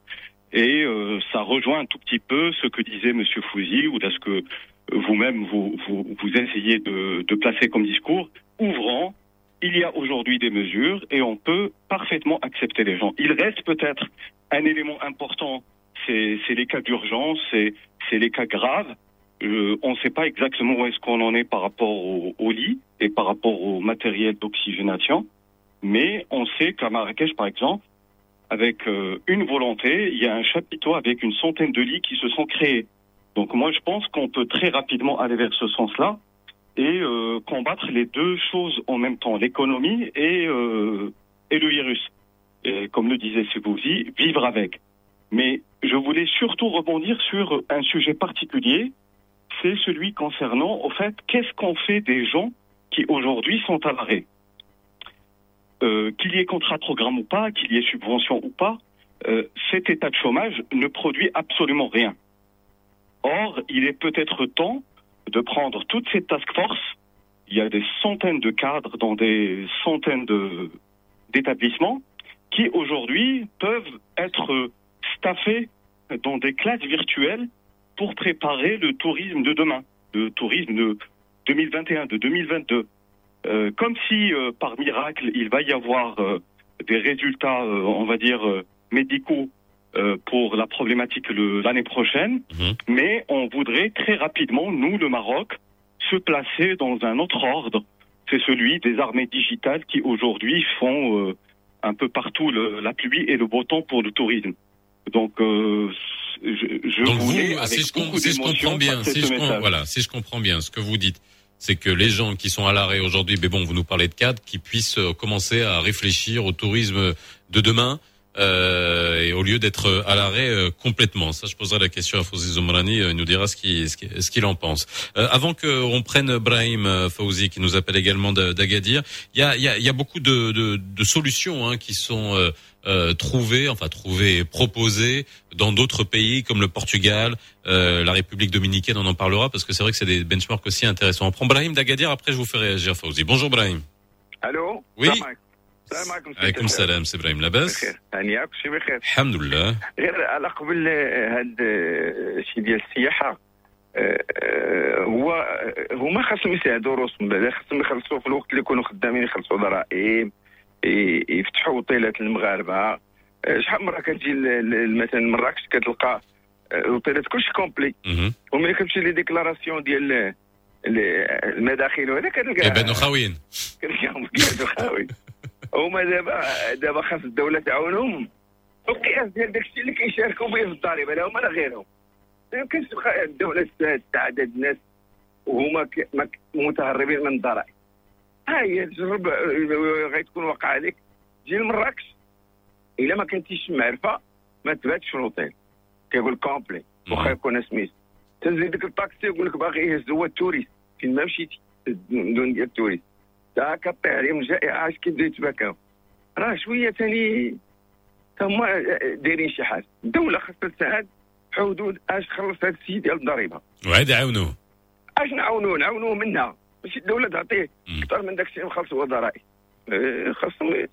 Et euh, ça rejoint un tout petit peu ce que disait Monsieur Fouzi, ou ce que vous-même vous, vous, vous essayez de, de placer comme discours. Ouvrant, il y a aujourd'hui des mesures et on peut parfaitement accepter les gens. Il reste peut-être un élément important, c'est les cas d'urgence, c'est les cas graves. Euh, on ne sait pas exactement où est-ce qu'on en est par rapport au, au lit et par rapport au matériel d'oxygénation, mais on sait qu'à Marrakech, par exemple, avec euh, une volonté, il y a un chapiteau avec une centaine de lits qui se sont créés. Donc moi, je pense qu'on peut très rapidement aller vers ce sens-là et euh, combattre les deux choses en même temps, l'économie et, euh, et le virus. Et comme le disait Sebouzi, vivre avec. Mais je voulais surtout rebondir sur un sujet particulier, c'est celui concernant, au fait, qu'est-ce qu'on fait des gens qui aujourd'hui sont à l'arrêt? Euh, Qu'il y ait contrat de programme ou pas, qu'il y ait subvention ou pas, euh, cet état de chômage ne produit absolument rien. Or, il est peut-être temps de prendre toutes ces task forces. Il y a des centaines de cadres dans des centaines de- d'établissements qui aujourd'hui peuvent être staffés dans des classes virtuelles pour préparer le tourisme de demain, le tourisme de 2021, de 2022. Euh, comme si, euh, par miracle, il va y avoir euh, des résultats, euh, on va dire, euh, médicaux euh, pour la problématique l'année prochaine, mais on voudrait très rapidement, nous, le Maroc, se placer dans un autre ordre. C'est celui des armées digitales qui aujourd'hui font euh, un peu partout le- la pluie et le beau temps pour le tourisme. Donc, euh, je, je Donc voulais, vous, avec si je, com- beaucoup si je comprends bien, si je com- voilà, si je comprends bien, ce que vous dites, c'est que les gens qui sont à l'arrêt aujourd'hui, mais bon, vous nous parlez de cadres, qui puissent euh, commencer à réfléchir au tourisme de demain, euh, et au lieu d'être à l'arrêt euh, complètement. Ça, je poserai la question à Fouzi Zomrani, euh, il nous dira ce qu'il ce qu'il en pense. avant qu'on prenne Brahim Fouzi, qui nous appelle également d'Agadir, il y a, y, y a, beaucoup de, solutions hein, qui sont trouvées, enfin trouvées, proposées dans d'autres pays comme le Portugal, la République dominicaine, on en parlera parce que c'est vrai que c'est des benchmarks aussi intéressants. On prend Brahim d'Agadir, après je vous fais réagir Fouzi. Bonjour Brahim. Allô? Oui? السلام عليكم عليكم. السلام سي إبراهيم لاباس. بخير. هانية كلشي بخير. الحمد لله. غير على قبل آه، هاد آه، شي ديال السياحة آه، آه، هو آه، هما خاصهم يساعدوا روسهم بعدا خاصهم يخلصوا في الوقت اللي يكونوا خدامين يخلصوا ضرائب يفتحوا وطيلات المغاربه آه، شحال من مرة كتجي مثلا مراكش كتلقى آه، الوطيلات كلشي كومبلي. وملي كتمشي لي ديكلاراسيون ديال ال- المداخل وهذا كتلقى كيبانوا خاويين كنلقاهم كيبانوا خاوي هما دابا دابا خاص الدولة تعاونهم. القياس ديال داكشي اللي كيشاركوا به في الضريبه لا هما لا غيرهم. ما يمكنش تخ- الدولة تساعد عدد الناس وهما متهربين من الضرائب. ها هي تجرب غتكون واقع عليك. جي لمراكش إلا ما كنتيش معرفة ما تباتش في الهوتيل كيقول كومبلي واخا يكون سميت تنزل ديك الطاكسي يقول لك باغي يهز هو التوريست. فين ما مشيتي دون ديال التوريست. تا كطيح عليهم الجائعه اش كيبداو يتباكاو راه شوية ثاني هما دايرين شي حاجة. الدولة خاصها تساعد حدود اش تخلص هذا السيد ديال الضريبة. وعاد يعاونوه اش نعاونوه نعاونوه منها. ماشي الدولة تعطيه أكثر من داك الشيء مخلص هو ضرائب آه، خاصهم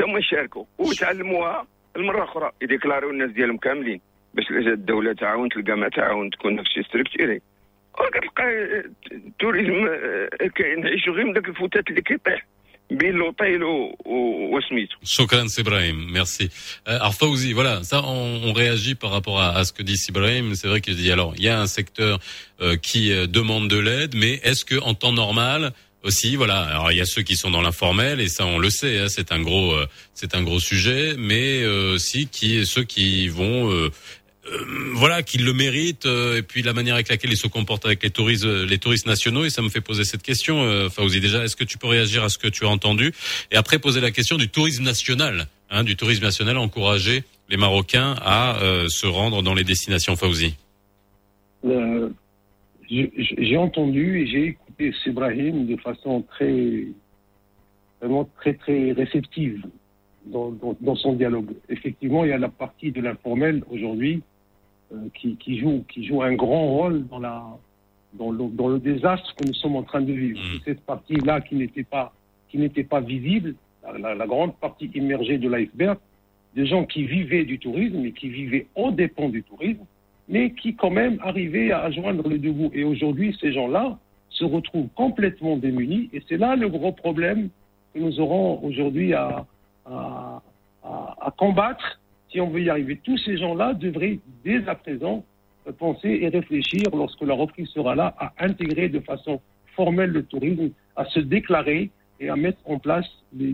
هما يشاركوا. ويتعلموها المرة أخرى. يديكلاريو الناس ديالهم كاملين. باش الا جات الدولة تعاون تلقى ما تعاون تكون داك الشيء ستركتيري وكتلقى آه، التوريزم آه، كنعيشوا غير من داك الفتات اللي كيطيح بين لوطيل و- و- وسميتو Shukran Sibrahim, merci. Euh, alors Fauzi, voilà, ça on, on réagit par rapport à, à ce que dit Sibrahim. C'est vrai qu'il dit alors il y a un secteur euh, qui euh, demande de l'aide, mais est-ce que en temps normal aussi, voilà, alors il y a ceux qui sont dans l'informel et ça on le sait, hein, c'est un gros, euh, c'est un gros sujet, mais euh, aussi qui ceux qui vont euh, voilà, qu'ils le méritent, euh, et puis la manière avec laquelle ils se comportent avec les touristes, euh, les touristes nationaux, et ça me fait poser cette question, euh. Déjà, est-ce que tu peux réagir à ce que tu as entendu, et après poser la question du tourisme national, hein, du tourisme national, encourager les Marocains à se rendre dans les destinations, Fauzi. J'ai entendu et j'ai écouté Sibrahim de façon très, vraiment très, très réceptive dans, son dialogue. Effectivement, il y a la partie de l'informel aujourd'hui qui, qui, joue, qui joue un grand rôle dans, la, dans, le, dans le désastre que nous sommes en train de vivre. Cette partie-là qui n'était pas, qui n'était pas visible, la, la- la grande partie immergée de l'iceberg, des gens qui vivaient du tourisme et qui vivaient aux dépens du tourisme, mais qui quand même arrivaient à joindre les deux bouts. Et aujourd'hui, ces gens-là se retrouvent complètement démunis, et c'est là le gros problème que nous aurons aujourd'hui à, à, à- à combattre si on veut y arriver. Tous ces gens-là devraient dès à présent euh, penser et réfléchir, lorsque la reprise sera là, à intégrer de façon formelle le tourisme, à se déclarer et à mettre en place les,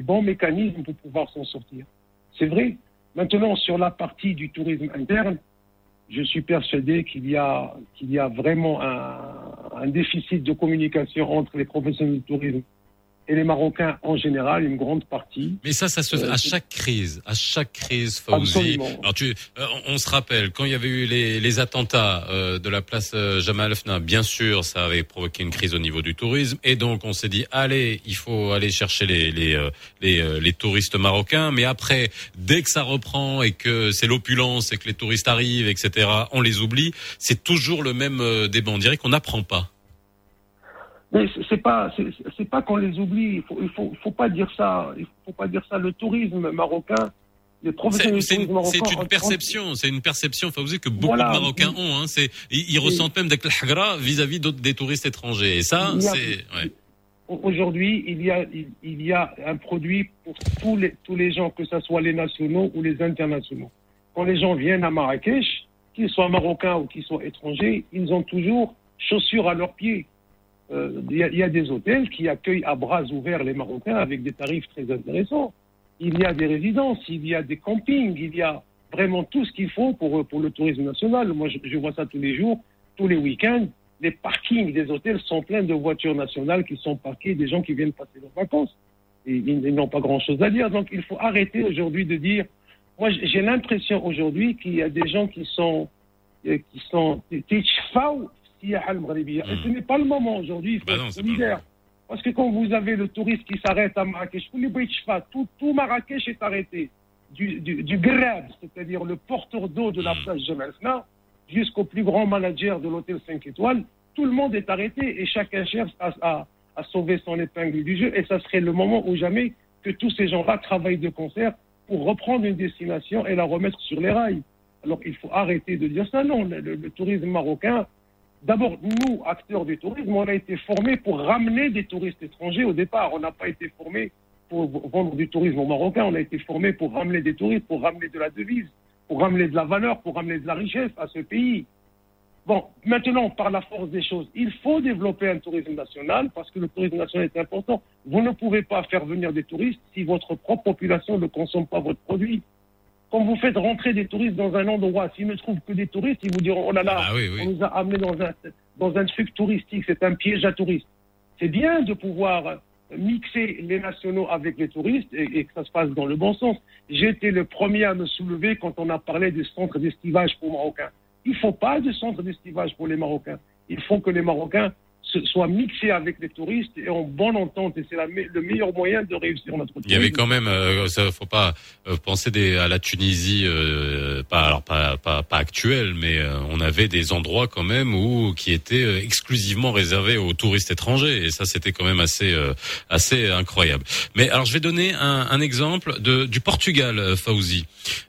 bons mécanismes pour pouvoir s'en sortir. C'est vrai. Maintenant, sur la partie du tourisme interne, je suis persuadé qu'il y a, qu'il y a vraiment un, un déficit de communication entre les professionnels du tourisme et les Marocains en général, une grande partie. Mais ça, ça se fait Euh, à chaque crise, à chaque crise, Fauzi. Absolument. Alors tu, euh, on se rappelle quand il y avait eu les, les attentats euh, de la place euh, Jamal Fna, bien sûr, ça avait provoqué une crise au niveau du tourisme, et donc on s'est dit allez, il faut aller chercher les les euh, les, euh, les touristes marocains. Mais après, dès que ça reprend et que c'est l'opulence et que les touristes arrivent, etc., on les oublie. C'est toujours le même euh, débat. On dirait qu'on n'apprend pas. Mais c'est- pas, c'est pas qu'on les oublie. Il faut, il faut, faut pas dire ça. Il faut pas dire ça. Le tourisme marocain, les C'est une, marocain. c'est en- une en- perception, c'est une perception, que beaucoup Voilà. de Marocains ont. Hein. C'est, ils, ils ressentent même d'être hagra vis-à-vis d'autres des touristes étrangers. Et ça, c'est, ouais. Aujourd'hui, il y a, il, il y a un produit pour tous les, tous les gens, que ce soit les nationaux ou les internationaux. Quand les gens viennent à Marrakech, qu'ils soient marocains ou qu'ils soient étrangers, ils ont toujours chaussures à leurs pieds. Euh, Il y, a- des hôtels qui accueillent à bras ouverts les Marocains avec des tarifs très intéressants. Il y a des résidences, il y a des campings, il y a vraiment tout ce qu'il faut pour, pour le tourisme national. Moi, je, vois ça tous les jours, tous les week-ends. Les parkings des hôtels sont pleins de voitures nationales qui sont parquées, des gens qui viennent passer leurs vacances. Et ils, n'ont pas grand-chose à dire. Donc il faut arrêter aujourd'hui de dire. Moi, j'ai j'ai l'impression aujourd'hui qu'il y a des gens qui sont euh, qui sont ce n'est pas le moment aujourd'hui, il faut. Parce que quand vous avez le touriste qui s'arrête à Marrakech, tout, tout Marrakech est arrêté. Du, du, du c'est-à-dire le porteur d'eau de la place Jamal jusqu'au plus grand manager de l'hôtel 5 étoiles, tout le monde est arrêté et chacun cherche à, à, sauver son épingle du jeu. Et ça serait le moment ou jamais que tous ces gens-là travaillent de concert pour reprendre une destination et la remettre sur les rails. Alors il faut arrêter de dire ça. Non, le tourisme marocain, D'abord, nous, acteurs du tourisme, on a été formés pour ramener des touristes étrangers au départ. On n'a pas été formés pour vendre du tourisme aux Marocains. On a été formés pour ramener des touristes, pour ramener de la devise, pour ramener de la valeur, pour ramener de la richesse à ce pays. Bon, maintenant, par la force des choses, il faut développer un tourisme national parce que le tourisme national est important. Vous ne pouvez pas faire venir des touristes si votre propre population ne consomme pas votre produit. Quand vous faites rentrer des touristes dans un endroit, s'ils ne trouvent que des touristes, ils vous diront Oh là là, on nous a amenés dans un, dans un truc touristique, c'est un piège à touristes. C'est bien de pouvoir mixer les nationaux avec les touristes et, et que ça se passe dans le bon sens. Été le premier à me soulever quand on a parlé des centres d'estivage pour Marocains. Il ne faut pas de centre d'estivage pour les Marocains. Il faut que les Marocains se, soient mixés avec les touristes et en bonne entente. Et c'est le meilleur moyen de réussir notre tourisme. Il y avait quand même, euh, ça faut pas euh, penser des, à la Tunisie, euh, pas alors pas pas, pas actuelle, mais euh, on avait des endroits quand même où qui étaient euh, exclusivement réservés aux touristes étrangers et ça c'était quand même assez euh, assez incroyable. Mais alors je vais donner un, un exemple de du Portugal, Fauzi,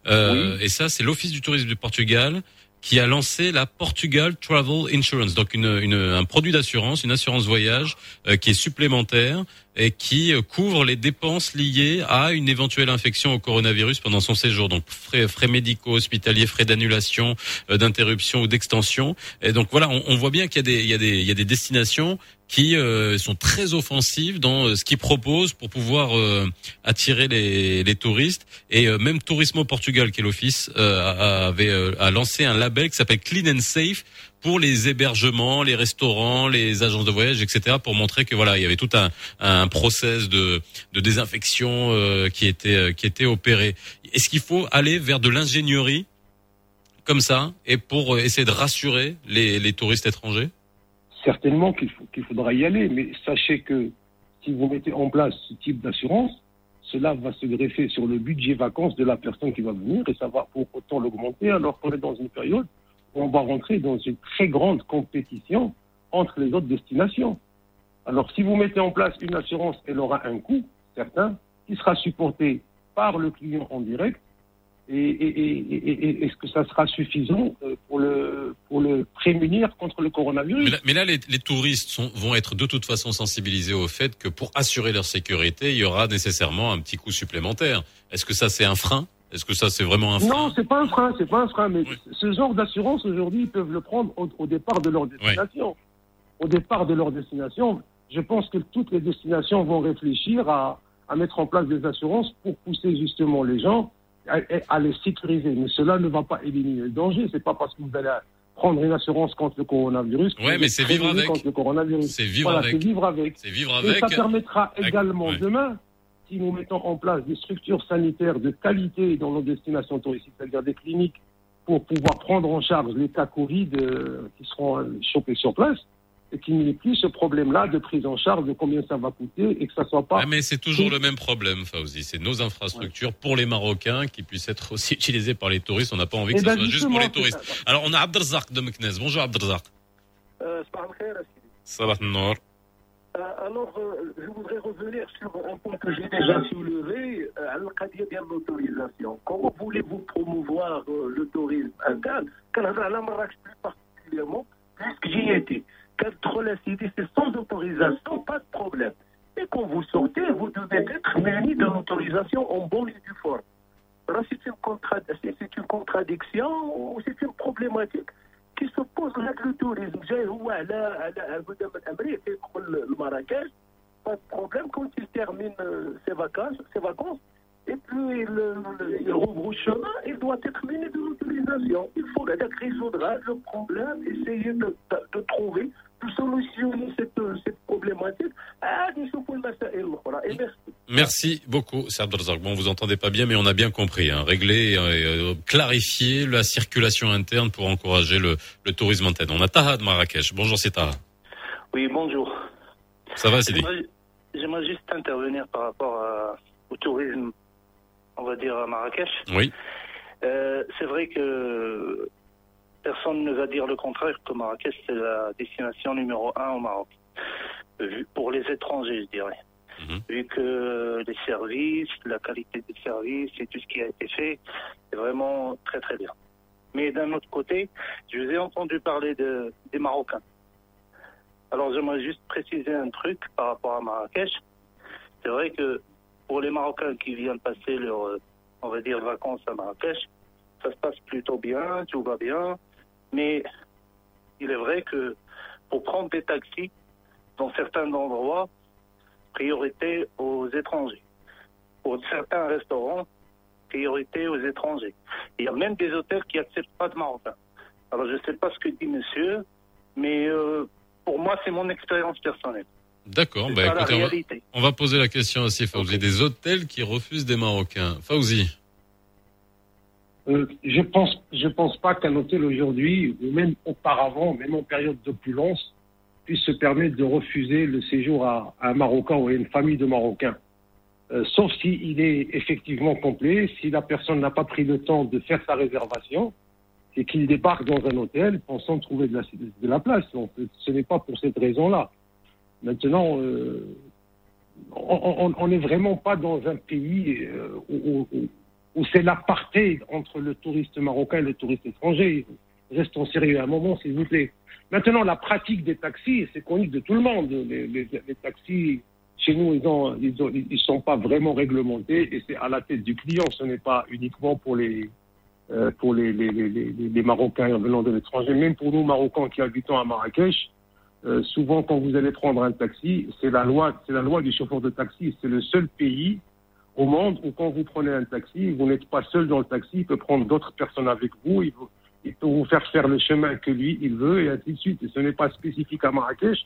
Euh, et ça c'est l'Office du tourisme du Portugal qui a lancé la Portugal Travel Insurance, donc un produit d'assurance, une assurance voyage euh, qui est supplémentaire et qui euh, couvre les dépenses liées à une éventuelle infection au coronavirus pendant son séjour. Donc frais, frais médicaux, hospitaliers, frais d'annulation, euh, d'interruption ou d'extension. Et donc voilà, on, on voit bien qu'il y a des, y y a des destinations qui euh, sont très offensives dans euh, ce qu'ils proposent pour pouvoir euh, attirer les, les touristes. Et euh, même Tourisme Portugal, qui est l'office, avait a lancé un label qui s'appelle Clean and Safe pour les hébergements, les restaurants, les agences de voyage, etc., pour montrer que voilà, il y avait tout un, un process de, désinfection euh, qui était euh, qui était opéré. Est-ce qu'il faut aller vers de l'ingénierie comme ça et pour euh, essayer de rassurer les, touristes étrangers? Certainement qu'il qu'il faudra y aller, mais sachez que si vous mettez en place ce type d'assurance, cela va se greffer sur le budget vacances de la personne qui va venir et ça va pour autant l'augmenter alors qu'on est dans une période on va rentrer dans une très grande compétition entre les autres destinations. Alors si vous mettez en place une assurance, elle aura un coût certain qui sera supporté par le client en direct et, est-ce que ça sera suffisant euh, pour le, pour le prémunir contre le coronavirus? Mais là, les, touristes vont être de toute façon sensibilisés au fait que pour assurer leur sécurité, il y aura nécessairement un petit coût supplémentaire. Est-ce que ça c'est un frein? Est-ce que ça c'est vraiment un frein Non, c'est pas un frein, c'est pas un frein, mais ce genre d'assurance aujourd'hui, ils peuvent le prendre au, au départ de leur destination. Au départ de leur destination, je pense que toutes les destinations vont réfléchir à, à mettre en place des assurances pour pousser justement les gens à, à les sécuriser. Mais cela ne va pas éliminer le danger. C'est pas parce que vous allez prendre une assurance contre le coronavirus. vous mais c'est vivre avec. C'est vivre avec. C'est vivre avec. C'est vivre Et avec. ça permettra Avec- également ouais. demain, si nous mettons en place des structures sanitaires de qualité dans nos destinations touristiques, c'est-à-dire des cliniques pour pouvoir prendre en charge les cas Covid euh, qui seront euh, chopés sur place, et qu'il n'y ait plus ce problème-là de prise en charge de combien ça va coûter et que ça ne soit pas. Ah, mais c'est toujours le même problème, Fauzi. C'est nos infrastructures pour les Marocains qui puissent être aussi utilisées par les touristes. On n'a pas envie que eh et ça ben soit juste pour les touristes. Alors on a Abdelzak de Meknes. Bonjour Abdelzak. Euh, Salah Nour. Euh, alors, euh, je voudrais revenir sur un point que j'ai déjà soulevé, euh, à l'Aqadia de l'autorisation. Comment voulez-vous promouvoir euh, le tourisme interne Canada, la Marrakech plus particulièrement, puisque j'y étais? Quand la cité, c'est sans autorisation, pas de problème. Et quand vous sortez, vous devez être muni de l'autorisation en bonne et due forme. Alors, c'est une, contra- une contradiction ou c'est une problématique? qui se pose là que le tourisme جاي هو على على على قدام الامريكا يدخل لمراكش pas de problème quand il termine euh, ses vacances ses vacances et puis il, le- il rebrousse chemin il doit être muni de l'autorisation il faut هذاك résoudre le problème essayer de, de, de trouver de solutionner cette, cette problématique. Ah, merci beaucoup, Sardar Bon, vous entendez pas bien, mais on a bien compris. Hein. Régler, euh, euh, clarifier la circulation interne pour encourager le, le tourisme antenne. On a Taha de Marrakech. Bonjour, c'est Taha. Oui, bonjour. Ça va, Sidi? J'aimerais juste intervenir par rapport au tourisme, on va dire, à Marrakech. Oui. Euh, c'est vrai que personne ne va dire le contraire que Marrakech, c'est la destination numéro un au Maroc. Pour les étrangers, je dirais. Vu que les services, la qualité des services et tout ce qui a été fait, c'est vraiment très très bien. Mais d'un autre côté, je vous ai entendu parler de, des Marocains. Alors j'aimerais juste préciser un truc par rapport à Marrakech. C'est vrai que pour les Marocains qui viennent passer leurs, euh, on va dire, vacances à Marrakech, ça se passe plutôt bien, tout va bien. Mais il est vrai que pour prendre des taxis dans certains endroits, priorité aux étrangers. Pour certains restaurants, priorité aux étrangers. Il y a même des hôtels qui acceptent pas de Marocains. Alors je ne sais pas ce que dit monsieur, mais euh, pour moi c'est mon expérience personnelle. D'accord. Bah, écoutez, on va, on va poser la question aussi, Fauzi. Des hôtels qui refusent des Marocains. Fauzi. Euh, je pense, je pense pas qu'un hôtel aujourd'hui, ou même auparavant, même en période d'opulence, puisse se permettre de refuser le séjour à, un Marocain ou à une famille de Marocains. Euh, sauf s'il est effectivement complet, si la personne n'a pas pris le temps de faire sa réservation et qu'il débarque dans un hôtel pensant trouver de la, de la place. Donc, ce n'est pas pour cette raison-là. Maintenant, euh, on n'est vraiment pas dans un pays euh, où, où- où c'est l'apartheid entre le touriste marocain et le touriste étranger. Restons sérieux un moment, s'il vous plaît. Maintenant, la pratique des taxis, c'est connu de tout le monde. Les, taxis, chez nous, ils ils sont pas vraiment réglementés et c'est à la tête du client. Ce n'est pas uniquement pour les, euh, pour les, les, les, Marocains venant de l'étranger. Même pour nous, Marocains qui habitons à Marrakech, euh, souvent, quand vous allez prendre un taxi, c'est la c'est la loi du chauffeur de taxi. C'est le seul pays au monde où quand vous prenez un taxi, vous n'êtes pas seul dans le taxi, il peut prendre d'autres personnes avec vous, il, peut vous faire faire le chemin que lui, il veut, et ainsi de suite. Et ce n'est pas spécifique à Marrakech,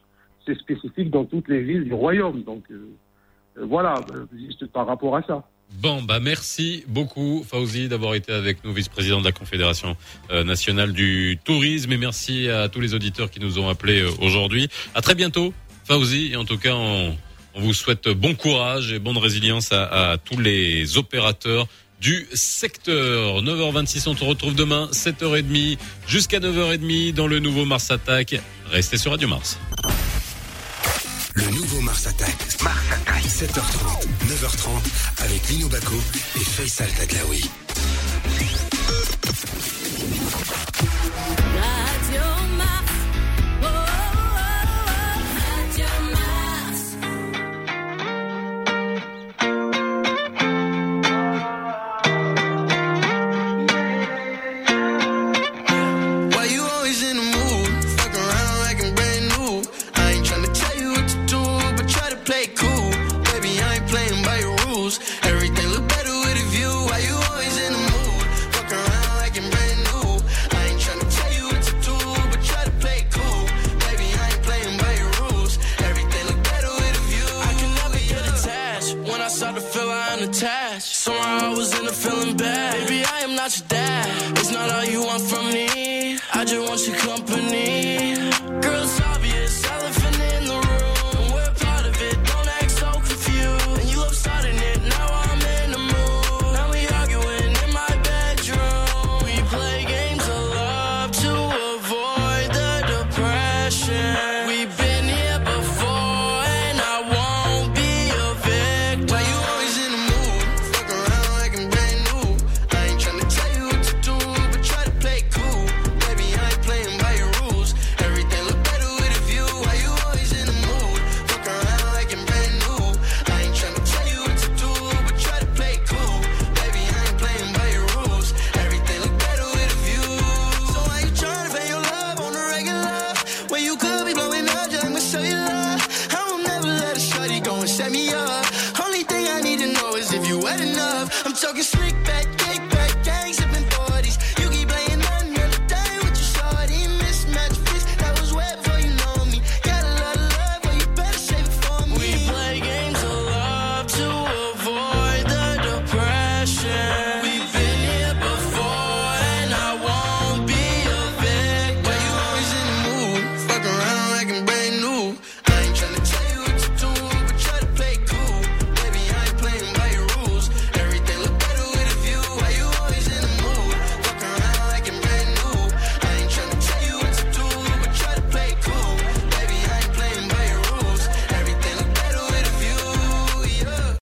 c'est spécifique dans toutes les villes du royaume. Donc euh, euh, voilà, euh, juste par rapport à ça. Bon, bah merci beaucoup, Fauzi, d'avoir été avec nous, vice-président de la Confédération nationale du tourisme, et merci à tous les auditeurs qui nous ont appelés aujourd'hui. À très bientôt, Fauzi, et en tout cas, on, on vous souhaite bon courage et bonne résilience à, tous les opérateurs du secteur. 9h26, on te retrouve demain, 7h30 jusqu'à 9h30 dans le nouveau Mars Attack. Restez sur Radio Mars. Le nouveau Mars Attack. Mars Attack. 7h30, 9h30 avec Lino Baco et Faisal Tadlaoui.